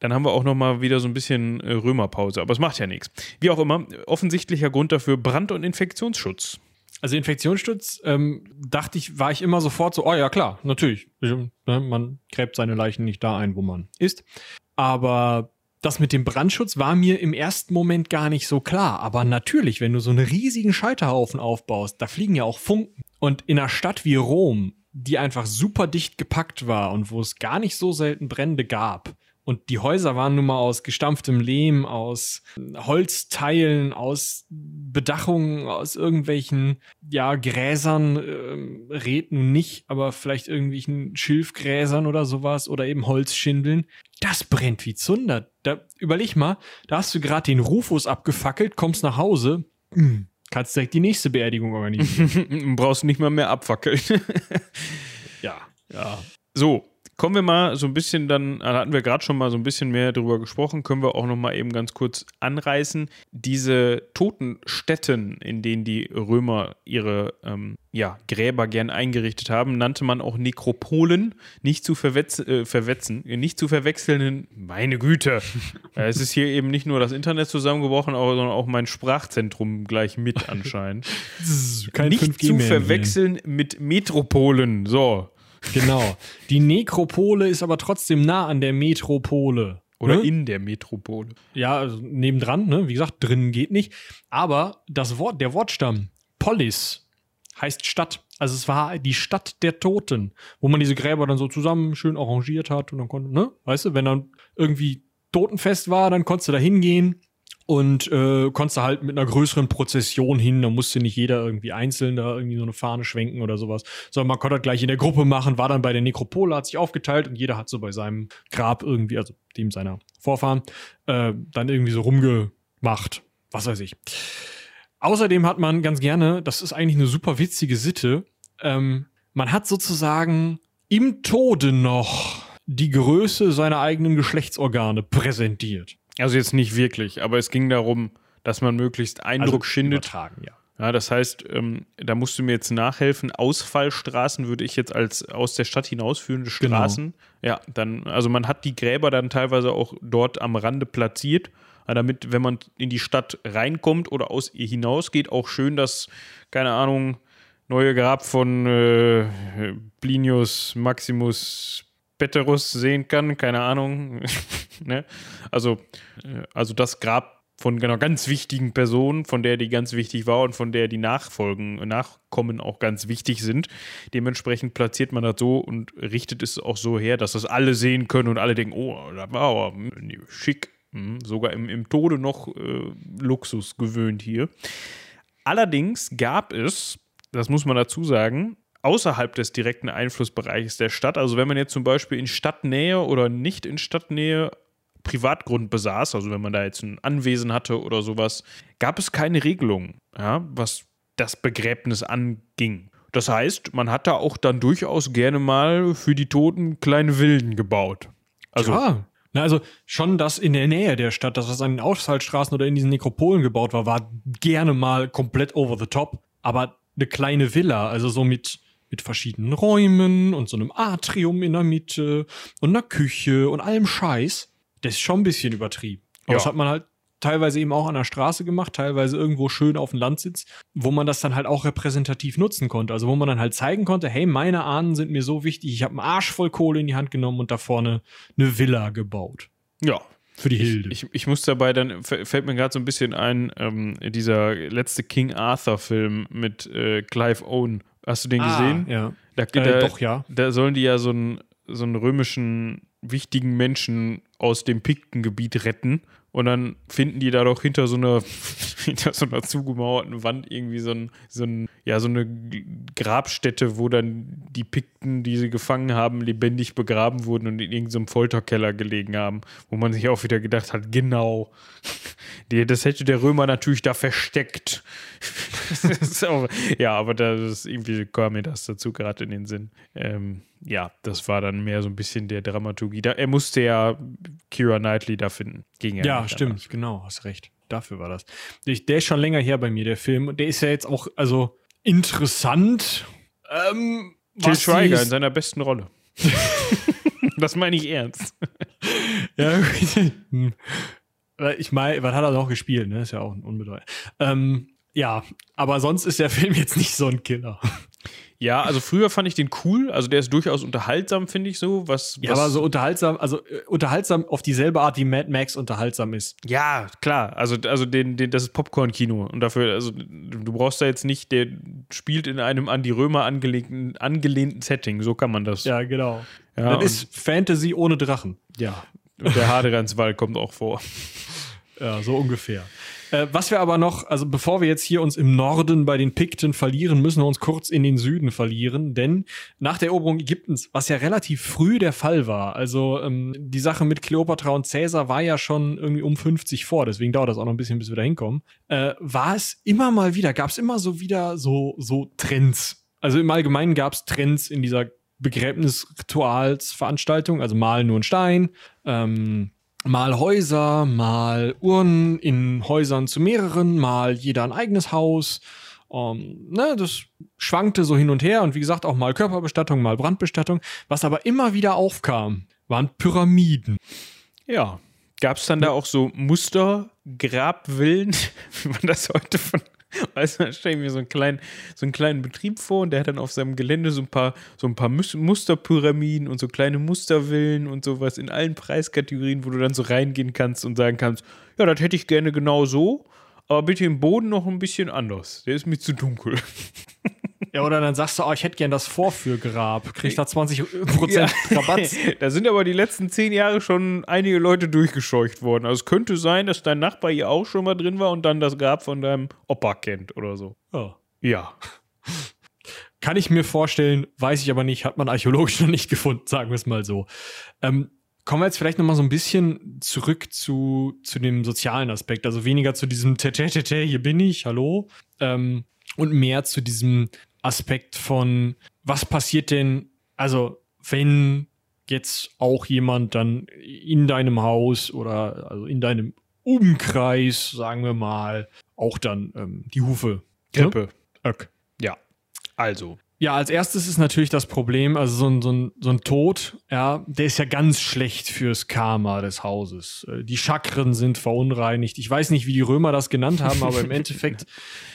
Dann haben wir auch noch mal wieder so ein bisschen äh, Römerpause, aber es macht ja nichts. Wie auch immer, offensichtlicher Grund dafür Brand- und Infektionsschutz. Also Infektionsschutz, ähm, dachte ich, war ich immer sofort so, oh ja klar, natürlich. Ne, man gräbt seine Leichen nicht da ein, wo man ist. Aber das mit dem Brandschutz war mir im ersten Moment gar nicht so klar. Aber natürlich, wenn du so einen riesigen Scheiterhaufen aufbaust, da fliegen ja auch Funken. Und in einer Stadt wie Rom, die einfach super dicht gepackt war und wo es gar nicht so selten Brände gab, Und die Häuser waren nun mal aus gestampftem Lehm, aus Holzteilen, aus Bedachungen, aus irgendwelchen, ja, Gräsern, äh, red nun nicht, aber vielleicht irgendwelchen Schilfgräsern oder sowas oder eben Holzschindeln. Das brennt wie Zunder. Da, überleg mal, da hast du gerade den Rufus abgefackelt, kommst nach Hause, mh, kannst direkt die nächste Beerdigung organisieren. (laughs) Brauchst nicht mal mehr abfackeln. (laughs) ja. Ja. So, kommen wir mal so ein bisschen dann, da hatten wir gerade schon mal so ein bisschen mehr drüber gesprochen, können wir auch noch mal eben ganz kurz anreißen. Diese Totenstätten, in denen die Römer ihre ähm, ja, Gräber gern eingerichtet haben, nannte man auch Nekropolen, nicht zu verwetz äh, verwetzen, nicht zu verwechseln, meine Güte. (laughs) Es ist hier eben nicht nur das Internet zusammengebrochen, sondern auch mein Sprachzentrum gleich mit anscheinend. (laughs) Kein nicht 5G zu verwechseln mit Metropolen. So, Genau. Die Nekropole ist aber trotzdem nah an der Metropole. Oder Ne? in der Metropole. Ja, also nebendran, ne? Wie gesagt, drinnen geht nicht. Aber das Wort, der Wortstamm, Polis, heißt Stadt. Also es war die Stadt der Toten, wo man diese Gräber dann so zusammen schön arrangiert hat und dann konnte, ne? Weißt du, wenn dann irgendwie Totenfest war, dann konntest du da hingehen und äh, konntest du halt mit einer größeren Prozession hin, da musste nicht jeder irgendwie einzeln da irgendwie so eine Fahne schwenken oder sowas, sondern man konnte das gleich in der Gruppe machen, war dann bei der Nekropole, hat sich aufgeteilt und jeder hat so bei seinem Grab irgendwie, also dem seiner Vorfahren, äh, dann irgendwie so rumgemacht, was weiß ich. Außerdem hat man ganz gerne, das ist eigentlich eine super witzige Sitte, ähm, man hat sozusagen im Tode noch die Größe seiner eigenen Geschlechtsorgane präsentiert. Also jetzt nicht wirklich, aber es ging darum, dass man möglichst Eindruck schindet. Also Übertragen, ja. Ja, das heißt, ähm, da musst du mir jetzt nachhelfen. Ausfallstraßen würde ich jetzt als aus der Stadt hinausführende Genau. Straßen. Ja, dann, also man hat die Gräber dann teilweise auch dort am Rande platziert, damit, wenn man in die Stadt reinkommt oder aus ihr hinausgeht, auch schön das, keine Ahnung, neue Grab von äh, Plinius Maximus Peterus sehen kann, keine Ahnung. (laughs) ne? Also, äh, also das Grab von einer ganz wichtigen Person, von der die ganz wichtig war und von der die Nachfolgen, Nachkommen auch ganz wichtig sind. Dementsprechend platziert man das so und richtet es auch so her, dass das alle sehen können und alle denken, oh, da war aber schick. Hm, Sogar im, im Tode noch äh, Luxus gewöhnt hier. Allerdings gab es, das muss man dazu sagen, außerhalb des direkten Einflussbereiches der Stadt, also wenn man jetzt zum Beispiel in Stadtnähe oder nicht in Stadtnähe Privatgrund besaß, also wenn man da jetzt ein Anwesen hatte oder sowas, gab es keine Regelung, ja, was das Begräbnis anging. Das heißt, man hat da auch dann durchaus gerne mal für die Toten kleine Villen gebaut. Also, ja. Na, also schon das in der Nähe der Stadt, das was an den Ausfallstraßen oder in diesen Nekropolen gebaut war, war gerne mal komplett over the top. Aber eine kleine Villa, also so mit, mit verschiedenen Räumen und so einem Atrium in der Mitte und einer Küche und allem Scheiß, das ist schon ein bisschen übertrieben. Aber Ja. das hat man halt teilweise eben auch an der Straße gemacht, teilweise irgendwo schön auf dem Landsitz, wo man das dann halt auch repräsentativ nutzen konnte. Also wo man dann halt zeigen konnte, hey, meine Ahnen sind mir so wichtig, ich habe einen Arsch voll Kohle in die Hand genommen und da vorne eine Villa gebaut. ja, Für die Hilde. Ich, ich muss dabei, dann fällt mir gerade so ein bisschen ein, ähm, dieser letzte King Arthur-Film mit äh, Clive Owen. Hast du den gesehen? Ah, Ja. Da, Äh, da, doch, ja. da sollen die ja so einen, so einen römischen wichtigen Menschen aus dem Piktengebiet retten. Und dann finden die da doch hinter so einer, (laughs) hinter so einer zugemauerten Wand irgendwie so, ein, so, ein, ja, so eine Grabstätte, wo dann die Pikten, die sie gefangen haben, lebendig begraben wurden und in irgendeinem Folterkeller gelegen haben. Wo man sich auch wieder gedacht hat, genau, (laughs) die, das hätte der Römer natürlich da versteckt. (laughs) Auch, ja, aber das ist irgendwie kam mir das dazu gerade in den Sinn. Ähm, ja, das war dann mehr so ein bisschen der Dramaturgie. Da, er musste ja Kira Knightley da finden. Ging ja, stimmt, anders. genau, hast recht. Dafür war das. Ich, der ist schon länger her bei mir, der Film. Und der ist ja jetzt auch, also interessant. Ähm, Till was Schweiger in seiner besten Rolle. (laughs) das meine ich ernst. (laughs) Ja. Weil ich meine, was hat er noch gespielt? Ne? Ist ja auch ein unbedeutend. Ähm, ja, aber sonst ist der Film jetzt nicht so ein Killer. Ja, also früher fand ich den cool. Also der ist durchaus unterhaltsam, finde ich so. Was, Ja, was, aber so unterhaltsam, also äh, unterhaltsam auf dieselbe Art, wie Mad Max unterhaltsam ist. Ja, klar. Also, also den, den, das ist Popcorn-Kino. Und dafür, also du brauchst da jetzt nicht, der spielt in einem an die Römer angelehnten, angelehnten Setting. So kann man das. Ja, genau. Ja, das ist Fantasy ohne Drachen. ja Und der Hadrianswald kommt auch vor. Ja, so ungefähr. Äh, was wir aber noch, also bevor wir jetzt hier uns im Norden bei den Pikten verlieren, müssen wir uns kurz in den Süden verlieren, denn nach der Eroberung Ägyptens, was ja relativ früh der Fall war, also ähm, die Sache mit Kleopatra und Caesar war ja schon irgendwie um 50 vor, deswegen dauert das auch noch ein bisschen, bis wir da hinkommen, äh, war es immer mal wieder, gab es immer so wieder so, so Trends. Also im Allgemeinen gab es Trends in dieser Begräbnisritualsveranstaltung, also mal nur ein Stein, ähm, mal Häuser, mal Urnen in Häusern zu mehreren, mal jeder ein eigenes Haus. Um, ähm, ne, das schwankte so hin und her und wie gesagt auch mal Körperbestattung, mal Brandbestattung. Was aber immer wieder aufkam, waren Pyramiden. Ja. Gab es dann da auch so Mustergrabvillen, (laughs) wie man das heute von (laughs) Weißt du, da stelle ich mir so einen, kleinen, so einen kleinen Betrieb vor und der hat dann auf seinem Gelände so ein paar, so ein paar Musterpyramiden und so kleine Mustervillen und sowas in allen Preiskategorien, wo du dann so reingehen kannst und sagen kannst, ja, das hätte ich gerne genau so, aber bitte im Boden noch ein bisschen anders. Der ist mir zu dunkel. (laughs) Ja, oder dann sagst du, oh, ich hätte gern das Vorführgrab. Krieg ich da 20% (laughs) ja. Rabatt. (laughs) da sind aber die letzten zehn Jahre schon einige Leute durchgescheucht worden. Also es könnte sein, dass dein Nachbar hier auch schon mal drin war und dann das Grab von deinem Opa kennt oder so. Oh. Ja. Kann ich mir vorstellen, weiß ich aber nicht, hat man archäologisch (laughs) noch nicht gefunden, sagen wir es mal so. Ähm, kommen wir jetzt vielleicht noch mal so ein bisschen zurück zu, zu dem sozialen Aspekt. Also weniger zu diesem Tete, hier bin ich, hallo. Ähm, und mehr zu diesem Aspekt von, was passiert denn, also wenn jetzt auch jemand dann in deinem Haus oder also in deinem Umkreis, sagen wir mal, auch dann ähm, die Hufe. Grippe. Ne? Öck. Ja. Also, ja, als erstes ist natürlich das Problem, also so ein, so, ein, so ein Tod, ja, der ist ja ganz schlecht fürs Karma des Hauses. Äh, die Chakren sind verunreinigt. Ich weiß nicht, wie die Römer das genannt haben, aber im (laughs) Endeffekt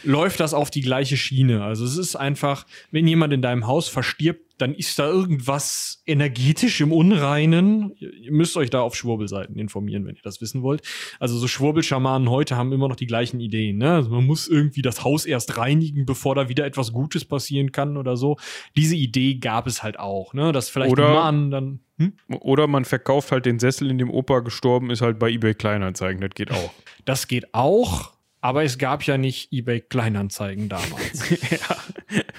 läuft das auf die gleiche Schiene. Also es ist einfach, wenn jemand in deinem Haus verstirbt, dann ist da irgendwas energetisch im Unreinen. Ihr müsst euch da auf Schwurbelseiten informieren, wenn ihr das wissen wollt. Also so Schwurbelschamanen heute haben immer noch die gleichen Ideen. Ne? Also man muss irgendwie das Haus erst reinigen, bevor da wieder etwas Gutes passieren kann oder so. Diese Idee gab es halt auch. Ne? Dass vielleicht oder, Mann dann hm? Oder man verkauft halt den Sessel, in dem Opa gestorben ist, halt bei eBay Kleinanzeigen. Das geht auch. Das geht auch. Aber es gab ja nicht eBay Kleinanzeigen damals. (laughs) ja.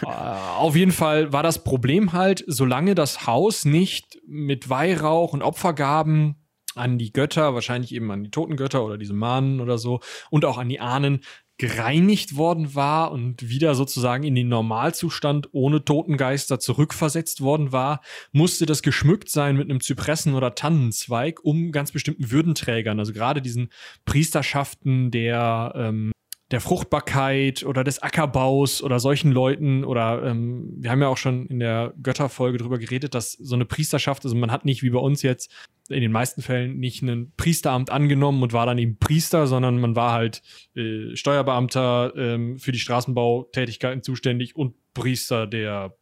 Äh, auf jeden Fall war das Problem halt, solange das Haus nicht mit Weihrauch und Opfergaben an die Götter, wahrscheinlich eben an die Totengötter oder diese Mahnen oder so und auch an die Ahnen gereinigt worden war und wieder sozusagen in den Normalzustand ohne Totengeister zurückversetzt worden war, musste das geschmückt sein mit einem Zypressen- oder Tannenzweig, um ganz bestimmten Würdenträgern, also gerade diesen Priesterschaften der ähm, der Fruchtbarkeit oder des Ackerbaus oder solchen Leuten oder ähm, wir haben ja auch schon in der Götterfolge drüber geredet, dass so eine Priesterschaft, also man hat nicht wie bei uns jetzt in den meisten Fällen nicht ein Priesteramt angenommen und war dann eben Priester, sondern man war halt äh, Steuerbeamter ähm, für die Straßenbautätigkeiten zuständig und Priester der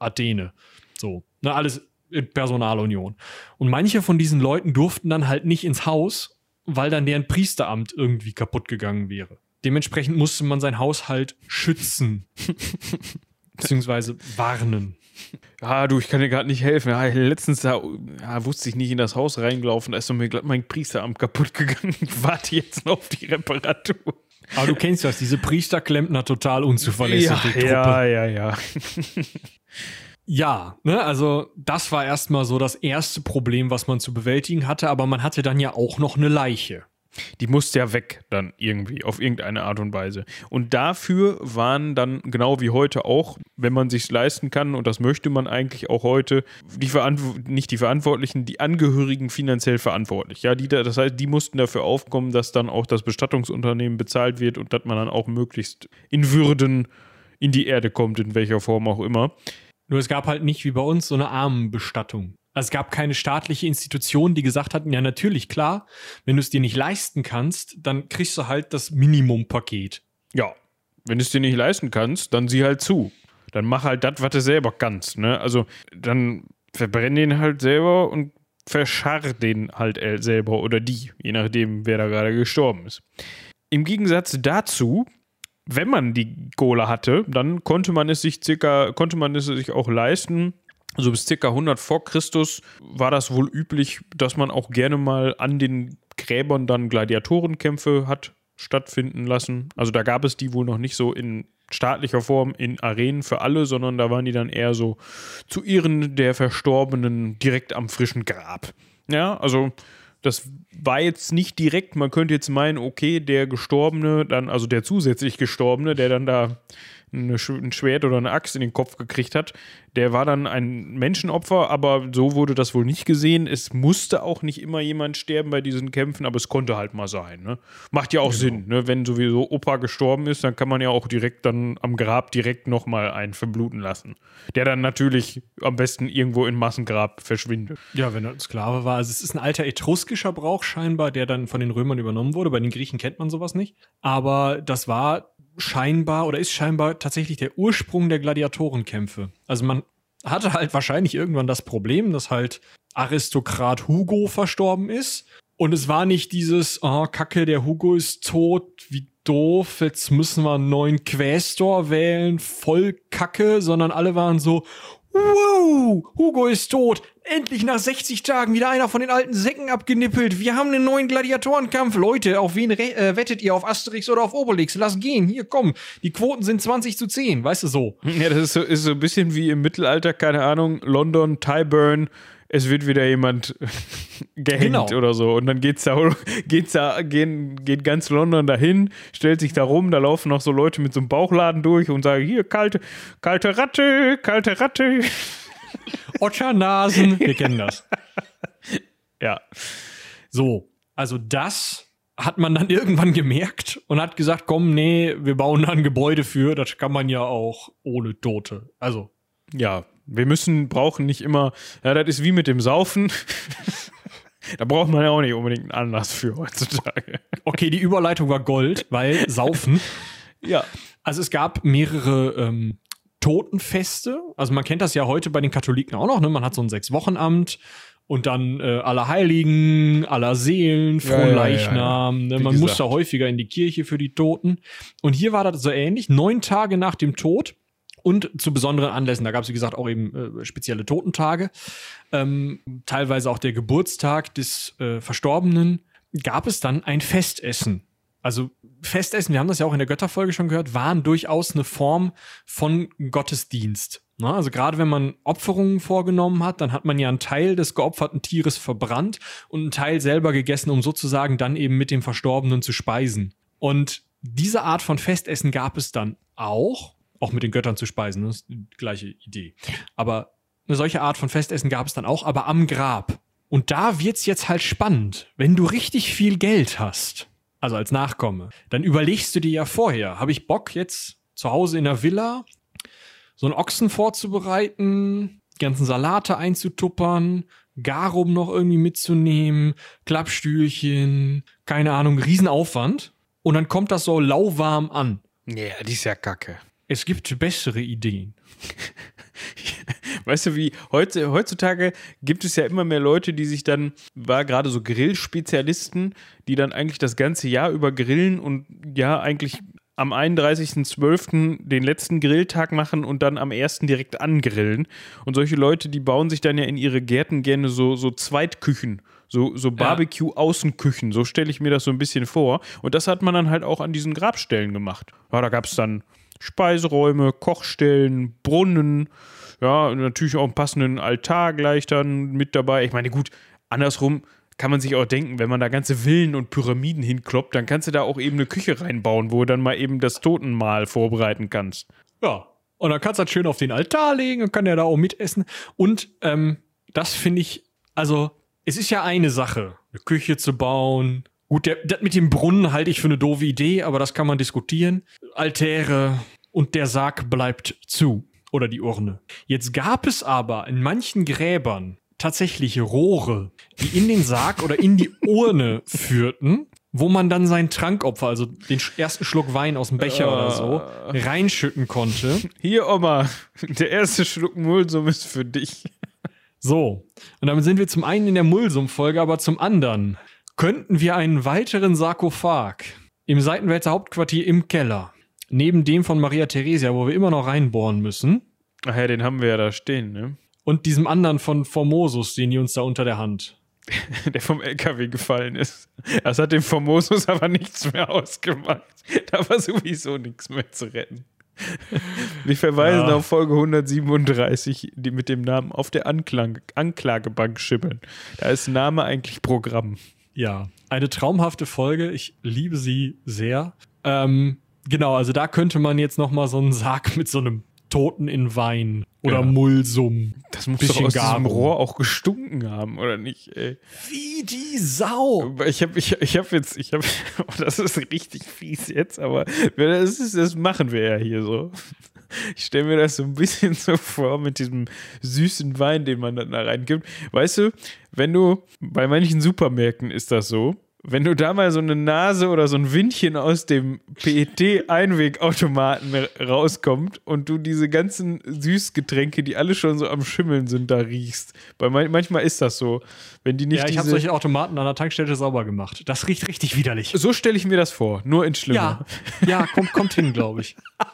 Athene. So, ne, alles in Personalunion. Und manche von diesen Leuten durften dann halt nicht ins Haus, weil dann deren Priesteramt irgendwie kaputt gegangen wäre. Dementsprechend musste man sein Haushalt schützen. (laughs) beziehungsweise warnen. Ja, du, ich kann dir gerade nicht helfen. Ja, letztens da ja, wusste ich nicht in das Haus reingelaufen, da ist mir glatt mein Priesteramt kaputt gegangen. (laughs) Ich warte jetzt noch auf die Reparatur. Aber du kennst das, diese Priesterklempner total unzuverlässig. Ja, ja, ja, ja. (laughs) Ja, ne, also das war erstmal so das erste Problem, was man zu bewältigen hatte, aber man hatte dann ja auch noch eine Leiche. Die musste ja weg dann irgendwie, auf irgendeine Art und Weise. Und dafür waren dann, genau wie heute auch, wenn man sich leisten kann, und das möchte man eigentlich auch heute, die nicht die Verantwortlichen, die Angehörigen finanziell verantwortlich. Ja, die da, das heißt, die mussten dafür aufkommen, dass dann auch das Bestattungsunternehmen bezahlt wird und dass man dann auch möglichst in Würden in die Erde kommt, in welcher Form auch immer. Nur es gab halt nicht wie bei uns so eine Armenbestattung. Also es gab keine staatliche Institution, die gesagt hat, ja natürlich klar, wenn du es dir nicht leisten kannst, dann kriegst du halt das Minimumpaket. Ja, wenn du es dir nicht leisten kannst, dann sieh halt zu. Dann mach halt das, was du selber kannst. Ne? Also dann verbrenn den halt selber und verscharr den halt selber oder die, je nachdem, wer da gerade gestorben ist. Im Gegensatz dazu, wenn man die Kohle hatte, dann konnte man es sich circa, konnte man es sich auch leisten, also bis circa 100 vor Christus war das wohl üblich, dass man auch gerne mal an den Gräbern dann Gladiatorenkämpfe hat stattfinden lassen. Also da gab es die wohl noch nicht so in staatlicher Form in Arenen für alle, sondern da waren die dann eher so zu Ehren der Verstorbenen direkt am frischen Grab. Ja, also das war jetzt nicht direkt, man könnte jetzt meinen, okay, der Gestorbene, dann, also der zusätzlich Gestorbene, der dann da eine, ein Schwert oder eine Axt in den Kopf gekriegt hat. Der war dann ein Menschenopfer, aber so wurde das wohl nicht gesehen. Es musste auch nicht immer jemand sterben bei diesen Kämpfen, aber es konnte halt mal sein. Ne? Macht ja auch genau. Sinn, ne? wenn sowieso Opa gestorben ist, dann kann man ja auch direkt dann am Grab direkt nochmal einen verbluten lassen. Der dann natürlich am besten irgendwo in Massengrab verschwindet. Ja, wenn er ein Sklave war. Also es ist ein alter etruskischer Brauch scheinbar, der dann von den Römern übernommen wurde. Bei den Griechen kennt man sowas nicht. Aber das war scheinbar oder ist scheinbar tatsächlich der Ursprung der Gladiatorenkämpfe. Also man hatte halt wahrscheinlich irgendwann das Problem, dass halt Aristokrat Hugo verstorben ist. Und es war nicht dieses, oh, Kacke, der Hugo ist tot, wie doof, jetzt müssen wir einen neuen Quästor wählen, voll Kacke, sondern alle waren so, Wow, Hugo ist tot. Endlich nach 60 Tagen wieder einer von den alten Säcken abgenippelt. Wir haben einen neuen Gladiatorenkampf. Leute, auf wen äh, wettet ihr? Auf Asterix oder auf Obelix? Lass gehen. Hier, komm. Die Quoten sind 20 zu 10. Weißt du so? Ja, das ist so, ist so ein bisschen wie im Mittelalter, keine Ahnung, London, Tyburn es wird wieder jemand (laughs) gehängt genau. oder so. Und dann geht's da, (laughs) geht's da, gehen, geht ganz London dahin, stellt sich da rum, da laufen noch so Leute mit so einem Bauchladen durch und sagen, hier, kalte, kalte Ratte, kalte Ratte. (laughs) Otternasen, wir kennen das. ja. So, also das hat man dann irgendwann gemerkt und hat gesagt, komm, nee, wir bauen da ein Gebäude für, das kann man ja auch ohne Tote. Also. Ja, wir müssen, brauchen nicht immer, ja, das ist wie mit dem Saufen. (laughs) da braucht man ja auch nicht unbedingt einen Anlass für heutzutage. Okay, die Überleitung war Gold, weil Saufen. ja. Also es gab mehrere ähm, Totenfeste. Also man kennt das ja heute bei den Katholiken auch noch, ne? Man hat so ein Sechs-Wochen-Amt und dann äh, aller Heiligen, aller Seelen, Fronleichnam. Ja, ja, ja, ne? Man muss da häufiger in die Kirche für die Toten. Und hier war das so ähnlich. Neun Tage nach dem Tod und zu besonderen Anlässen, da gab es, wie gesagt, auch eben äh, spezielle Totentage, ähm, teilweise auch der Geburtstag des äh, Verstorbenen, gab es dann ein Festessen. Also Festessen, wir haben das ja auch in der Götterfolge schon gehört, waren durchaus eine Form von Gottesdienst. Ne? also gerade wenn man Opferungen vorgenommen hat, dann hat man ja einen Teil des geopferten Tieres verbrannt und einen Teil selber gegessen, um sozusagen dann eben mit dem Verstorbenen zu speisen. Und diese Art von Festessen gab es dann auch auch mit den Göttern zu speisen. Das ist die gleiche Idee. Aber eine solche Art von Festessen gab es dann auch, aber am Grab. Und da wird's jetzt halt spannend. Wenn du richtig viel Geld hast, also als Nachkomme, dann überlegst du dir ja vorher, habe ich Bock jetzt zu Hause in der Villa so einen Ochsen vorzubereiten, ganzen Salate einzutuppern, Garum noch irgendwie mitzunehmen, Klappstühlchen, keine Ahnung, Riesenaufwand. Und dann kommt das so lauwarm an. Ja, die ist ja kacke. Es gibt bessere Ideen. (laughs) Weißt du, wie heute, heutzutage gibt es ja immer mehr Leute, die sich dann, war gerade so Grillspezialisten, die dann eigentlich das ganze Jahr über grillen und ja, eigentlich am 31.12. den letzten Grilltag machen und dann am 1. direkt angrillen. Und solche Leute, die bauen sich dann ja in ihre Gärten gerne so, so Zweitküchen. So, so Barbecue-Außenküchen, so stelle ich mir das so ein bisschen vor. Und das hat man dann halt auch an diesen Grabstellen gemacht. Ja, da gab es dann Speiseräume, Kochstellen, Brunnen, ja, natürlich auch einen passenden Altar gleich dann mit dabei. Ich meine, gut, andersrum kann man sich auch denken, wenn man da ganze Villen und Pyramiden hinkloppt, dann kannst du da auch eben eine Küche reinbauen, wo du dann mal eben das Totenmahl vorbereiten kannst. Ja. Und dann kannst du das schön auf den Altar legen und kann ja da auch mitessen. Und ähm, das finde ich, also, es ist ja eine Sache, eine Küche zu bauen, Gut, der, das mit dem Brunnen halte ich für eine doofe Idee, aber das kann man diskutieren. Altäre und der Sarg bleibt zu. Oder die Urne. Jetzt gab es aber in manchen Gräbern tatsächlich Rohre, die in den Sarg oder in die Urne (laughs) führten, wo man dann sein Trankopfer, also den ersten Schluck Wein aus dem Becher uh, oder so, reinschütten konnte. (laughs) Hier, Oma, der erste Schluck Mulsum ist für dich. So, und damit sind wir zum einen in der Mulsum-Folge, aber zum anderen könnten wir einen weiteren Sarkophag im Seitenwälzer Hauptquartier im Keller, neben dem von Maria Theresia, wo wir immer noch reinbohren müssen. Ach ja, den haben wir ja da stehen, ne? und diesem anderen von Formosus, den die uns da unter der Hand. (laughs) der vom LKW gefallen ist. Das hat dem Formosus aber nichts mehr ausgemacht. Da war sowieso nichts mehr zu retten. Wir verweisen Ja. auf Folge 137, die mit dem Namen auf der Anklang Anklagebank schimmern. Da ist Name eigentlich Programm. Ja, eine traumhafte Folge. Ich liebe sie sehr. Ähm, genau, also da könnte man jetzt noch mal so einen Sarg mit so einem Toten in Wein oder Ja. Mulsum. Das muss doch aus diesem. Rohr auch gestunken haben, oder nicht? Ey. Wie die Sau. Ich habe ich, ich hab jetzt, ich habe, (laughs) oh, das ist richtig fies jetzt, aber das, ist, das machen wir ja hier so. Ich stelle mir das so ein bisschen so vor mit diesem süßen Wein, den man dann da reingibt. Weißt du, wenn du, bei manchen Supermärkten ist das so, wenn du da mal so eine Nase oder so ein Windchen aus dem PET-Einwegautomaten rauskommt und du diese ganzen Süßgetränke, die alle schon so am Schimmeln sind, da riechst. Weil man, manchmal ist das so, wenn die nicht Ja, ich habe solche Automaten an der Tankstelle sauber gemacht. Das riecht richtig widerlich. So stelle ich mir das vor, nur in Ja, schlimmer. ja, kommt, kommt hin, glaube ich. (laughs)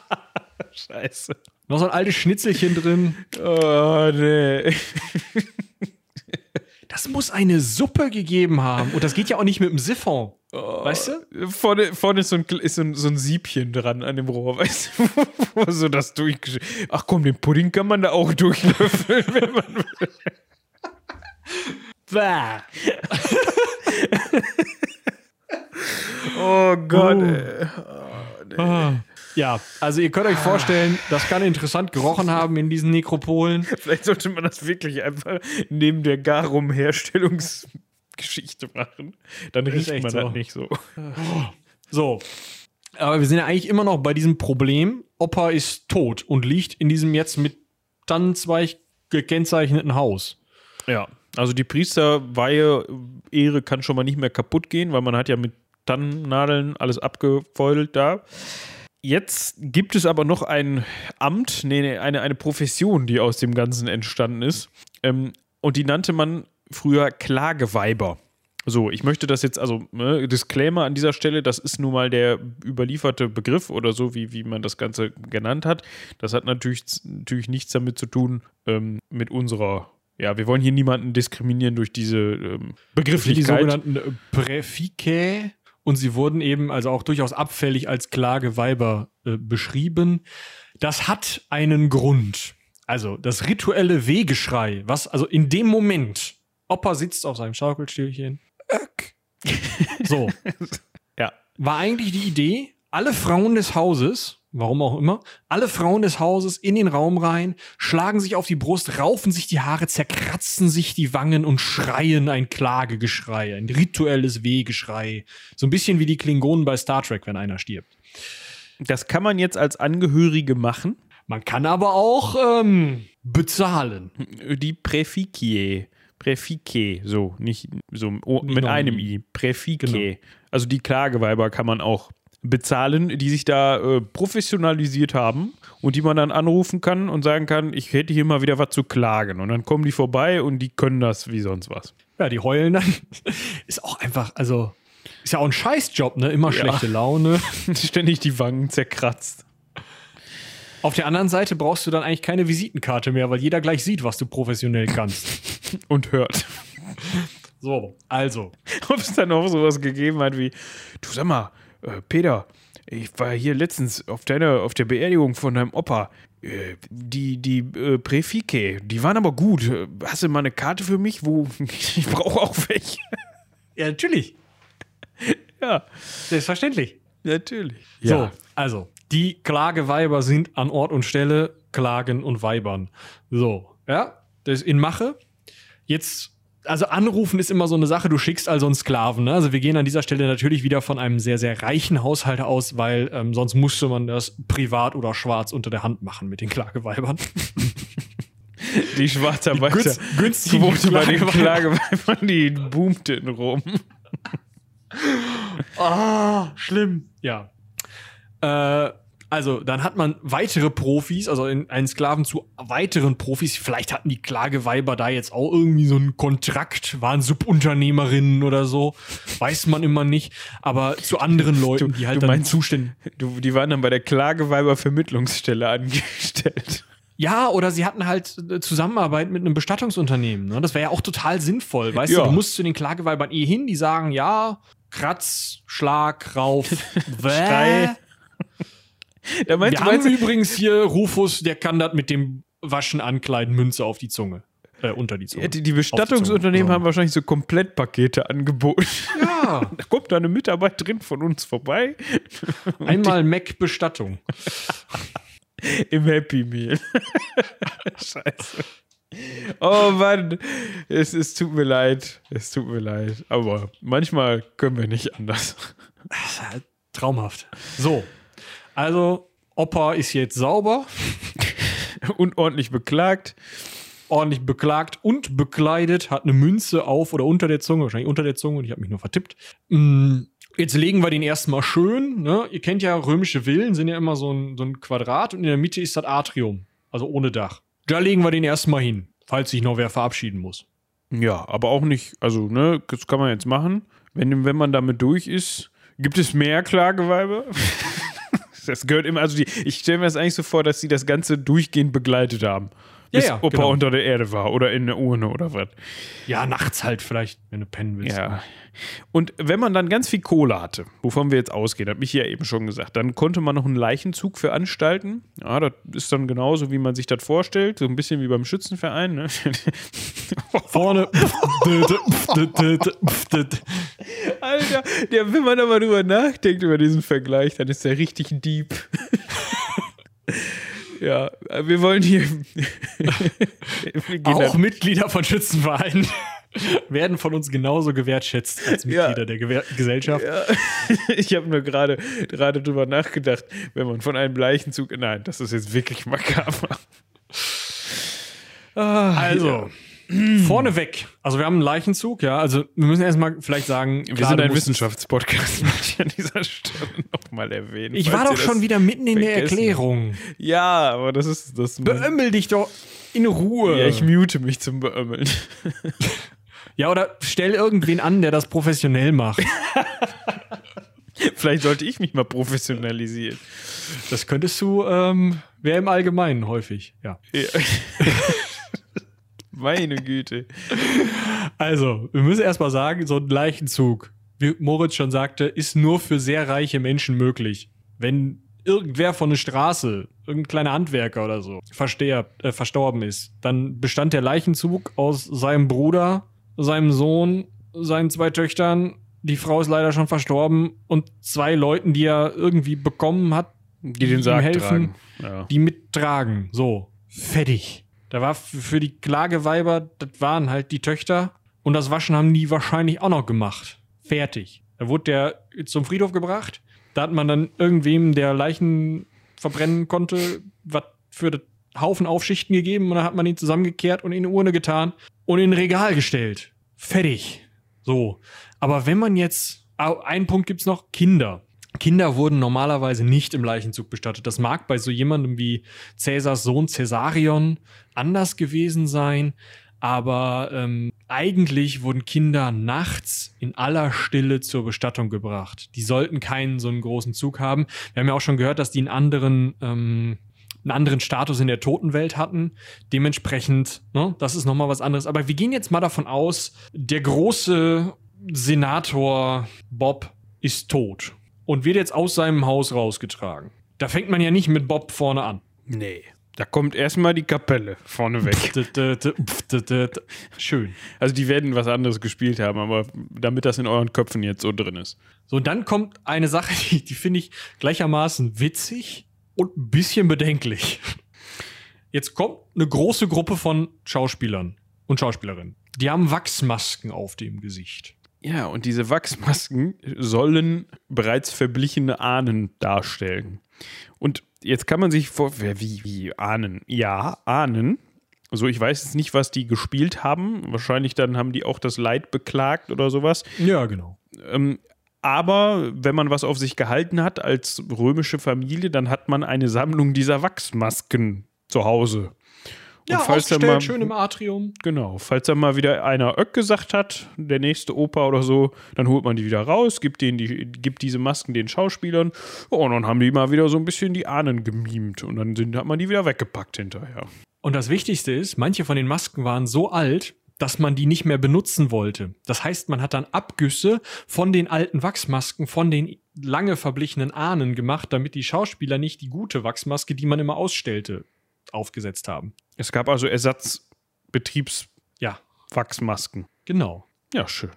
(laughs) Scheiße. Noch so ein altes Schnitzelchen drin. Oh, nee. Das muss eine Suppe gegeben haben. Und das geht ja auch nicht mit dem Siphon. Weißt du? Vorne, vorne ist, so ein, ist so, ein, so ein Siebchen dran an dem Rohr, (laughs) weißt du? Wo so das durchgesch... Ach komm, den Pudding kann man da auch durchlöffeln, (laughs) wenn man will. Bäh. Oh Gott, Oh. ey. Ah. Ja, also ihr könnt euch vorstellen, das kann interessant gerochen haben in diesen Nekropolen. Vielleicht sollte man das wirklich einfach neben der Garum-Herstellungsgeschichte machen. Dann riecht echt man so. das nicht so. So. Aber wir sind ja eigentlich immer noch bei diesem Problem. Opa ist tot und liegt in diesem jetzt mit Tannenzweig gekennzeichneten Haus. Ja, also die Priesterweihe Ehre kann schon mal nicht mehr kaputt gehen, weil man hat ja mit Tannennadeln alles abgefeudelt da. Jetzt gibt es aber noch ein Amt, nee, eine, eine Profession, die aus dem Ganzen entstanden ist. Ähm, und die nannte man früher Klageweiber. So, ich möchte das jetzt, also ne, Disclaimer an dieser Stelle, das ist nun mal der überlieferte Begriff oder so, wie, wie man das Ganze genannt hat. Das hat natürlich, natürlich nichts damit zu tun ähm, mit unserer, ja, wir wollen hier niemanden diskriminieren durch diese ähm, Die Begrifflichkeit. sogenannten äh, Präfike. Und sie wurden eben also auch durchaus abfällig als Klageweiber äh, beschrieben. Das hat einen Grund. Also das rituelle Wehgeschrei, was also in dem Moment, Opa sitzt auf seinem Schaukelstühlchen, öck. so, (laughs) ja. war eigentlich die Idee, alle Frauen des Hauses, warum auch immer, alle Frauen des Hauses in den Raum rein, schlagen sich auf die Brust, raufen sich die Haare, zerkratzen sich die Wangen und schreien ein Klagegeschrei, ein rituelles Wehgeschrei. So ein bisschen wie die Klingonen bei Star Trek, wenn einer stirbt. Das kann man jetzt als Angehörige machen. Man kann aber auch ähm, bezahlen. Die Präfikie. Präfike, so, nicht so o, Nicht mit ein einem I. I. Präfike. Genau. Also die Klageweiber kann man auch bezahlen, die sich da äh, professionalisiert haben und die man dann anrufen kann und sagen kann, ich hätte hier mal wieder was zu klagen. Und dann kommen die vorbei und die können das wie sonst was. Ja, die heulen dann. (laughs) Ist auch einfach, also, ist ja auch ein Scheißjob, ne? Immer schlechte Laune. (laughs) Ständig die Wangen zerkratzt. Auf der anderen Seite brauchst du dann eigentlich keine Visitenkarte mehr, weil jeder gleich sieht, was du professionell kannst. (laughs) Und hört. So, also. Ob es dann auch sowas gegeben hat wie, du sag mal, äh, Peter, ich war hier letztens auf deiner, auf der Beerdigung von deinem Opa. Äh, die, die äh, Präfike, die waren aber gut. Hast du mal eine Karte für mich, wo (laughs) ich brauche auch welche? Ja, natürlich. (laughs) ja, Selbstverständlich. natürlich. So, also, die Klageweiber sind an Ort und Stelle Klagen und Weibern. So, ja, das ist in Mache. Jetzt, also anrufen ist immer so eine Sache, du schickst also einen Sklaven. Ne? Also wir gehen an dieser Stelle natürlich wieder von einem sehr, sehr reichen Haushalt aus, weil ähm, sonst musste man das privat oder schwarz unter der Hand machen mit den Klageweibern. (laughs) Die Schwarzarbeiter. Günst- günstige Quote bei den Klageweiber. Klageweibern, die boomte in Rom. Ah, schlimm. Ja. Äh, also, dann hat man weitere Profis, also in, einen Sklaven zu weiteren Profis. Vielleicht hatten die Klageweiber da jetzt auch irgendwie so einen Kontrakt, waren Subunternehmerinnen oder so. Weiß man immer nicht. Aber zu anderen Leuten, die halt du dann zuständig. Du, die waren dann bei der Klageweiber-Vermittlungsstelle angestellt. Ja, oder sie hatten halt äh, Zusammenarbeit mit einem Bestattungsunternehmen. Ne? Das wäre ja auch total sinnvoll. Weißt Ja. du, du musst zu den Klageweibern eh hin, die sagen, ja, Kratz, Schlag, Rauf, (laughs) Schrei. Da meinst Wir haben meinst du, übrigens hier Rufus, der kann das mit dem Waschen ankleiden, Münze auf die Zunge. Äh, unter die Zunge. Ja, die, die Bestattungsunternehmen die haben wahrscheinlich so Komplettpakete angeboten. Ja, (laughs) Da kommt da eine Mitarbeiterin von uns vorbei (laughs) einmal Mac Bestattung. (laughs) im Happy Meal. Scheiße. Oh Mann, es, es tut mir leid. Es tut mir leid. Aber manchmal können wir nicht anders. Traumhaft. So, also Opa ist jetzt sauber, (laughs) Und ordentlich beklagt. ordentlich beklagt und bekleidet, hat eine Münze auf oder unter der Zunge, wahrscheinlich unter der Zunge und ich habe mich nur vertippt. Mm, Jetzt legen wir den erstmal schön. Ne? Ihr kennt ja römische Villen, sind ja immer so ein, so ein Quadrat und in der Mitte ist das Atrium, also ohne Dach. Da legen wir den erstmal hin, falls sich noch wer verabschieden muss. Ja, aber auch nicht, also, ne, das kann man jetzt machen. Wenn, wenn man damit durch ist, gibt es mehr Klageweiber? (laughs) das gehört immer, also die, ich stelle mir das eigentlich so vor, dass sie das Ganze durchgehend begleitet haben. Ja, Bis ja, Opa genau. unter der Erde war oder in der Urne oder was. Ja, nachts halt vielleicht, wenn du pennen willst. Ja. Und wenn man dann ganz viel Kohle hatte, wovon wir jetzt ausgehen, hat mich ja eben schon gesagt, dann konnte man noch einen Leichenzug veranstalten. Ja, das ist dann genauso, wie man sich das vorstellt, so ein bisschen wie beim Schützenverein. Ne? (laughs) Vorne. Alter, der, wenn man aber drüber nachdenkt, über diesen Vergleich, dann ist der richtig deep. (laughs) ja, wir wollen hier. (laughs) wir Auch dann- Mitglieder von Schützenvereinen (laughs) werden von uns genauso gewertschätzt als Ja. Mitglieder der Gewer Gesellschaft. Ja, (laughs) ich habe nur gerade gerade drüber nachgedacht, wenn man von einem Leichenzug. Nein, das ist jetzt wirklich makaber. Ah, Also, vorneweg. Also, wir haben einen Leichenzug, ja. Also, wir müssen erstmal vielleicht sagen, Wir klar, sind ein Wissenschaftspodcast, (laughs) möchte ich an dieser Stelle nochmal erwähnen. Ich war doch schon wieder mitten in der vergessen Erklärung. Ja, aber das ist das. Beömmel dich doch in Ruhe. Ja, ich mute mich zum Beömmeln. Ja, oder stell irgendwen an, der das professionell macht. (laughs) Vielleicht sollte ich mich mal professionalisieren. Das könntest du, ähm, wäre im Allgemeinen häufig, ja. Ja. (laughs) Meine Güte. Also, wir müssen erstmal sagen, so ein Leichenzug, wie Moritz schon sagte, ist nur für sehr reiche Menschen möglich. Wenn irgendwer von der Straße, irgendein kleiner Handwerker oder so, verstirbt, äh, verstorben ist, dann bestand der Leichenzug aus seinem Bruder, seinem Sohn, seinen zwei Töchtern, die Frau ist leider schon verstorben und zwei Leuten, die er irgendwie bekommen hat, Die den ihm Sarg helfen. Ja. die mittragen. So, fertig. Da war für die Klageweiber, das waren halt die Töchter und das Waschen haben die wahrscheinlich auch noch gemacht. Fertig. Da wurde der zum Friedhof gebracht. Da hat man dann irgendwem, der Leichen verbrennen konnte, was für den Haufen Aufschichten gegeben und dann hat man ihn zusammengekehrt und in eine Urne getan und in ein Regal gestellt. Fertig. So. Aber wenn man jetzt, einen Punkt gibt's noch, Kinder. Kinder wurden normalerweise nicht im Leichenzug bestattet. Das mag bei so jemandem wie Cäsars Sohn Cäsarion anders gewesen sein, aber ähm, eigentlich wurden Kinder nachts in aller Stille zur Bestattung gebracht. Die sollten keinen so einen großen Zug haben. Wir haben ja auch schon gehört, dass die einen anderen, ähm, einen anderen Status in der Totenwelt hatten. Dementsprechend, ne, das ist nochmal was anderes. Aber wir gehen jetzt mal davon aus, der große Senator Bob ist tot und wird jetzt aus seinem Haus rausgetragen. Da fängt man ja nicht mit Bob vorne an. Nee. Da kommt erstmal die Kapelle vorneweg. Schön. Also die werden was anderes gespielt haben, aber damit das in euren Köpfen jetzt so drin ist. So, und dann kommt eine Sache, (laughs) die, die finde ich gleichermaßen witzig und ein bisschen bedenklich. Jetzt kommt eine große Gruppe von Schauspielern und Schauspielerinnen. Die haben Wachsmasken auf dem Gesicht. Ja, und diese Wachsmasken sollen bereits verblichene Ahnen darstellen. Und jetzt kann man sich vor. Wie, wie Ahnen? Ja, Ahnen. Also ich weiß jetzt nicht, was die gespielt haben. Wahrscheinlich dann haben die auch das Leid beklagt oder sowas. Ja, genau. Ähm, aber wenn man was auf sich gehalten hat als römische Familie, dann hat man eine Sammlung dieser Wachsmasken zu Hause. Ja, falls er mal- schön im Atrium. Genau, falls da mal wieder einer Öck gesagt hat, der nächste Opa oder so, dann holt man die wieder raus, gibt, denen die, gibt diese Masken den Schauspielern oh, und dann haben die mal wieder so ein bisschen die Ahnen gemimt und dann sind, hat man die wieder weggepackt hinterher. Und das Wichtigste ist, manche von den Masken waren so alt, dass man die nicht mehr benutzen wollte. Das heißt, man hat dann Abgüsse von den alten Wachsmasken, von den lange verblichenen Ahnen gemacht, damit die Schauspieler nicht die gute Wachsmaske, die man immer ausstellte, aufgesetzt haben. Es gab also Ersatzbetriebswachsmasken. Ja, genau. Ja, schön.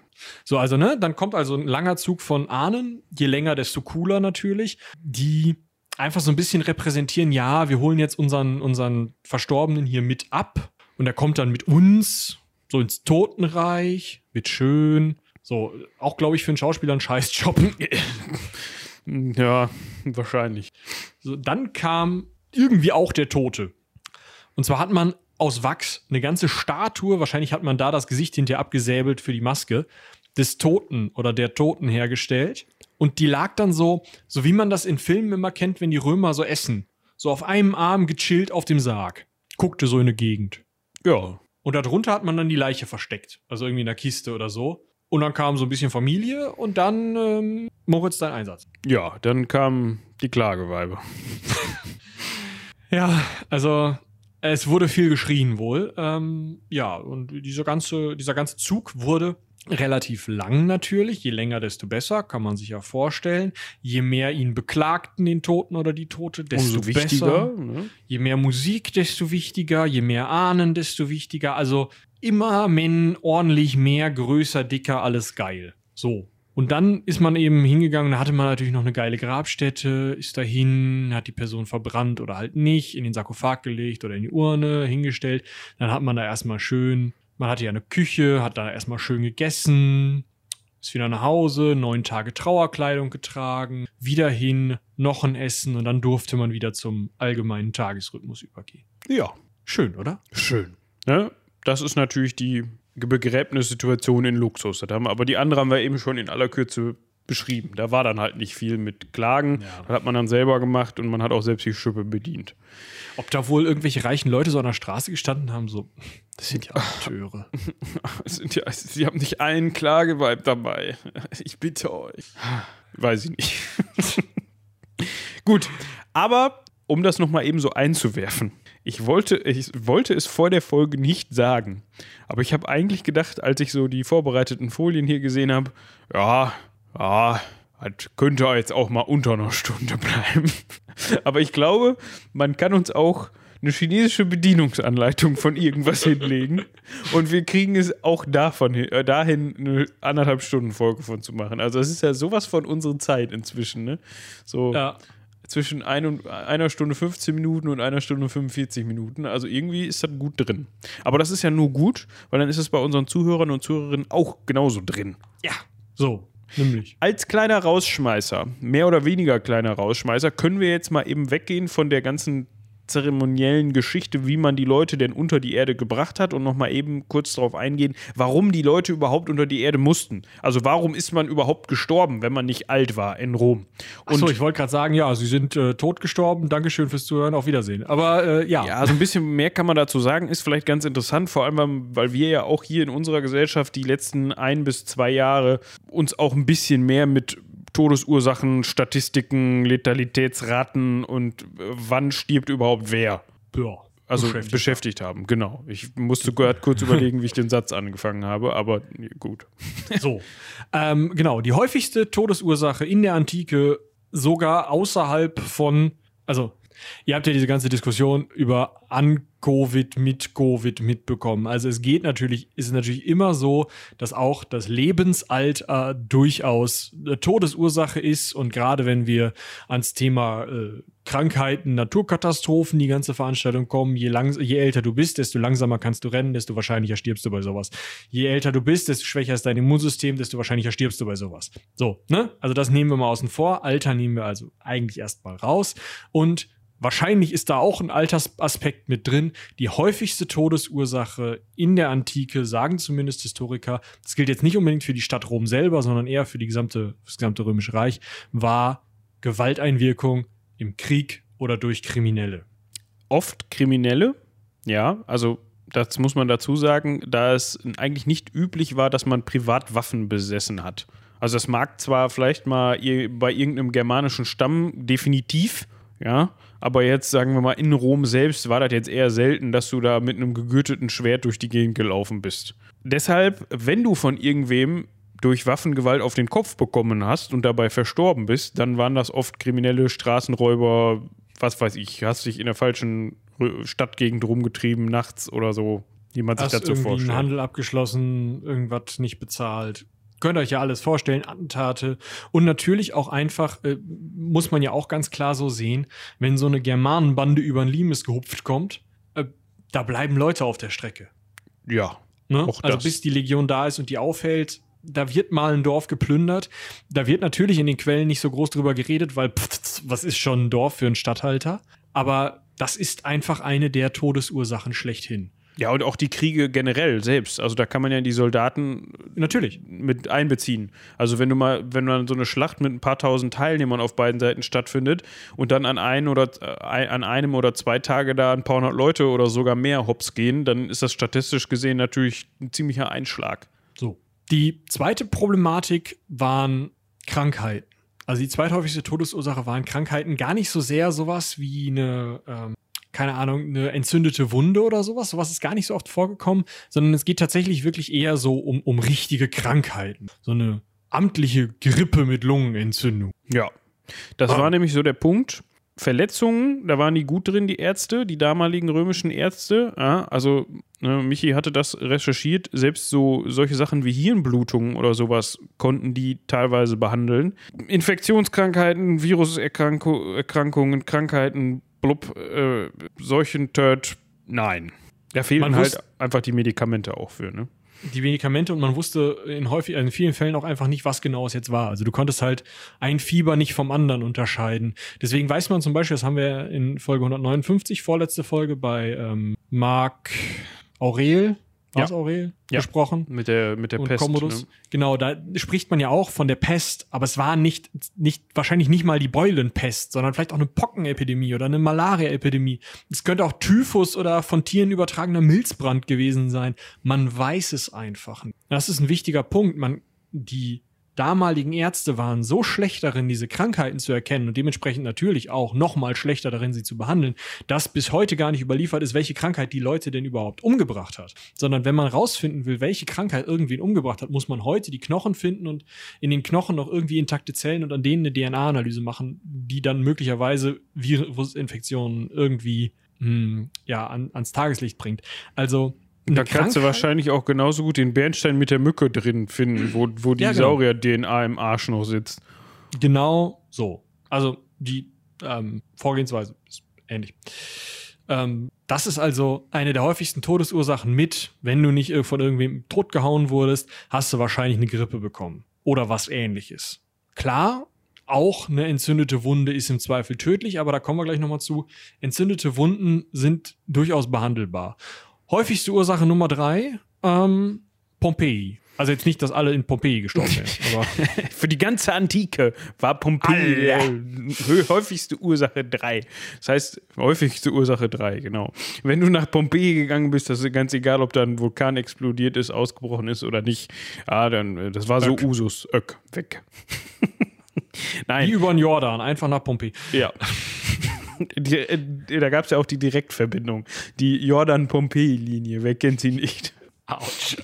So, also, ne, dann kommt also ein langer Zug von Ahnen, je länger, desto cooler natürlich, die einfach so ein bisschen repräsentieren, ja, wir holen jetzt unseren, unseren Verstorbenen hier mit ab und er kommt dann mit uns so ins Totenreich, wird schön. So, auch glaube ich für einen Schauspieler ein Scheißjob. (laughs) Ja, wahrscheinlich. So, dann kam irgendwie auch der Tote. Und zwar hat man aus Wachs eine ganze Statue, wahrscheinlich hat man da das Gesicht hinterher abgesäbelt für die Maske, des Toten oder der Toten hergestellt. Und die lag dann so, so wie man das in Filmen immer kennt, wenn die Römer so essen. So auf einem Arm gechillt auf dem Sarg. Guckte so in eine Gegend. Ja, Und darunter hat man dann die Leiche versteckt. Also irgendwie in der Kiste oder so. Und dann kam so ein bisschen Familie und dann ähm, Moritz dein Einsatz. ja, dann kam die Klageweibe. Ja, also es wurde viel geschrien wohl. Ähm, ja, und dieser ganze, dieser ganze Zug wurde relativ lang natürlich. Je länger, desto besser, kann man sich ja vorstellen. Je mehr ihn beklagten, den Toten oder die Tote, desto Umso wichtiger. besser. Ne? Je mehr Musik, desto wichtiger. Je mehr Ahnen, desto wichtiger. Also immer, men, ordentlich, mehr, größer, dicker, alles geil. So. Und dann ist man eben hingegangen, da hatte man natürlich noch eine geile Grabstätte, ist dahin, hat die Person verbrannt oder halt nicht, in den Sarkophag gelegt oder in die Urne hingestellt. Dann hat man da erstmal schön, man hatte ja eine Küche, hat da erstmal schön gegessen, ist wieder nach Hause, neun Tage Trauerkleidung getragen, wieder hin, noch ein Essen und dann durfte man wieder zum allgemeinen Tagesrhythmus übergehen. Ja, Schön, oder? schön. Ne? Das ist natürlich die Begräbnissituation in Luxus. Das haben, aber die andere haben wir eben schon in aller Kürze beschrieben. Da war dann halt nicht viel mit Klagen. Ja. Das hat man dann selber gemacht und man hat auch selbst die Schippe bedient. Ob da wohl irgendwelche reichen Leute so an der Straße gestanden haben, so, das sind ja (laughs) sind ja, sie haben nicht einen Klageweib dabei. Ich bitte euch. Weiß ich nicht. (laughs) Gut, aber um das nochmal eben so einzuwerfen. Ich wollte, ich wollte es vor der Folge nicht sagen, aber ich habe eigentlich gedacht, als ich so die vorbereiteten Folien hier gesehen habe, ja, ja, könnte jetzt auch mal unter einer Stunde bleiben. (laughs) Aber ich glaube, man kann uns auch eine chinesische Bedienungsanleitung von irgendwas hinlegen und wir kriegen es auch davon äh, dahin eine anderthalb Stunden Folge von zu machen. Also es ist ja sowas von unserer Zeit inzwischen, ne? So Ja. Zwischen ein und, einer Stunde 15 Minuten und einer Stunde 45 Minuten. Also irgendwie ist das gut drin. Aber das ist ja nur gut, weil dann ist es bei unseren Zuhörern und Zuhörerinnen auch genauso drin. Ja. So, nämlich. Als kleiner Rausschmeißer, mehr oder weniger kleiner Rausschmeißer, können wir jetzt mal eben weggehen von der ganzen zeremoniellen Geschichte, wie man die Leute denn unter die Erde gebracht hat und nochmal eben kurz darauf eingehen, warum die Leute überhaupt unter die Erde mussten. Also warum ist man überhaupt gestorben, wenn man nicht alt war in Rom? Und Achso, ich wollte gerade sagen, ja, sie sind äh, tot gestorben. Dankeschön fürs Zuhören. Auf Wiedersehen. Aber äh, ja. Ja, so ein bisschen mehr kann man dazu sagen, ist vielleicht ganz interessant, vor allem, weil wir ja auch hier in unserer Gesellschaft die letzten ein bis zwei Jahre uns auch ein bisschen mehr mit Todesursachen, Statistiken, Letalitätsraten und äh, wann stirbt überhaupt wer. ja Also beschäftigt. beschäftigt, haben, genau. Ich musste gerade kurz überlegen, wie ich den Satz angefangen habe, aber gut. (laughs) So. Ähm, genau, die häufigste Todesursache in der Antike, sogar außerhalb von, also ihr habt ja diese ganze Diskussion über an Covid, mit Covid mitbekommen. Also es geht natürlich, ist natürlich immer so, dass auch das Lebensalter durchaus eine Todesursache ist und gerade wenn wir ans Thema äh, Krankheiten, Naturkatastrophen, die ganze Veranstaltung kommen, je, lang, je älter du bist, desto langsamer kannst du rennen, desto wahrscheinlicher stirbst du bei sowas. Je älter du bist, desto schwächer ist dein Immunsystem, desto wahrscheinlicher stirbst du bei sowas. So, ne? Also das nehmen wir mal außen vor. Alter nehmen wir also eigentlich erstmal raus. Und wahrscheinlich ist da auch ein Altersaspekt mit drin. Die häufigste Todesursache in der Antike, sagen zumindest Historiker, das gilt jetzt nicht unbedingt für die Stadt Rom selber, sondern eher für die gesamte, für das gesamte Römische Reich, war Gewalteinwirkung im Krieg oder durch Kriminelle. Oft Kriminelle, Ja, also das muss man dazu sagen, da es eigentlich nicht üblich war, dass man Privatwaffen besessen hat. Also das mag zwar vielleicht mal bei irgendeinem germanischen Stamm definitiv, ja, aber jetzt sagen wir mal in Rom selbst war das jetzt eher selten, dass du da mit einem gegürteten Schwert durch die Gegend gelaufen bist. Deshalb, wenn du von irgendwem durch Waffengewalt auf den Kopf bekommen hast und dabei verstorben bist, dann waren das oft kriminelle Straßenräuber, was weiß ich, hast dich in der falschen Stadtgegend rumgetrieben, nachts oder so, wie man sich hast dazu irgendwie vorstellt. einen Handel abgeschlossen, irgendwas nicht bezahlt. Könnt ihr euch ja alles vorstellen, Attentate. Und natürlich auch einfach, äh, muss man ja auch ganz klar so sehen, wenn so eine Germanenbande über ein Limes gehupft kommt, äh, da bleiben Leute auf der Strecke. Ja. Ne? Also bis die Legion da ist und die aufhält, da wird mal ein Dorf geplündert. Da wird natürlich in den Quellen nicht so groß drüber geredet, weil pff, was ist schon ein Dorf für einen Stadthalter? Aber das ist einfach eine der Todesursachen schlechthin. Ja, und auch die Kriege generell selbst. Also da kann man ja die Soldaten Natürlich. mit einbeziehen. Also wenn du mal, wenn dann so eine Schlacht mit ein paar tausend Teilnehmern auf beiden Seiten stattfindet und dann an ein oder äh, an einem oder zwei Tage da ein paar hundert Leute oder sogar mehr hops gehen, dann ist das statistisch gesehen natürlich ein ziemlicher Einschlag. So. Die zweite Problematik waren Krankheiten. Also die zweithäufigste Todesursache waren Krankheiten. Gar nicht so sehr sowas wie eine, ähm, keine Ahnung, eine entzündete Wunde oder sowas. Sowas ist gar nicht so oft vorgekommen, sondern es geht tatsächlich wirklich eher so um, um richtige Krankheiten. So eine amtliche Grippe mit Lungenentzündung. Ja. Das Ah. war nämlich so der Punkt. Verletzungen, da waren die gut drin, die Ärzte, die damaligen römischen Ärzte. Ja, also, ne, Michi hatte das recherchiert. Selbst so solche Sachen wie Hirnblutungen oder sowas konnten die teilweise behandeln. Infektionskrankheiten, Viruserkrankungen, Krankheiten, blub, äh, Seuchentört, nein. Da fehlten Man halt einfach die Medikamente auch für, ne? die Medikamente und man wusste in häufig, in vielen Fällen auch einfach nicht, was genau es jetzt war. Also du konntest halt ein Fieber nicht vom anderen unterscheiden. Deswegen weiß man zum Beispiel, das haben wir in Folge 159, vorletzte Folge bei ähm, Marc Aurel, Ja. war's Aurel, Ja. besprochen. Mit der, mit der und Pest. Commodus. Ne? Genau, da spricht man ja auch von der Pest, aber es war nicht, nicht, wahrscheinlich nicht mal die Beulenpest, sondern vielleicht auch eine Pockenepidemie oder eine Malaria-Epidemie. Es könnte auch Typhus oder von Tieren übertragener Milzbrand gewesen sein. Man weiß es einfach. Das ist ein wichtiger Punkt. Man, die damaligen Ärzte waren so schlecht darin, diese Krankheiten zu erkennen und dementsprechend natürlich auch noch mal schlechter darin, sie zu behandeln, dass bis heute gar nicht überliefert ist, welche Krankheit die Leute denn überhaupt umgebracht hat. Sondern wenn man rausfinden will, welche Krankheit irgendwen umgebracht hat, muss man heute die Knochen finden und in den Knochen noch irgendwie intakte Zellen und an denen eine DNA-Analyse machen, die dann möglicherweise Virusinfektionen irgendwie hm, ja, an, ans Tageslicht bringt. Also Da eine kannst du Krankheit- wahrscheinlich auch genauso gut den Bernstein mit der Mücke drin finden, wo, wo die Ja, genau. Saurier-DNA im Arsch noch sitzt. Genau so. Also die ähm, Vorgehensweise ist ähnlich. Ähm, das ist also eine der häufigsten Todesursachen mit, wenn du nicht von irgendwem totgehauen wurdest, hast du wahrscheinlich eine Grippe bekommen. Oder was ähnliches. Klar, auch eine entzündete Wunde ist im Zweifel tödlich, aber da kommen wir gleich nochmal zu. Entzündete Wunden sind durchaus behandelbar. Häufigste Ursache Nummer drei, ähm, Pompeji. Also jetzt nicht, dass alle in Pompeji gestorben wären, (laughs) aber Für die ganze Antike war Pompeji äh, häufigste Ursache 3. Das heißt, häufigste Ursache 3, genau. Wenn du nach Pompeji gegangen bist, das ist ganz egal, ob da ein Vulkan explodiert ist, ausgebrochen ist oder nicht. Ah, dann, äh, das war so Öck. Usus. Öck, weg. (laughs) Wie Nein, über den Jordan, einfach nach Pompeji. ja. (laughs) Die, äh, da gab es ja auch die Direktverbindung. Die Jordan-Pompeji-Linie. Wer kennt sie nicht? Autsch.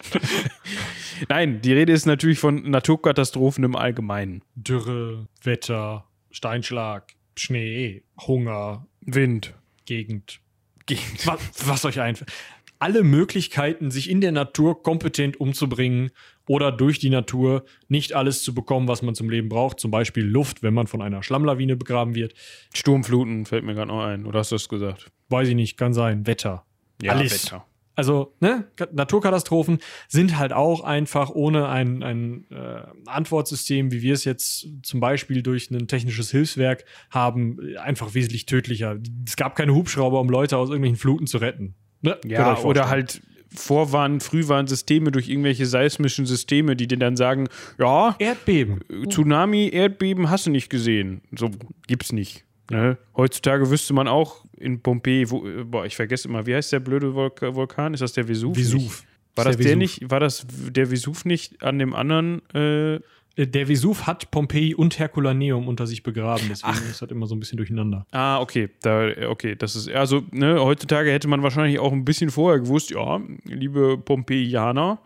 (laughs) Nein, die Rede ist natürlich von Naturkatastrophen im Allgemeinen. Dürre, Wetter, Steinschlag, Schnee, Hunger, Wind. Gegend. Gegend. Was, was euch einfällt. Alle Möglichkeiten, sich in der Natur kompetent umzubringen oder durch die Natur nicht alles zu bekommen, was man zum Leben braucht. Zum Beispiel Luft, wenn man von einer Schlammlawine begraben wird. Sturmfluten fällt mir gerade noch ein. Oder hast du das gesagt? Weiß ich nicht, kann sein. Wetter. Ja, Alles. Wetter. Also, ne, Ka- Naturkatastrophen sind halt auch einfach ohne ein, ein äh, Antwortsystem, wie wir es jetzt zum Beispiel durch ein technisches Hilfswerk haben, einfach wesentlich tödlicher. Es gab keine Hubschrauber, um Leute aus irgendwelchen Fluten zu retten. Ne? Ja, oder halt Vorwarn, Frühwarnsysteme durch irgendwelche seismischen Systeme, die dir dann sagen, ja, Erdbeben. Tsunami, Erdbeben hast du nicht gesehen. So gibt's nicht. Ne? Heutzutage wüsste man auch in Pompeji, wo, äh, boah, ich vergesse immer, wie heißt der blöde Vulk Vulkan? Ist das der Vesuv? Vesuv. War das der der Vesuv. nicht, war das der Vesuv nicht an dem anderen, äh, Äh, Der Vesuv hat Pompeji und Herculaneum unter sich begraben, deswegen ist das immer so ein bisschen durcheinander. Ah, okay, da, okay, das ist, also, ne, heutzutage hätte man wahrscheinlich auch ein bisschen vorher gewusst, ja, liebe Pompeianer,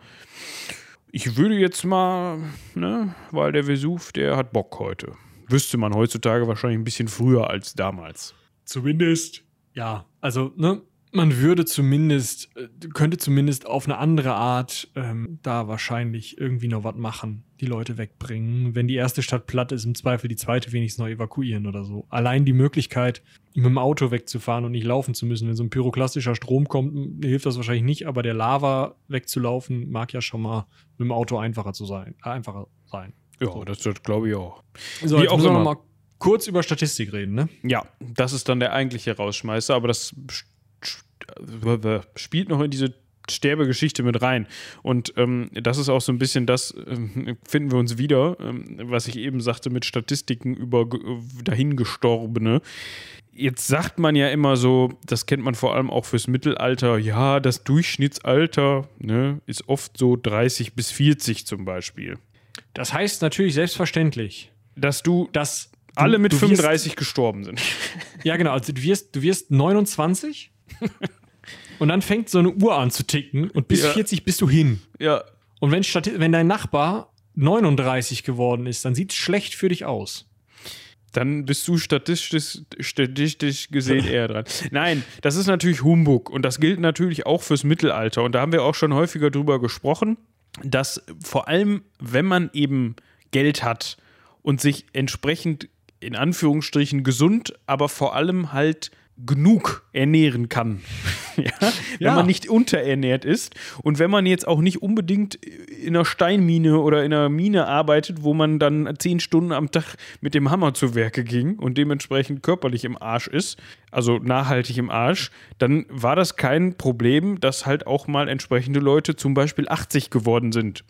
ich würde jetzt mal, ne, weil der Vesuv, der hat Bock heute. Wüsste man heutzutage wahrscheinlich ein bisschen früher als damals. Zumindest. Ja, also, ne, man würde zumindest, äh, könnte zumindest auf eine andere Art ähm, da wahrscheinlich irgendwie noch was machen, die Leute wegbringen. Wenn die erste Stadt platt ist, im Zweifel die zweite wenigstens noch evakuieren oder so. Allein die Möglichkeit, mit dem Auto wegzufahren und nicht laufen zu müssen. Wenn so ein pyroklastischer Strom kommt, hilft das wahrscheinlich nicht, aber der Lava wegzulaufen mag ja schon mal mit dem Auto einfacher zu sein. Äh, einfacher sein. Ja, das, das glaube ich auch. So, Wie jetzt auch müssen wir mal kurz über Statistik reden, ne? Ja, das ist dann der eigentliche Rausschmeißer, aber das spielt noch in diese Sterbegeschichte mit rein. Und ähm, das ist auch so ein bisschen das, ähm, finden wir uns wieder, ähm, was ich eben sagte mit Statistiken über ge- dahingestorbene. Jetzt sagt man ja immer so, das kennt man vor allem auch fürs Mittelalter, ja, das Durchschnittsalter ne, ist oft so 30 bis 40 zum Beispiel. Das heißt natürlich selbstverständlich, Dass du dass alle du, mit du 35 gestorben sind. Wirst, (laughs) ja, genau. Also du wirst, du wirst 29 (laughs) und dann fängt so eine Uhr an zu ticken und bis Ja. 40 bist du hin. Ja, Und wenn, wenn dein Nachbar 39 geworden ist, dann sieht es schlecht für dich aus. dann bist du statistisch, statistisch gesehen eher dran. Nein, das ist natürlich Humbug und das gilt natürlich auch fürs Mittelalter. Und da haben wir auch schon häufiger drüber gesprochen, dass vor allem, wenn man eben Geld hat und sich entsprechend in Anführungsstrichen gesund, aber vor allem halt genug ernähren kann. (laughs) ja? Wenn Ja. man nicht unterernährt ist und wenn man jetzt auch nicht unbedingt in einer Steinmine oder in einer Mine arbeitet, wo man dann zehn Stunden am Tag mit dem Hammer zu Werke ging und dementsprechend körperlich im Arsch ist, also nachhaltig im Arsch, dann war das kein Problem, dass halt auch mal entsprechende Leute zum Beispiel 80 geworden sind.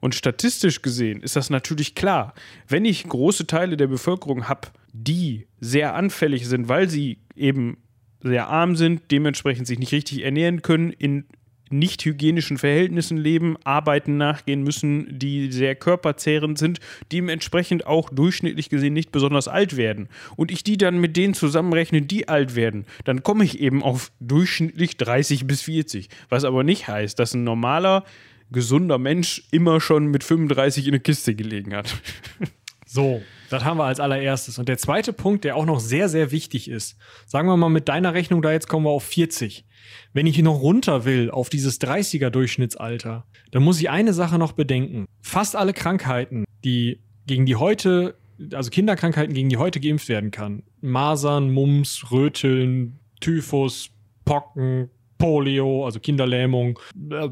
Und statistisch gesehen ist das natürlich klar. Wenn ich große Teile der Bevölkerung habe, die sehr anfällig sind, weil sie eben sehr arm sind, dementsprechend sich nicht richtig ernähren können, in nicht hygienischen Verhältnissen leben, Arbeiten nachgehen müssen, die sehr körperzehrend sind, dementsprechend auch durchschnittlich gesehen nicht besonders alt werden. Und ich die dann mit denen zusammenrechne, die alt werden, dann komme ich eben auf durchschnittlich 30 bis 40. Was aber nicht heißt, dass ein normaler, gesunder Mensch immer schon mit 35 in eine Kiste gelegen hat. (laughs) So, das haben wir als allererstes. Und der zweite Punkt, der auch noch sehr, sehr wichtig ist, sagen wir mal mit deiner Rechnung, da jetzt kommen wir auf 40. Wenn ich noch runter will auf dieses 30er Durchschnittsalter, dann muss ich eine Sache noch bedenken. Fast alle Krankheiten, die gegen die heute, also Kinderkrankheiten, gegen die heute geimpft werden kann, Masern, Mumps, Röteln, Typhus, Pocken, Polio, also Kinderlähmung, äh,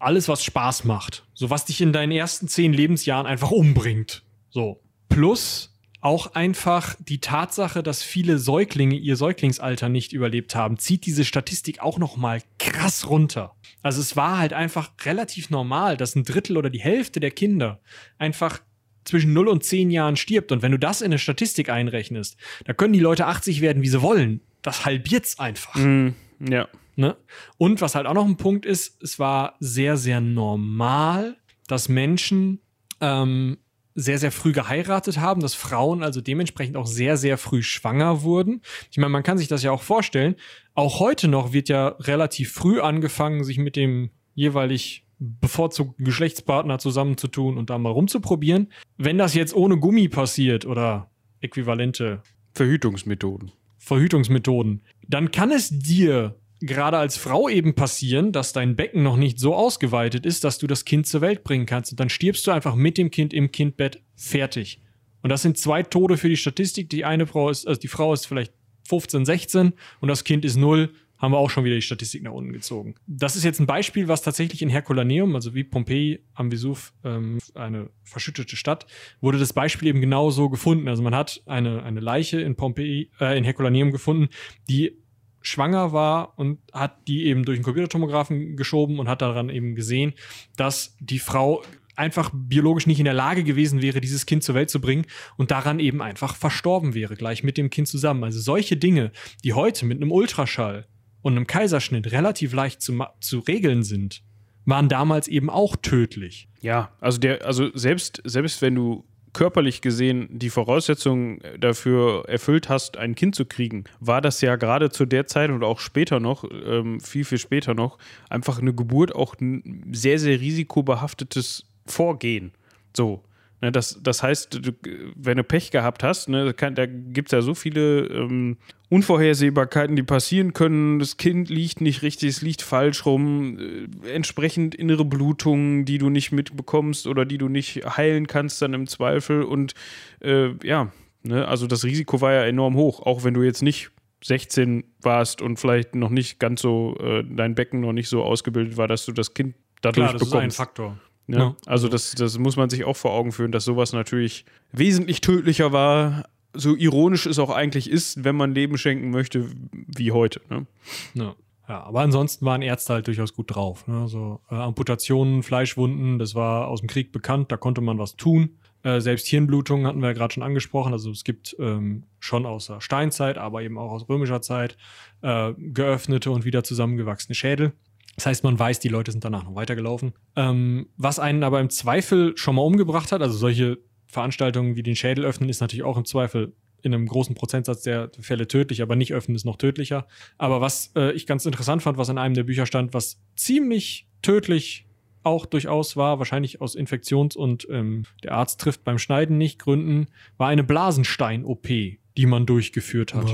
alles, was Spaß macht. So was dich in deinen ersten zehn Lebensjahren einfach umbringt. So. Plus auch einfach die Tatsache, dass viele Säuglinge ihr Säuglingsalter nicht überlebt haben, zieht diese Statistik auch noch mal krass runter. Also es war halt einfach relativ normal, dass ein Drittel oder die Hälfte der Kinder einfach zwischen 0 und 10 Jahren stirbt. Und wenn du das in eine Statistik einrechnest, da können die Leute 80 werden, wie sie wollen. Das halbiert's einfach. Mm, ja. Ne? Und was halt auch noch ein Punkt ist, es war sehr, sehr normal, dass Menschen ähm, sehr, sehr früh geheiratet haben, dass Frauen also dementsprechend auch sehr, sehr früh schwanger wurden. Ich meine, man kann sich das ja auch vorstellen. Auch heute noch wird ja relativ früh angefangen, sich mit dem jeweilig bevorzugten Geschlechtspartner zusammenzutun und da mal rumzuprobieren. Wenn das jetzt ohne Gummi passiert oder äquivalente Verhütungsmethoden. Verhütungsmethoden, dann kann es dir gerade als Frau eben passieren, dass dein Becken noch nicht so ausgeweitet ist, dass du das Kind zur Welt bringen kannst. Und dann stirbst du einfach mit dem Kind im Kindbett fertig. Und das sind zwei Tode für die Statistik. Die eine Frau ist, also die Frau ist vielleicht 15, 16 und das Kind ist null. Haben wir auch schon wieder die Statistik nach unten gezogen. Das ist jetzt ein Beispiel, was tatsächlich in Herculaneum, also wie Pompeji am Vesuv, ähm, eine verschüttete Stadt, wurde das Beispiel eben genau so gefunden. Also man hat eine, eine Leiche in Pompeji, äh, in Herculaneum gefunden, die schwanger war und hat die eben durch einen Computertomographen geschoben und hat daran eben gesehen, dass die Frau einfach biologisch nicht in der Lage gewesen wäre, dieses Kind zur Welt zu bringen und daran eben einfach verstorben wäre, gleich mit dem Kind zusammen. Also solche Dinge, die heute mit einem Ultraschall und einem Kaiserschnitt relativ leicht zu, zu regeln sind, waren damals eben auch tödlich. Ja, also der, also selbst, selbst wenn du körperlich gesehen die Voraussetzungen dafür erfüllt hast, ein Kind zu kriegen, war das ja gerade zu der Zeit und auch später noch, ähm, viel, viel später noch, einfach eine Geburt auch ein sehr, sehr risikobehaftetes Vorgehen. So. Ne, das, das heißt, du, wenn du Pech gehabt hast, ne, kann, da gibt es ja so viele ähm, Unvorhersehbarkeiten, die passieren können. Das Kind liegt nicht richtig, es liegt falsch rum. Äh, entsprechend innere Blutungen, die du nicht mitbekommst oder die du nicht heilen kannst, dann im Zweifel. Und äh, ja, ne, also das Risiko war ja enorm hoch, auch wenn du jetzt nicht 16 warst und vielleicht noch nicht ganz so, äh, dein Becken noch nicht so ausgebildet war, dass du das Kind dadurch Klar, das bekommst. Ist ein Faktor. Ne? Ja. Also das, das muss man sich auch vor Augen führen, dass sowas natürlich wesentlich tödlicher war, so ironisch es auch eigentlich ist, wenn man Leben schenken möchte, wie heute. Ne? Ja. Ja, aber ansonsten waren Ärzte halt durchaus gut drauf. Ne? So äh, Amputationen, Fleischwunden, das war aus dem Krieg bekannt, da konnte man was tun. Äh, selbst Hirnblutungen hatten wir ja gerade schon angesprochen. Also es gibt ähm, schon aus der Steinzeit, aber eben auch aus römischer Zeit äh, geöffnete und wieder zusammengewachsene Schädel. Das heißt, man weiß, die Leute sind danach noch weitergelaufen. Ähm, was einen aber im Zweifel schon mal umgebracht hat, also solche Veranstaltungen wie den Schädel öffnen, ist natürlich auch im Zweifel in einem großen Prozentsatz der Fälle tödlich, aber nicht öffnen ist noch tödlicher. Aber was äh, ich ganz interessant fand, was in einem der Bücher stand, was ziemlich tödlich auch durchaus war, wahrscheinlich aus Infektions- und ähm, der Arzt trifft beim Schneiden nicht Gründen, war eine Blasenstein-OP, die man durchgeführt hat.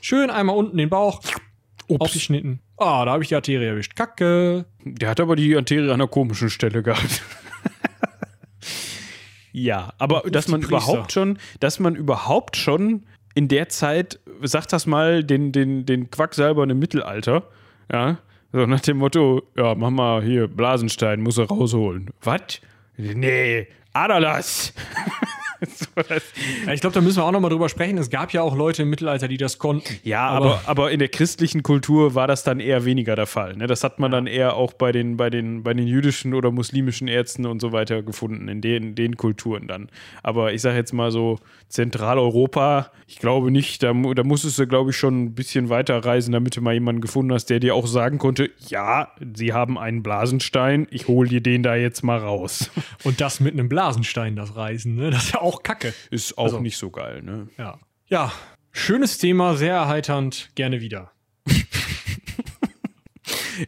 Schön einmal unten den Bauch, Ups. aufgeschnitten. Ah, da habe ich die Arterie erwischt. Kacke. Der hat aber die Arterie an einer komischen Stelle gehabt. Ja, aber dass man überhaupt schon, dass man überhaupt schon in der Zeit, sag das mal, den, den, den Quacksalbern im Mittelalter, ja, so nach dem Motto, ja, mach mal hier, Blasenstein, muss er rausholen. Was? Nee, Aderlass. (laughs) (laughs) ich glaube, da müssen wir auch nochmal drüber sprechen. Es gab ja auch Leute im Mittelalter, die das konnten. Ja, aber, aber, aber in der christlichen Kultur war das dann eher weniger der Fall. Ne? Das hat man dann eher auch bei den, bei, den, bei den jüdischen oder muslimischen Ärzten und so weiter gefunden, in den, den Kulturen dann. Aber ich sage jetzt mal so, Zentraleuropa, ich glaube nicht, da, da musstest du, glaube ich, schon ein bisschen weiter reisen, damit du mal jemanden gefunden hast, der dir auch sagen konnte, ja, sie haben einen Blasenstein, ich hole dir den da jetzt mal raus. Und das mit einem Blasenstein, das Reisen, ne? das ist ja auch kacke. Ist auch also, nicht so geil, ne? Ja. Ja, schönes Thema, sehr erheiternd, gerne wieder. (laughs)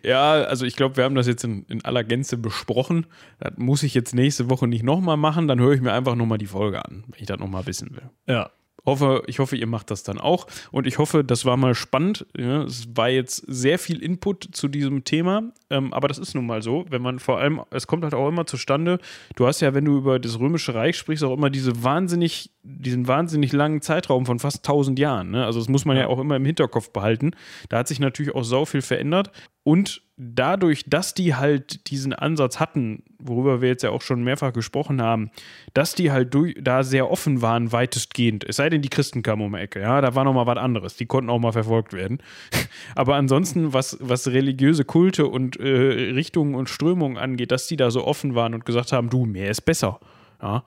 ja, also ich glaube, wir haben das jetzt in, in, aller Gänze besprochen. Das muss ich jetzt nächste Woche nicht nochmal machen. Dann höre ich mir einfach nochmal die Folge an, wenn ich das nochmal wissen will. Ja, Hoffe, ich hoffe, ihr macht das dann auch. Und ich hoffe, das war mal spannend. Ja, es war jetzt sehr viel Input zu diesem Thema. Ähm, aber das ist nun mal so, wenn man vor allem, es kommt halt auch immer zustande, du hast ja, wenn du über das Römische Reich sprichst, auch immer diese wahnsinnig, diesen wahnsinnig langen Zeitraum von fast 1000 Jahren. Ne? Also das muss man ja auch immer im Hinterkopf behalten. Da hat sich natürlich auch sau viel verändert. Und dadurch, dass die halt diesen Ansatz hatten, worüber wir jetzt ja auch schon mehrfach gesprochen haben, dass die halt durch, da sehr offen waren, weitestgehend. Es sei denn, die Christen kamen um die Ecke, ja, da war noch mal was anderes. Die konnten auch mal verfolgt werden. (laughs) Aber ansonsten, was, was religiöse Kulte und äh, Richtungen und Strömungen angeht, dass die da so offen waren und gesagt haben, du, mehr ist besser. Ja,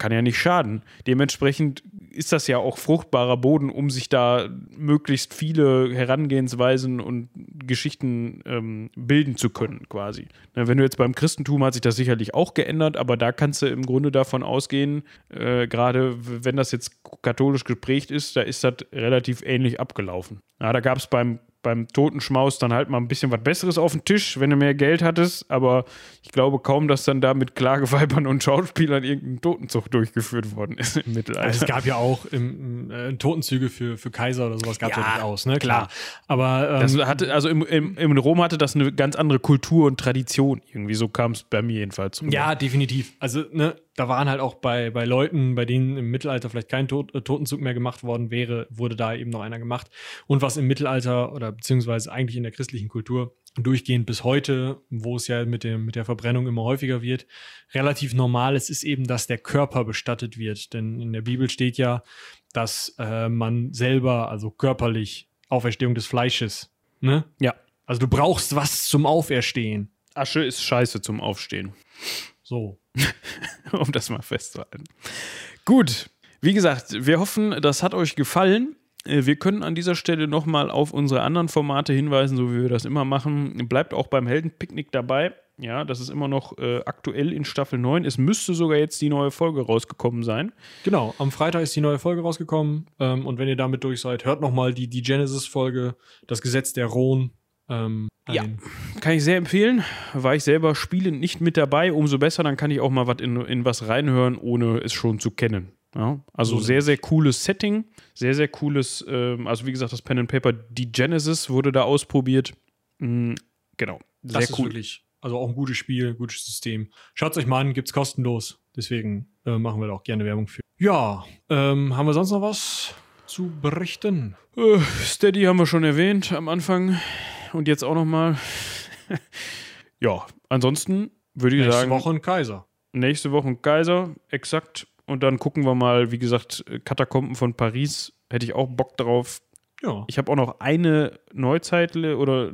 kann ja nicht schaden. Dementsprechend ist das ja auch fruchtbarer Boden, um sich da möglichst viele Herangehensweisen und Geschichten ähm, bilden zu können, quasi. Na, wenn du jetzt beim Christentum hat sich das sicherlich auch geändert, aber da kannst du im Grunde davon ausgehen, äh, gerade wenn das jetzt katholisch geprägt ist, da ist das relativ ähnlich abgelaufen. Ja, da gab es beim beim Totenschmaus dann halt mal ein bisschen was Besseres auf den Tisch, wenn du mehr Geld hattest. Aber ich glaube kaum, dass dann da mit Klageweibern und Schauspielern irgendein Totenzug durchgeführt worden ist im Mittelalter. Also es gab ja auch im, äh, Totenzüge für, für Kaiser oder sowas gab es ja, ja durchaus, ne? Klar. Aber ähm, das hatte, also im, im, im Rom hatte das eine ganz andere Kultur und Tradition. Irgendwie so kam es bei mir jedenfalls. Ja, definitiv. Also, ne, da waren halt auch bei, bei Leuten, bei denen im Mittelalter vielleicht kein Tod, äh, Totenzug mehr gemacht worden wäre, wurde da eben noch einer gemacht. Und was im Mittelalter oder beziehungsweise eigentlich in der christlichen Kultur durchgehend bis heute, wo es ja mit, dem, mit der Verbrennung immer häufiger wird, relativ normal ist, ist eben, dass der Körper bestattet wird. Denn in der Bibel steht ja, dass äh, man selber, also körperlich, Auferstehung des Fleisches, ne? Ja. Also du brauchst was zum Auferstehen. Asche ist scheiße zum Aufstehen. So. (laughs) um das mal festzuhalten. Gut, wie gesagt, wir hoffen, das hat euch gefallen. Äh, wir können an dieser Stelle nochmal auf unsere anderen Formate hinweisen, so wie wir das immer machen. Bleibt auch beim Heldenpicknick dabei. Ja, das ist immer noch äh, aktuell in Staffel 9. Es müsste sogar jetzt die neue Folge rausgekommen sein. Genau, am Freitag ist die neue Folge rausgekommen. Ähm, und wenn ihr damit durch seid, hört nochmal die, die Genesis-Folge, das Gesetz der Rohn. Ähm, ja, kann ich sehr empfehlen. War ich selber spielend nicht mit dabei, umso besser, dann kann ich auch mal was in, in was reinhören, ohne es schon zu kennen. Ja, also so sehr, sehr cooles Setting, sehr, sehr cooles, ähm, also wie gesagt, das Pen and Paper, die Genesis wurde da ausprobiert. Mhm, genau, sehr das cool. Ist wirklich, also auch ein gutes Spiel, gutes System. Schaut euch mal an, gibt es kostenlos. Deswegen äh, machen wir da auch gerne Werbung für. Ja, ähm, haben wir sonst noch was zu berichten? Äh, Steady haben wir schon erwähnt am Anfang und jetzt auch noch mal. (laughs) ja, ansonsten würde ich nächste sagen. Nächste Woche ein Kaiser. Nächste Woche ein Kaiser, exakt. Und dann gucken wir mal, wie gesagt, Katakomben von Paris. Hätte ich auch Bock drauf. Ja. Ich habe auch noch eine Neuzeit oder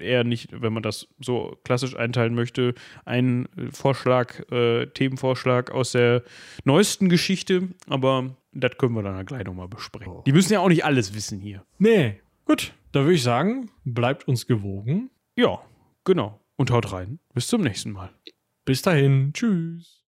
eher nicht, wenn man das so klassisch einteilen möchte, einen Vorschlag, äh, Themenvorschlag aus der neuesten Geschichte, aber das können wir dann gleich nochmal besprechen. Oh. Die müssen ja auch nicht alles wissen hier. Nee, gut. Da würde ich sagen, bleibt uns gewogen. Ja, genau. Und haut rein. Bis zum nächsten Mal. Bis dahin. Tschüss.